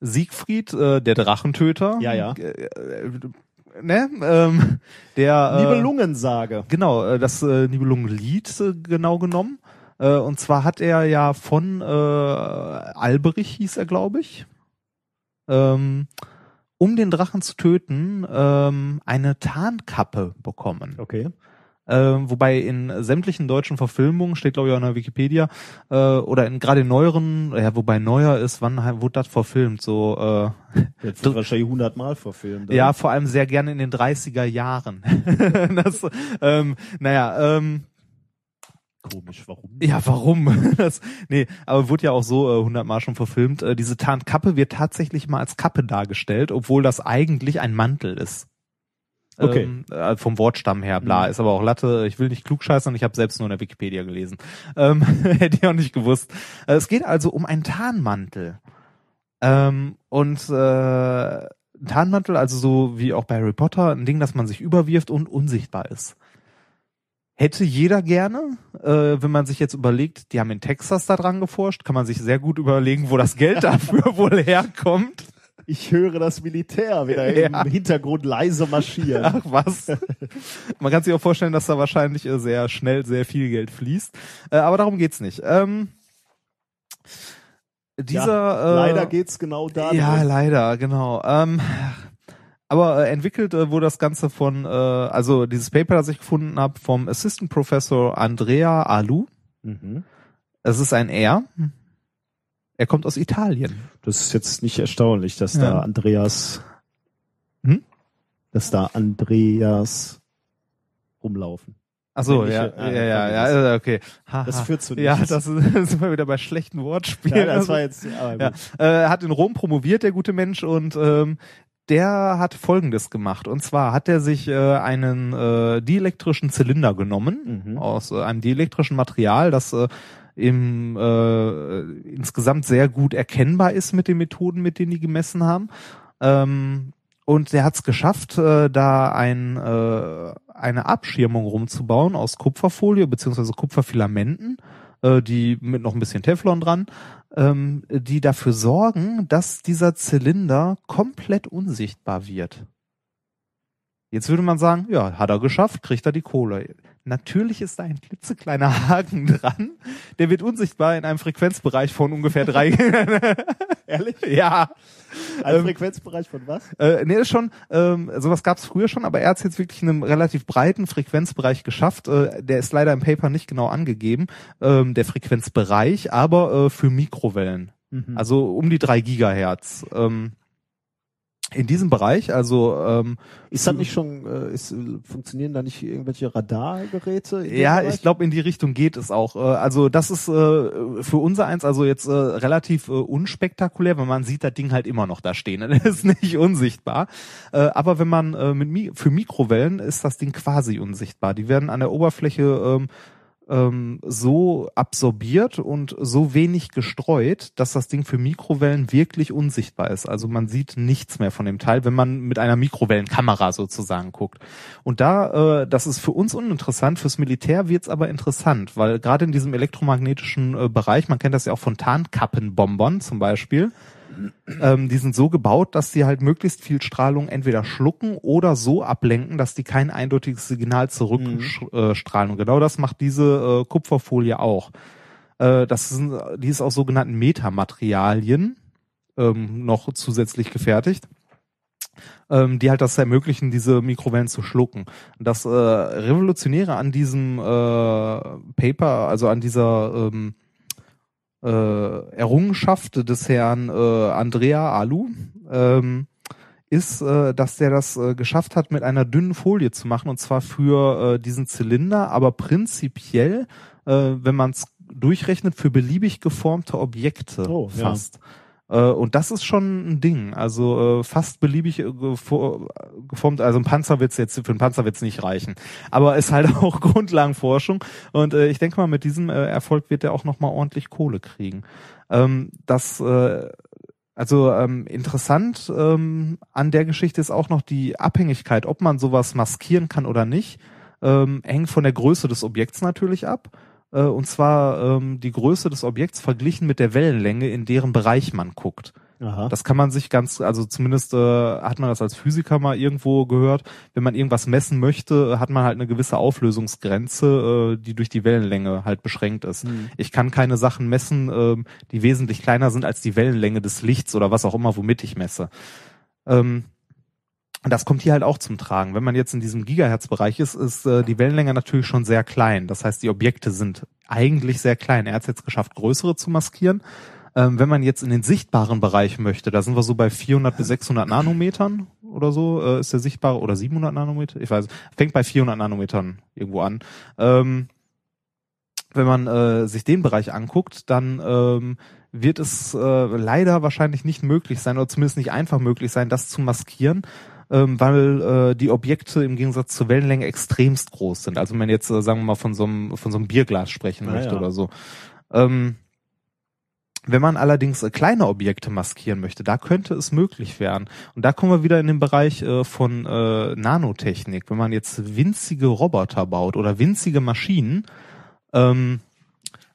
Siegfried, äh, der Drachentöter. Ja, ja. Äh, äh, ne? Ähm, der äh, Nibelungensage. Genau, äh, das äh, Nibelungenlied äh, genau genommen. Äh, und zwar hat er ja von äh, Alberich hieß er, glaube ich, ähm, um den Drachen zu töten, ähm, eine Tarnkappe bekommen. Okay. Ähm, wobei in sämtlichen deutschen Verfilmungen steht, glaube ich, auch in der Wikipedia, äh, oder in gerade in neueren, ja, wobei neuer ist, wann wurde das verfilmt? So, äh, Jetzt wird wahrscheinlich hundertmal verfilmt. oder? ja, vor allem sehr gerne in den 30er Jahren. das, ähm, naja, ähm, Komisch, warum? ja, warum? Das, nee, aber wurde ja auch so äh, hundertmal schon verfilmt. Äh, diese Tarnkappe wird tatsächlich mal als Kappe dargestellt, obwohl das eigentlich ein Mantel ist. Okay. Ähm, äh, vom Wortstamm her, bla, Mhm. ist aber auch Latte. Ich will nicht klugscheißern, ich habe selbst nur in der Wikipedia gelesen. Ähm, hätte ich auch nicht gewusst. Äh, es geht also um einen Tarnmantel. Ähm, und äh, ein Tarnmantel, also so wie auch bei Harry Potter, ein Ding, das man sich überwirft und unsichtbar ist. Hätte jeder gerne, äh, wenn man sich jetzt überlegt, die haben in Texas da dran geforscht, kann man sich sehr gut überlegen, wo das Geld dafür wohl herkommt. Ich höre das Militär wieder Ja. im Hintergrund leise marschieren. Ach was. Man kann sich auch vorstellen, dass da wahrscheinlich äh, sehr schnell sehr viel Geld fließt. Äh, aber darum geht's nicht. Ähm, dieser ja, äh, leider geht's genau da. Ja, leider, genau. Ähm, aber äh, entwickelt äh, wurde das Ganze von, äh, also dieses Paper, das ich gefunden habe, vom Assistant Professor Andrea Alu. Mhm. Es ist ein R. Er kommt aus Italien. Das ist jetzt nicht erstaunlich, dass Ja. da Andreas, Hm? dass da Andreas rumlaufen. Achso, Wenn ja, ja, ja, ja, das- ja, okay. Ha, Das führt zu Ja, nichts. das ist, sind wir wieder bei schlechten Wortspielen. Ja, das Also- war jetzt, aber Ja, äh, hat in Rom promoviert, der gute Mensch, und ähm, der hat Folgendes gemacht. Und zwar hat er sich äh, einen äh, dielektrischen Zylinder genommen, Mhm. aus äh, einem dielektrischen Material, das äh, im, äh, insgesamt sehr gut erkennbar ist mit den Methoden, mit denen die gemessen haben. Ähm, und der hat es geschafft, äh, da ein, äh, eine Abschirmung rumzubauen aus Kupferfolie beziehungsweise Kupferfilamenten, äh, die mit noch ein bisschen Teflon dran, ähm, die dafür sorgen, dass dieser Zylinder komplett unsichtbar wird. Jetzt würde man sagen, ja, hat er geschafft, kriegt er die Kohle. Natürlich ist da ein klitzekleiner Haken dran, der wird unsichtbar in einem Frequenzbereich von ungefähr drei. Ehrlich? ja. Ein Ähm, Frequenzbereich von was? Äh, nee, das ist schon, ähm, sowas gab es früher schon, aber er hat es jetzt wirklich in einem relativ breiten Frequenzbereich geschafft. Äh, der ist leider im Paper nicht genau angegeben, ähm, der Frequenzbereich, aber äh, für Mikrowellen. Mhm. Also um die drei Gigahertz. Ähm, In diesem Bereich, also ähm, Ist das nicht schon, äh, ist, funktionieren da nicht irgendwelche Radargeräte? Ja, Bereich? ich glaube, in die Richtung geht es auch. Äh, Also das ist äh, für unser eins also jetzt äh, relativ äh, unspektakulär, weil man sieht das Ding halt immer noch da stehen. Das ist nicht unsichtbar. Äh, Aber wenn man äh, mit Mi für Mikrowellen ist das Ding quasi unsichtbar. Die werden an der Oberfläche ähm, ähm, so absorbiert und so wenig gestreut, dass das Ding für Mikrowellen wirklich unsichtbar ist. Also man sieht nichts mehr von dem Teil, wenn man mit einer Mikrowellenkamera sozusagen guckt. Und da, äh, das ist für uns uninteressant, fürs Militär wird's aber interessant, weil gerade in diesem elektromagnetischen äh, Bereich, man kennt das ja auch von Tarnkappenbombern zum Beispiel, ähm, die sind so gebaut, dass sie halt möglichst viel Strahlung entweder schlucken oder so ablenken, dass die kein eindeutiges Signal zurückstrahlen. Und genau das macht diese äh, Kupferfolie auch. Äh, das sind, die ist aus sogenannten Metamaterialien ähm, noch zusätzlich gefertigt ähm, die halt das ermöglichen, diese Mikrowellen zu schlucken. Das äh, Revolutionäre an diesem äh, Paper, also an dieser ähm, äh, Errungenschaft des Herrn äh, Andrea Alu, ähm, ist, äh, dass der das äh, geschafft hat, mit einer dünnen Folie zu machen, und zwar für äh, diesen Zylinder, aber prinzipiell, äh, wenn man es durchrechnet, für beliebig geformte Objekte Oh, ja. fast. Äh, Und das ist schon ein Ding. Also äh, fast beliebig äh, gefo- geformt. Also ein Panzer wird's jetzt, für einen Panzer wird's nicht reichen. Aber ist halt auch Grundlagenforschung. Und äh, ich denke mal, mit diesem äh, Erfolg wird er auch nochmal ordentlich Kohle kriegen. Ähm, das, äh, also ähm, interessant ähm, an der Geschichte ist auch noch die Abhängigkeit, ob man sowas maskieren kann oder nicht. Ähm, hängt von der Größe des Objekts natürlich ab. Äh, und zwar ähm, die Größe des Objekts verglichen mit der Wellenlänge, in deren Bereich man guckt. Aha. Das kann man sich ganz, also zumindest äh, hat man das als Physiker mal irgendwo gehört. Wenn man irgendwas messen möchte, hat man halt eine gewisse Auflösungsgrenze, äh, die durch die Wellenlänge halt beschränkt ist. Ich kann keine Sachen messen, ähm, die wesentlich kleiner sind als die Wellenlänge des Lichts oder was auch immer, womit ich messe. Ähm, und das kommt hier halt auch zum Tragen. Wenn man jetzt in diesem Gigahertz-Bereich ist, ist äh, die Wellenlänge natürlich schon sehr klein. Das heißt, die Objekte sind eigentlich sehr klein. Er hat es jetzt geschafft, größere zu maskieren. Ähm, wenn man jetzt in den sichtbaren Bereich möchte, da sind wir so bei 400 bis 600 Nanometern oder so, äh, ist der sichtbare, oder 700 Nanometer, ich weiß, fängt bei 400 Nanometern irgendwo an. Ähm, wenn man äh, sich den Bereich anguckt, dann ähm, wird es äh, leider wahrscheinlich nicht möglich sein, oder zumindest nicht einfach möglich sein, das zu maskieren, ähm, weil äh, die Objekte im Gegensatz zur Wellenlänge extremst groß sind. Also wenn man jetzt, äh, sagen wir mal, von so einem, von so einem Bierglas sprechen möchte ja. oder so. Ähm, wenn man allerdings äh, kleine Objekte maskieren möchte, da könnte es möglich werden. Und da kommen wir wieder in den Bereich äh, von äh, Nanotechnik. Wenn man jetzt winzige Roboter baut oder winzige Maschinen, ähm,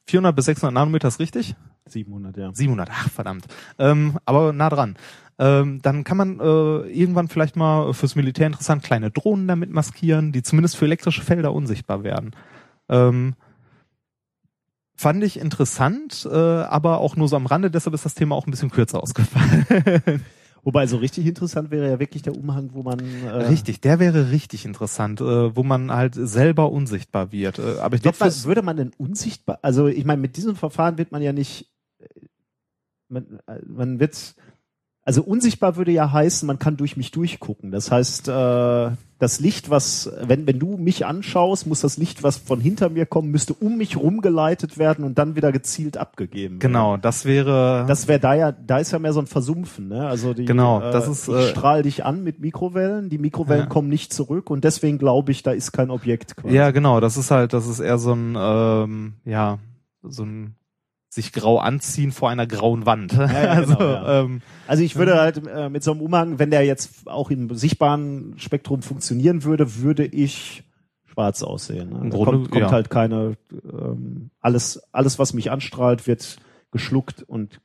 400 bis 600 Nanometer ist richtig? 700, ja. 700, ach verdammt. Ähm, aber nah dran. Ähm, dann kann man äh, irgendwann vielleicht mal fürs Militär interessant kleine Drohnen damit maskieren, die zumindest für elektrische Felder unsichtbar werden. Ähm, fand ich interessant, äh, aber auch nur so am Rande, deshalb ist das Thema auch ein bisschen kürzer ausgefallen. Wobei so richtig interessant wäre ja wirklich der Umhang, wo man äh, richtig, der wäre richtig interessant, äh, wo man halt selber unsichtbar wird. Äh, aber ich glaube, würde man denn unsichtbar, also ich meine, mit diesem Verfahren wird man ja nicht, äh, man, äh, man wird, also unsichtbar würde ja heißen, man kann durch mich durchgucken. Das heißt, äh, das Licht, was, wenn, wenn du mich anschaust, muss das Licht, was von hinter mir kommt, müsste um mich rumgeleitet werden und dann wieder gezielt abgegeben werden. genau, das wäre Das wäre da ja, da ist ja mehr so ein Versumpfen, ne? Also die, Genau, äh, das ist, ich äh, strahl dich an mit Mikrowellen, die Mikrowellen Ja. kommen nicht zurück und deswegen glaube ich, da ist kein Objekt quasi. Ja, genau, das ist halt, das ist eher so ein, ähm, ja, so ein sich grau anziehen vor einer grauen Wand. ja, also, genau, ja. ähm, Also ich würde halt äh, mit so einem Umhang, wenn der jetzt auch im sichtbaren Spektrum funktionieren würde, würde ich schwarz aussehen. Ne? Im Grunde, kommt, kommt ja. halt keine ähm, alles alles was mich anstrahlt wird geschluckt und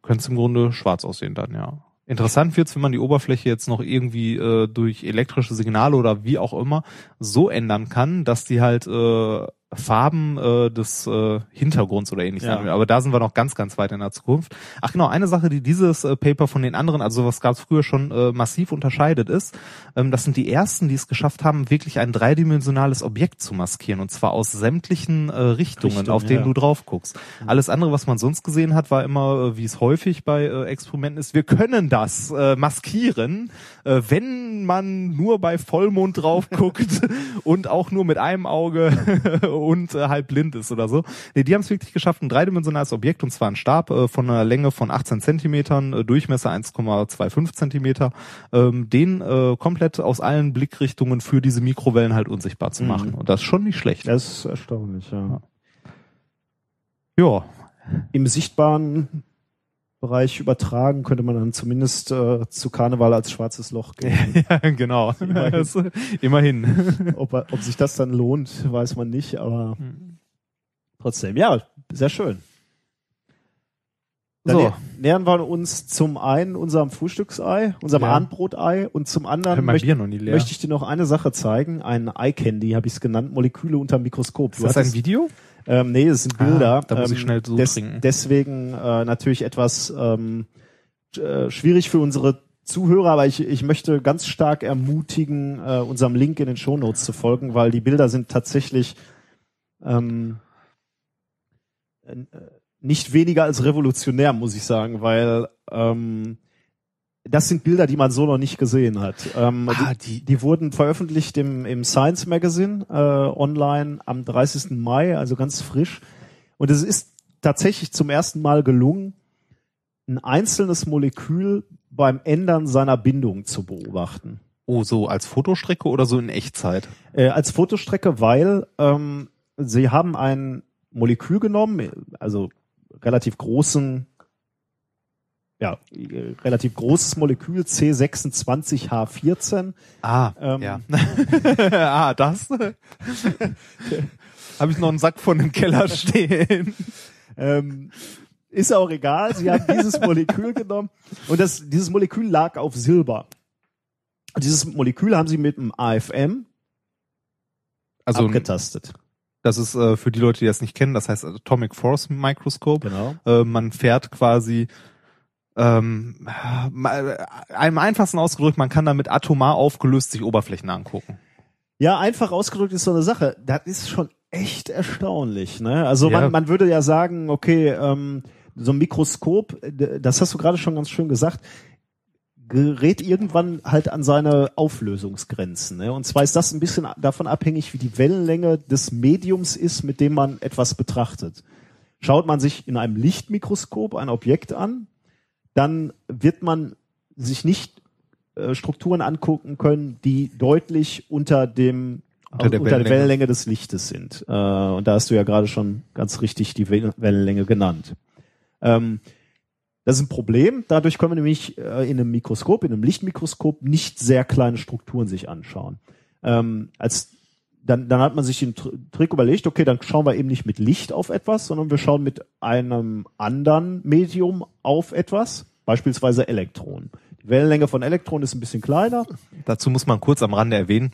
könnte es im Grunde schwarz aussehen dann, ja. Interessant wird's, wenn man die Oberfläche jetzt noch irgendwie äh, durch elektrische Signale oder wie auch immer so ändern kann, dass die halt äh, Farben äh, des äh, Hintergrunds oder ähnliches. Ja. Aber da sind wir noch ganz, ganz weit in der Zukunft. Ach genau, eine Sache, die dieses äh, Paper von den anderen, also was gab es früher schon äh, massiv unterscheidet, ist, ähm, das sind die ersten, die es geschafft haben, wirklich ein dreidimensionales Objekt zu maskieren und zwar aus sämtlichen äh, Richtungen, Richtungen, auf denen ja. du drauf guckst. Alles andere, was man sonst gesehen hat, war immer, äh, wie es häufig bei äh, Experimenten ist, wir können das äh, maskieren, äh, wenn man nur bei Vollmond drauf guckt und auch nur mit einem Auge und äh, halb blind ist oder so. Nee, die haben es wirklich geschafft, ein dreidimensionales Objekt, und zwar ein Stab äh, von einer Länge von 18 Zentimetern, äh, Durchmesser 1,25 Zentimeter, ähm, den äh, komplett aus allen Blickrichtungen für diese Mikrowellen halt unsichtbar zu machen. Und das ist schon nicht schlecht. Das ist erstaunlich, ja. Ja, Im sichtbaren Bereich übertragen könnte man dann zumindest äh, zu Karneval als schwarzes Loch gehen. ja genau. Immerhin. Immerhin. ob, ob sich das dann lohnt, weiß man nicht, aber Hm. trotzdem, ja, sehr schön. Dann So. nä- nähern wir uns zum einen unserem Frühstücksei, unserem Ja. Abendbrotei und zum anderen Mein möcht, Bier noch nie leer. möchte ich dir noch eine Sache zeigen, ein Eye Candy habe ich es genannt, Moleküle unter dem Mikroskop. Ist das ein Video? Ähm, nee, es sind Bilder. Ah, da muss ähm, ich schnell so des, trinken. Deswegen äh, natürlich etwas ähm, äh, schwierig für unsere Zuhörer, aber ich, ich möchte ganz stark ermutigen, äh, unserem Link in den Shownotes zu folgen, weil die Bilder sind tatsächlich ähm, äh, nicht weniger als revolutionär, muss ich sagen, weil ähm, das sind Bilder, die man so noch nicht gesehen hat. Ähm, Ah, die, die- die wurden veröffentlicht im, im Science Magazine äh, online am 30. Mai, also ganz frisch. Und es ist tatsächlich zum ersten Mal gelungen, ein einzelnes Molekül beim Ändern seiner Bindung zu beobachten. Oh, so als Fotostrecke oder so in Echtzeit? Äh, als Fotostrecke, weil ähm, sie haben ein Molekül genommen, also relativ großen, ja, relativ großes Molekül C26H14. Ah, Ähm, ja. ah, das. Habe ich noch einen Sack von im Keller stehen. Ähm, ist auch egal, sie haben dieses Molekül genommen und das, dieses Molekül lag auf Silber. Und dieses Molekül haben sie mit einem AFM Also abgetastet. das ist äh, für die Leute, die das nicht kennen, das heißt Atomic Force Microscope. Genau. Äh, man fährt quasi ähm, einem einfachsten ausgedrückt, man kann damit atomar aufgelöst sich Oberflächen angucken. Ja, einfach ausgedrückt ist so eine Sache. Das ist schon echt erstaunlich. Ne? Also Ja. man, man würde ja sagen, okay, ähm, so ein Mikroskop, d- das hast du gerade schon ganz schön gesagt, gerät irgendwann halt an seine Auflösungsgrenzen. Ne? Und zwar ist das ein bisschen davon abhängig, wie die Wellenlänge des Mediums ist, mit dem man etwas betrachtet. Schaut man sich in einem Lichtmikroskop ein Objekt an, dann wird man sich nicht äh, Strukturen angucken können, die deutlich unter dem Unter der unter der Wellenlänge. Wellenlänge des Lichtes sind. Äh, und da hast du ja gerade schon ganz richtig die Wel- Wellenlänge genannt. Ähm, das ist ein Problem. Dadurch können wir nämlich äh, in einem Mikroskop, in einem Lichtmikroskop nicht sehr kleine Strukturen sich anschauen. Ähm, als dann, dann hat man sich den Tr Trick überlegt, okay, dann schauen wir eben nicht mit Licht auf etwas, sondern wir schauen mit einem anderen Medium auf etwas, beispielsweise Elektronen. Die Wellenlänge von Elektronen ist ein bisschen kleiner. Dazu muss man kurz am Rande erwähnen,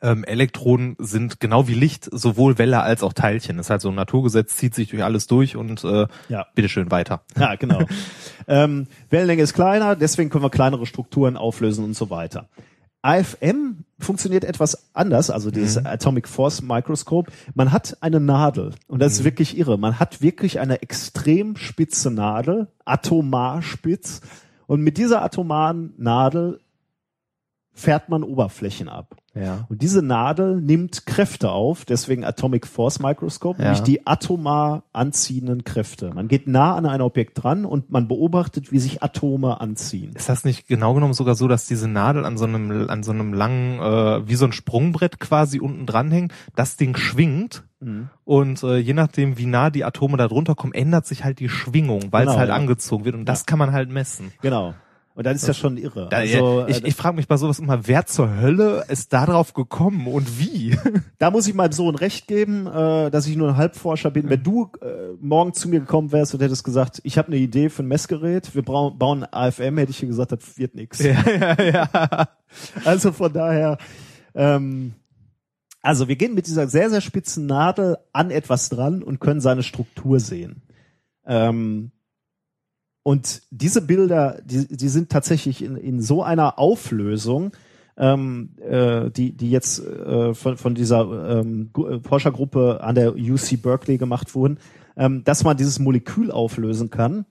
ähm, Elektronen sind genau wie Licht sowohl Welle als auch Teilchen. Das ist halt so ein Naturgesetz, zieht sich durch alles durch und äh, Ja. bitteschön weiter. Ja, genau. ähm, Wellenlänge ist kleiner, deswegen können wir kleinere Strukturen auflösen und so weiter. AFM funktioniert etwas anders, also dieses Atomic Force Microscope. Man hat eine Nadel und das ist wirklich irre. Man hat wirklich eine extrem spitze Nadel, atomar spitz und mit dieser atomaren Nadel fährt man Oberflächen ab. Ja. Und diese Nadel nimmt Kräfte auf, deswegen Atomic Force Microscope, Ja. nämlich die atomar anziehenden Kräfte. Man geht nah an ein Objekt dran und man beobachtet, wie sich Atome anziehen. Ist das nicht genau genommen sogar so, dass diese Nadel an so einem an so einem langen äh, wie so ein Sprungbrett quasi unten dranhängt, das Ding schwingt Mhm. und äh, je nachdem wie nah die Atome da drunter kommen, ändert sich halt die Schwingung, weil Genau, es halt ja. angezogen wird und das kann man halt messen. Genau. Und dann ist das schon irre. Da, also, ich äh, ich frage mich bei sowas immer, wer zur Hölle ist da drauf gekommen und wie? da muss ich meinem Sohn recht geben, äh, dass ich nur ein Halbforscher bin. Wenn du äh, morgen zu mir gekommen wärst und hättest gesagt, ich habe eine Idee für ein Messgerät, wir bauen AFM, hätte ich dir gesagt, das wird nix. ja, ja, ja. Also von daher, ähm, Also wir gehen mit dieser sehr, sehr spitzen Nadel an etwas dran und können seine Struktur sehen. Ähm, und diese Bilder, die, die sind tatsächlich in, in so einer Auflösung, ähm, äh, die, die jetzt äh, von, von dieser ähm, Gu- äh, Forschergruppe an der UC Berkeley gemacht wurden, ähm, dass man dieses Molekül auflösen kann.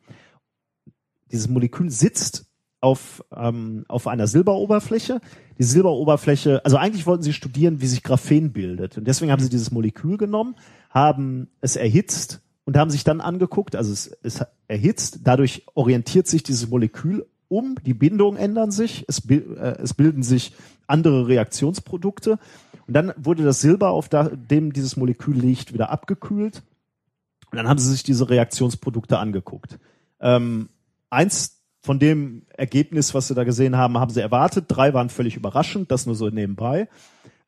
Dieses Molekül sitzt auf, ähm, auf einer Silberoberfläche. Die Silberoberfläche, also eigentlich wollten sie studieren, wie sich Graphen bildet. Und deswegen haben sie dieses Molekül genommen, haben es erhitzt und haben sich dann angeguckt, also es ist erhitzt, dadurch orientiert sich dieses Molekül um, die Bindungen ändern sich, es, äh, es bilden sich andere Reaktionsprodukte und dann wurde das Silber, auf dem dieses Molekül liegt, wieder abgekühlt und dann haben sie sich diese Reaktionsprodukte angeguckt. Ähm, eins von dem Ergebnis, was sie da gesehen haben, haben sie erwartet. Drei waren völlig überraschend, das nur so nebenbei.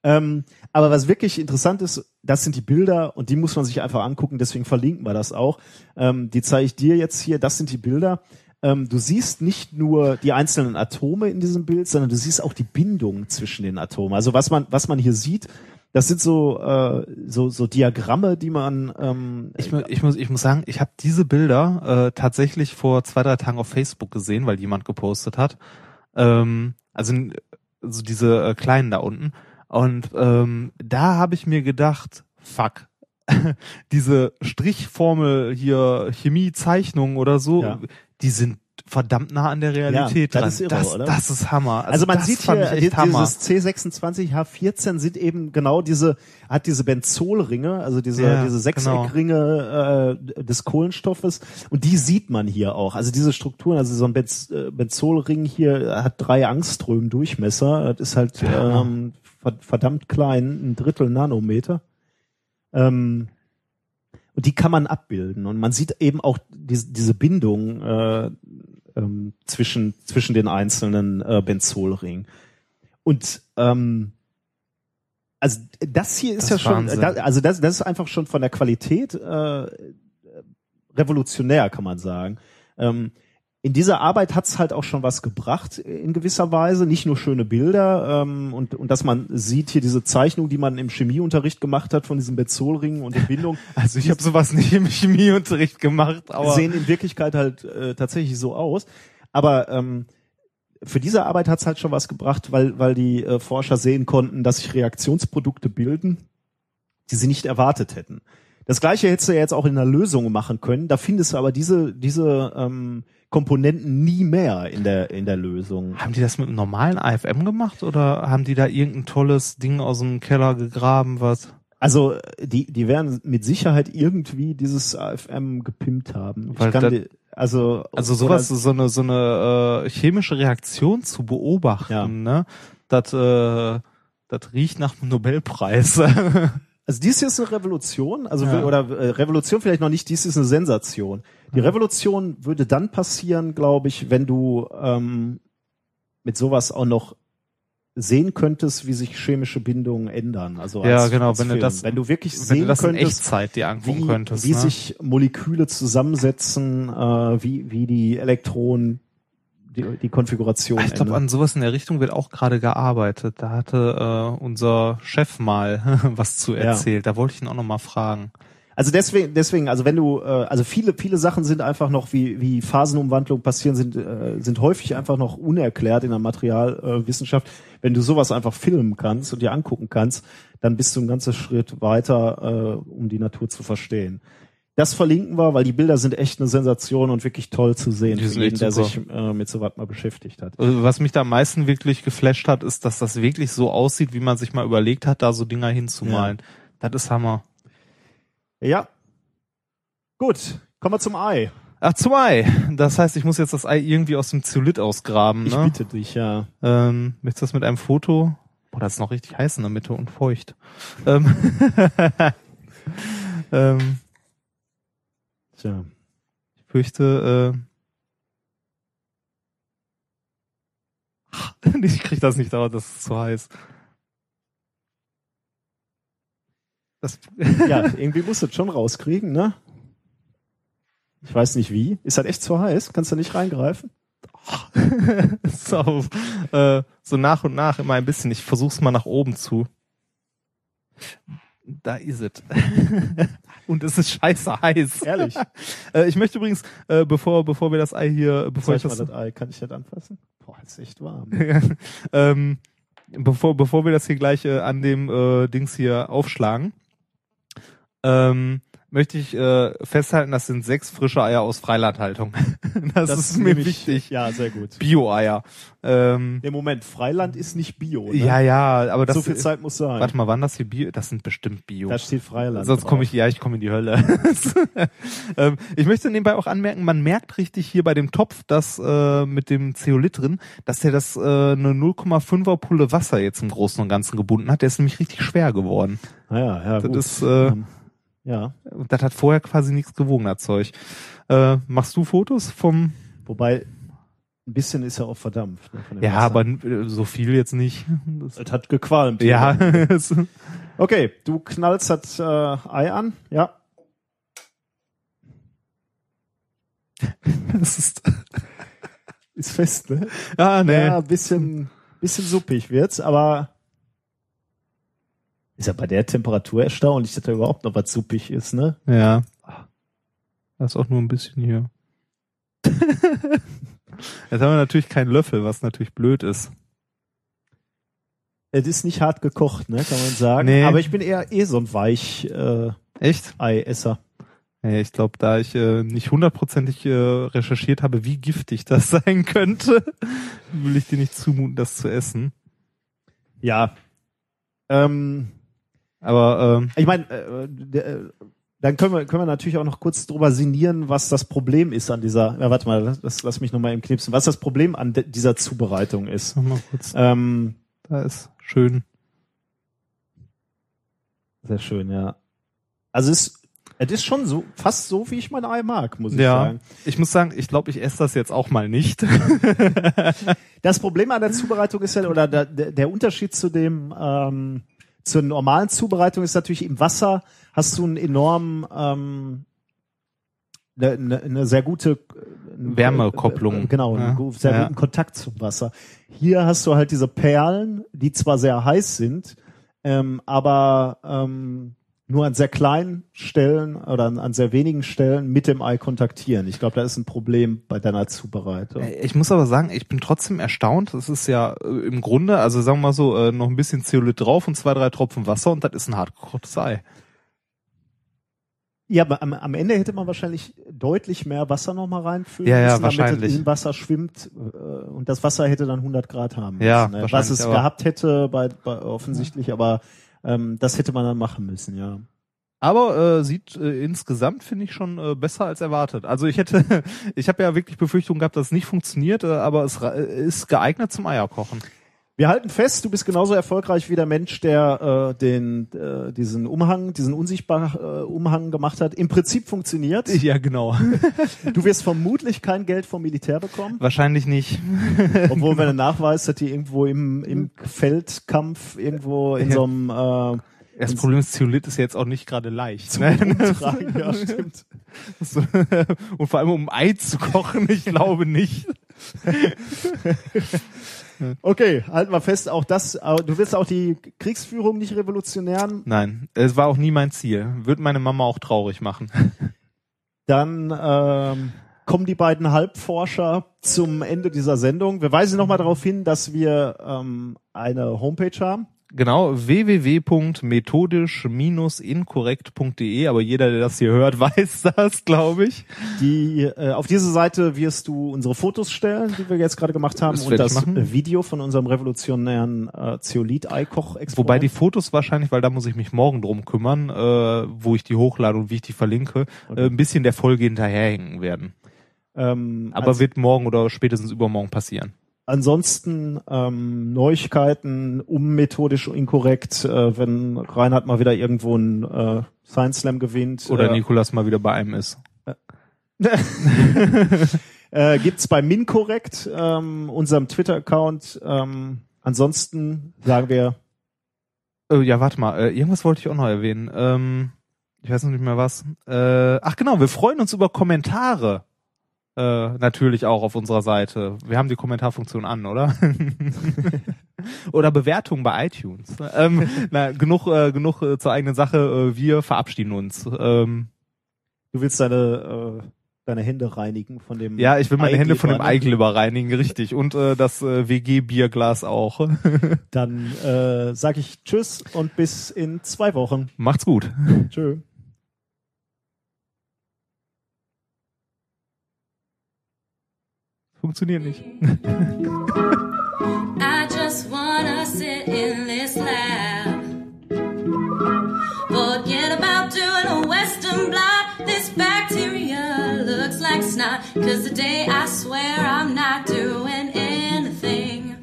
Ähm, aber was wirklich interessant ist, das sind die Bilder und die muss man sich einfach angucken, deswegen verlinken wir das auch. Ähm, die zeige ich dir jetzt hier, das sind die Bilder. Ähm, du siehst nicht nur die einzelnen Atome in diesem Bild, sondern du siehst auch die Bindung zwischen den Atomen. Also was man, was man hier sieht, das sind so, äh, so, so Diagramme, die man ähm, Ich, ich, muss, ich muss sagen, ich habe diese Bilder äh, tatsächlich vor zwei, drei Tagen auf Facebook gesehen, weil jemand gepostet hat. Ähm, also, also diese äh, kleinen da unten. Und ähm, da habe ich mir gedacht, fuck, diese Strichformel hier, Chemiezeichnung oder so, Ja. die sind verdammt nah an der Realität das dran. ist irre, das, oder? das ist Hammer. Also, man das sieht hier, Hammer. dieses C26H14 sind eben genau diese, hat diese Benzolringe, also diese, Ja, diese Sechseckringe äh, des Kohlenstoffes und die sieht man hier auch. Also diese Strukturen, also so ein Benz, äh, Benzolring hier hat drei Angströmen Durchmesser, das ist halt ähm, ver- verdammt klein, ein Drittel Nanometer. Ähm, und die kann man abbilden und man sieht eben auch diese, diese Bindung äh, ähm, zwischen zwischen den einzelnen äh, Benzolringen. Und ähm, also das hier ist Das ja schon, da, also das, das ist einfach schon von der Qualität äh, revolutionär, kann man sagen. Ähm, in dieser Arbeit hat's halt auch schon was gebracht in gewisser Weise, nicht nur schöne Bilder ähm, und, und dass man sieht hier diese Zeichnung, die man im Chemieunterricht gemacht hat von diesen Benzolringen und den Bindungen, also ich habe sowas nicht im Chemieunterricht gemacht, aber sehen in Wirklichkeit halt äh, tatsächlich so aus. Aber ähm, für diese Arbeit hat's halt schon was gebracht, weil, weil die äh, Forscher sehen konnten, dass sich Reaktionsprodukte bilden, die sie nicht erwartet hätten. Das gleiche hättest du ja jetzt auch in einer Lösung machen können. Da findest du aber diese, diese ähm, Komponenten nie mehr in der, in der Lösung. Haben die das mit einem normalen AFM gemacht oder haben die da irgendein tolles Ding aus dem Keller gegraben, was? Also die, die werden mit Sicherheit irgendwie dieses AFM gepimpt haben. Ich Weil kann da- die, also, Also sowas, so eine so eine äh, chemische Reaktion zu beobachten, Ja. ne? Das äh, das riecht nach einem Nobelpreis. Also dies hier ist eine Revolution, also Ja. oder äh, Revolution vielleicht noch nicht, dies ist eine Sensation. Die Revolution würde dann passieren, glaube ich, wenn du ähm, mit sowas auch noch sehen könntest, wie sich chemische Bindungen ändern. Also Ja, als, genau, als wenn du Film. das- wenn du wirklich Wenn sehen du das in könntest, Echtzeit dir angucken wie, könntest. wie ne? sich Moleküle zusammensetzen, äh, wie wie die Elektronen die, die Konfiguration ich glaube, an sowas in der Richtung wird auch gerade gearbeitet. Da hatte äh, unser Chef mal was zu Ja. erzählt. Da wollte ich ihn auch noch mal fragen. Also deswegen, deswegen, also wenn du, äh, also viele, viele Sachen sind einfach noch, wie, wie Phasenumwandlungen passieren, sind, äh, sind häufig einfach noch unerklärt in der Materialwissenschaft. Äh, Wissenschaft. wenn du sowas einfach filmen kannst und dir angucken kannst, dann bist du einen ganzen Schritt weiter, äh, um die Natur zu verstehen. Das verlinken wir, weil die Bilder sind echt eine Sensation und wirklich toll zu sehen, Die für jeden, der sich äh, mit sowas mal beschäftigt hat. Also, Was mich da am meisten wirklich geflasht hat, ist, dass das wirklich so aussieht, wie man sich mal überlegt hat, da so Dinger hinzumalen. Das ist Hammer. Ja. Gut, kommen wir zum Ei. Ach, zum Ei. Das heißt, ich muss jetzt das Ei irgendwie aus dem Zylit ausgraben, Ich ne? bitte dich, ja. Ähm, möchtest du das mit einem Foto? Boah, das ist noch richtig heiß in der Mitte und feucht. Ähm, ähm, Tja. ich fürchte, äh, ich krieg das nicht dauert, das ist zu heiß. Das, Ja, irgendwie musst du es schon rauskriegen, ne? Ich weiß nicht wie. Ist das echt zu heiß? Kannst du nicht reingreifen? so, äh, so nach und nach immer ein bisschen. Ich versuch's mal nach oben zu. Da ist es. Und es ist scheiße heiß. Ehrlich? Äh, ich möchte übrigens, äh, bevor, bevor wir das Ei hier, bevor Zeig ich mal das, das Ei. Kann ich das anfassen? Boah, ist echt warm. ähm, bevor, bevor wir das hier gleich äh, an dem äh, Dings hier aufschlagen, ähm, möchte ich äh, festhalten, das sind sechs frische Eier aus Freilandhaltung. das, ist mir wichtig. Ja, sehr gut. Bio-Eier. Ähm, Im Moment, Freiland ist nicht Bio. Ne? ja, ja, aber das so viel Zeit muss sein. Warte mal, wann das hier Bio? Das sind bestimmt Bio. Da steht Freiland. Sonst komme ich, ja, ich komme in die Hölle. ähm, ich möchte nebenbei auch anmerken, man merkt richtig hier bei dem Topf, dass äh, mit dem Zeolit drin, dass der das äh, eine 0,5er Pulle Wasser jetzt im Großen und Ganzen gebunden hat. Der ist nämlich richtig schwer geworden. Ah, ja, ja, Das gut. ist, äh, Ähm, ja, Und das hat vorher quasi nichts gewogen, das Zeug. Äh, machst du Fotos vom? wobei ein bisschen ist ja auch verdampft. Ne, von dem Ja, Wasser. aber äh, so viel jetzt nicht. Das, es hat gequalmt. ja, Okay, du knallst das äh, Ei an. Ja. das ist. Ist fest, ne? Ah, nee. Ja, ein bisschen, bisschen suppig wird's, aber ist ja bei der Temperatur erstaunlich, dass da überhaupt noch was suppig ist, ne? Ja. Das ist auch nur ein bisschen hier. Jetzt haben wir natürlich keinen Löffel, was natürlich blöd ist. Es ist nicht hart gekocht, ne, kann man sagen. Nee. Aber ich bin eher eh so ein weich äh, Echt? Eiesser. Ja, ich glaube, da ich äh, nicht hundertprozentig äh, recherchiert habe, wie giftig das sein könnte, will ich dir nicht zumuten, das zu essen. Ja. Ähm, Aber ähm, ich meine, äh, der, äh, dann können wir, können wir natürlich auch noch kurz drüber sinnieren, was das Problem ist an dieser, ja, warte mal, lass, lass mich nochmal im Knipsen, was das Problem an de, dieser Zubereitung ist. noch mal kurz. Ähm, Da ist schön. sehr schön, ja. Also es, es ist schon so, fast so, wie ich mein Ei mag, muss ich Ja. sagen. Ich muss sagen, ich glaube, ich esse das jetzt auch mal nicht. Das Problem an der Zubereitung ist ja, oder der, der der Unterschied zu dem, ähm, zur normalen Zubereitung ist natürlich im Wasser hast du einen enormen, ähm, eine, eine, eine sehr gute äh, Wärmekopplung. äh, Genau, Ja. einen gu- sehr Ja. guten Kontakt zum Wasser. Hier hast du halt diese Perlen, die zwar sehr heiß sind, ähm, aber ähm, nur an sehr kleinen Stellen oder an, an sehr wenigen Stellen mit dem Ei kontaktieren. Ich glaube, da ist ein Problem bei deiner Zubereitung. Äh, Ich muss aber sagen, ich bin trotzdem erstaunt. Das ist ja äh, im Grunde, also sagen wir mal so, äh, noch ein bisschen Zeolit drauf und zwei, drei Tropfen Wasser und das ist ein hartgekochtes Ei. Ja, aber am, am Ende hätte man wahrscheinlich deutlich mehr Wasser noch mal reinfüllen Ja, ja, müssen, damit wahrscheinlich. es im Wasser schwimmt äh, und das Wasser hätte dann 100 Grad haben müssen. Ja, ne? Was es gehabt hätte, bei, bei offensichtlich, aber ähm, das hätte man dann machen müssen, ja. Aber äh, sieht äh, insgesamt finde ich schon äh, besser als erwartet. Also ich hätte, ich habe ja wirklich Befürchtungen gehabt, dass es nicht funktioniert, äh, aber es äh, ist geeignet zum Eierkochen. Wir halten fest, du bist genauso erfolgreich wie der Mensch, der äh, den äh, diesen Umhang, diesen unsichtbar äh, Umhang gemacht hat. Im Prinzip funktioniert. Ja, genau. Du wirst vermutlich kein Geld vom Militär bekommen, Wahrscheinlich nicht. obwohl wenn du nachweist, dass die irgendwo im, im Feldkampf irgendwo in so einem äh, Das Problem ist, Zeolit ist ja jetzt auch nicht gerade leicht. Ne? Umtragen, ja, stimmt. Und vor allem um Ei zu kochen, ich glaube nicht. Okay, halten wir fest, auch das, du willst auch die Kriegsführung nicht revolutionieren, Nein, es war auch nie mein Ziel. Würde meine Mama auch traurig machen. dann ähm, kommen die beiden Halbforscher zum Ende dieser Sendung. Wir weisen nochmal darauf hin, dass wir ähm, eine Homepage haben. Genau, www.methodisch-inkorrekt.de, aber jeder, der das hier hört, weiß das, glaube ich. Die, äh, auf diese Seite wirst du unsere Fotos stellen, die wir jetzt gerade gemacht haben, Das und das machen. Video von unserem revolutionären äh, Zeolit-Eikoch-Experiment. Wobei die Fotos wahrscheinlich, weil da muss ich mich morgen drum kümmern, äh, wo ich die hochlade und wie ich die verlinke, äh, ein bisschen der Folge hinterherhängen werden. ähm, Aber als- wird morgen oder spätestens übermorgen passieren. Ansonsten ähm, Neuigkeiten ummethodisch inkorrekt, äh, wenn Reinhard mal wieder irgendwo ein äh, Science Slam gewinnt. Oder äh, Nikolas mal wieder bei einem ist. äh, gibt's bei Minkorrekt, ähm, unserem Twitter-Account. Ähm, ansonsten sagen wir, Äh, ja, warte mal, äh, irgendwas wollte ich auch noch erwähnen. Ähm, ich weiß noch nicht mehr was. Äh, ach genau, wir freuen uns über Kommentare. Äh, natürlich auch auf unserer Seite. Wir haben die Kommentarfunktion an, oder? oder Bewertung bei iTunes. Ähm, na, genug äh, genug äh, zur eigenen Sache. Äh, wir verabschieden uns. Ähm, du willst deine äh, deine Hände reinigen von dem Ja, ich will meine Hände von dem Eiglibber ne? reinigen, richtig. Und äh, das äh, WG-Bierglas auch. Dann äh, sage ich Tschüss und bis in zwei Wochen. Macht's gut. Tschö. Funktioniert nicht. I just wanna sit in this lab. Forget about doing a western blot. This bacteria looks like snot. Cause the day I swear I'm not doing anything,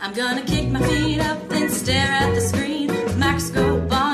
I'm gonna kick my feet up and stare at the screen. Microscope on.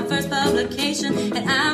my first publication, and I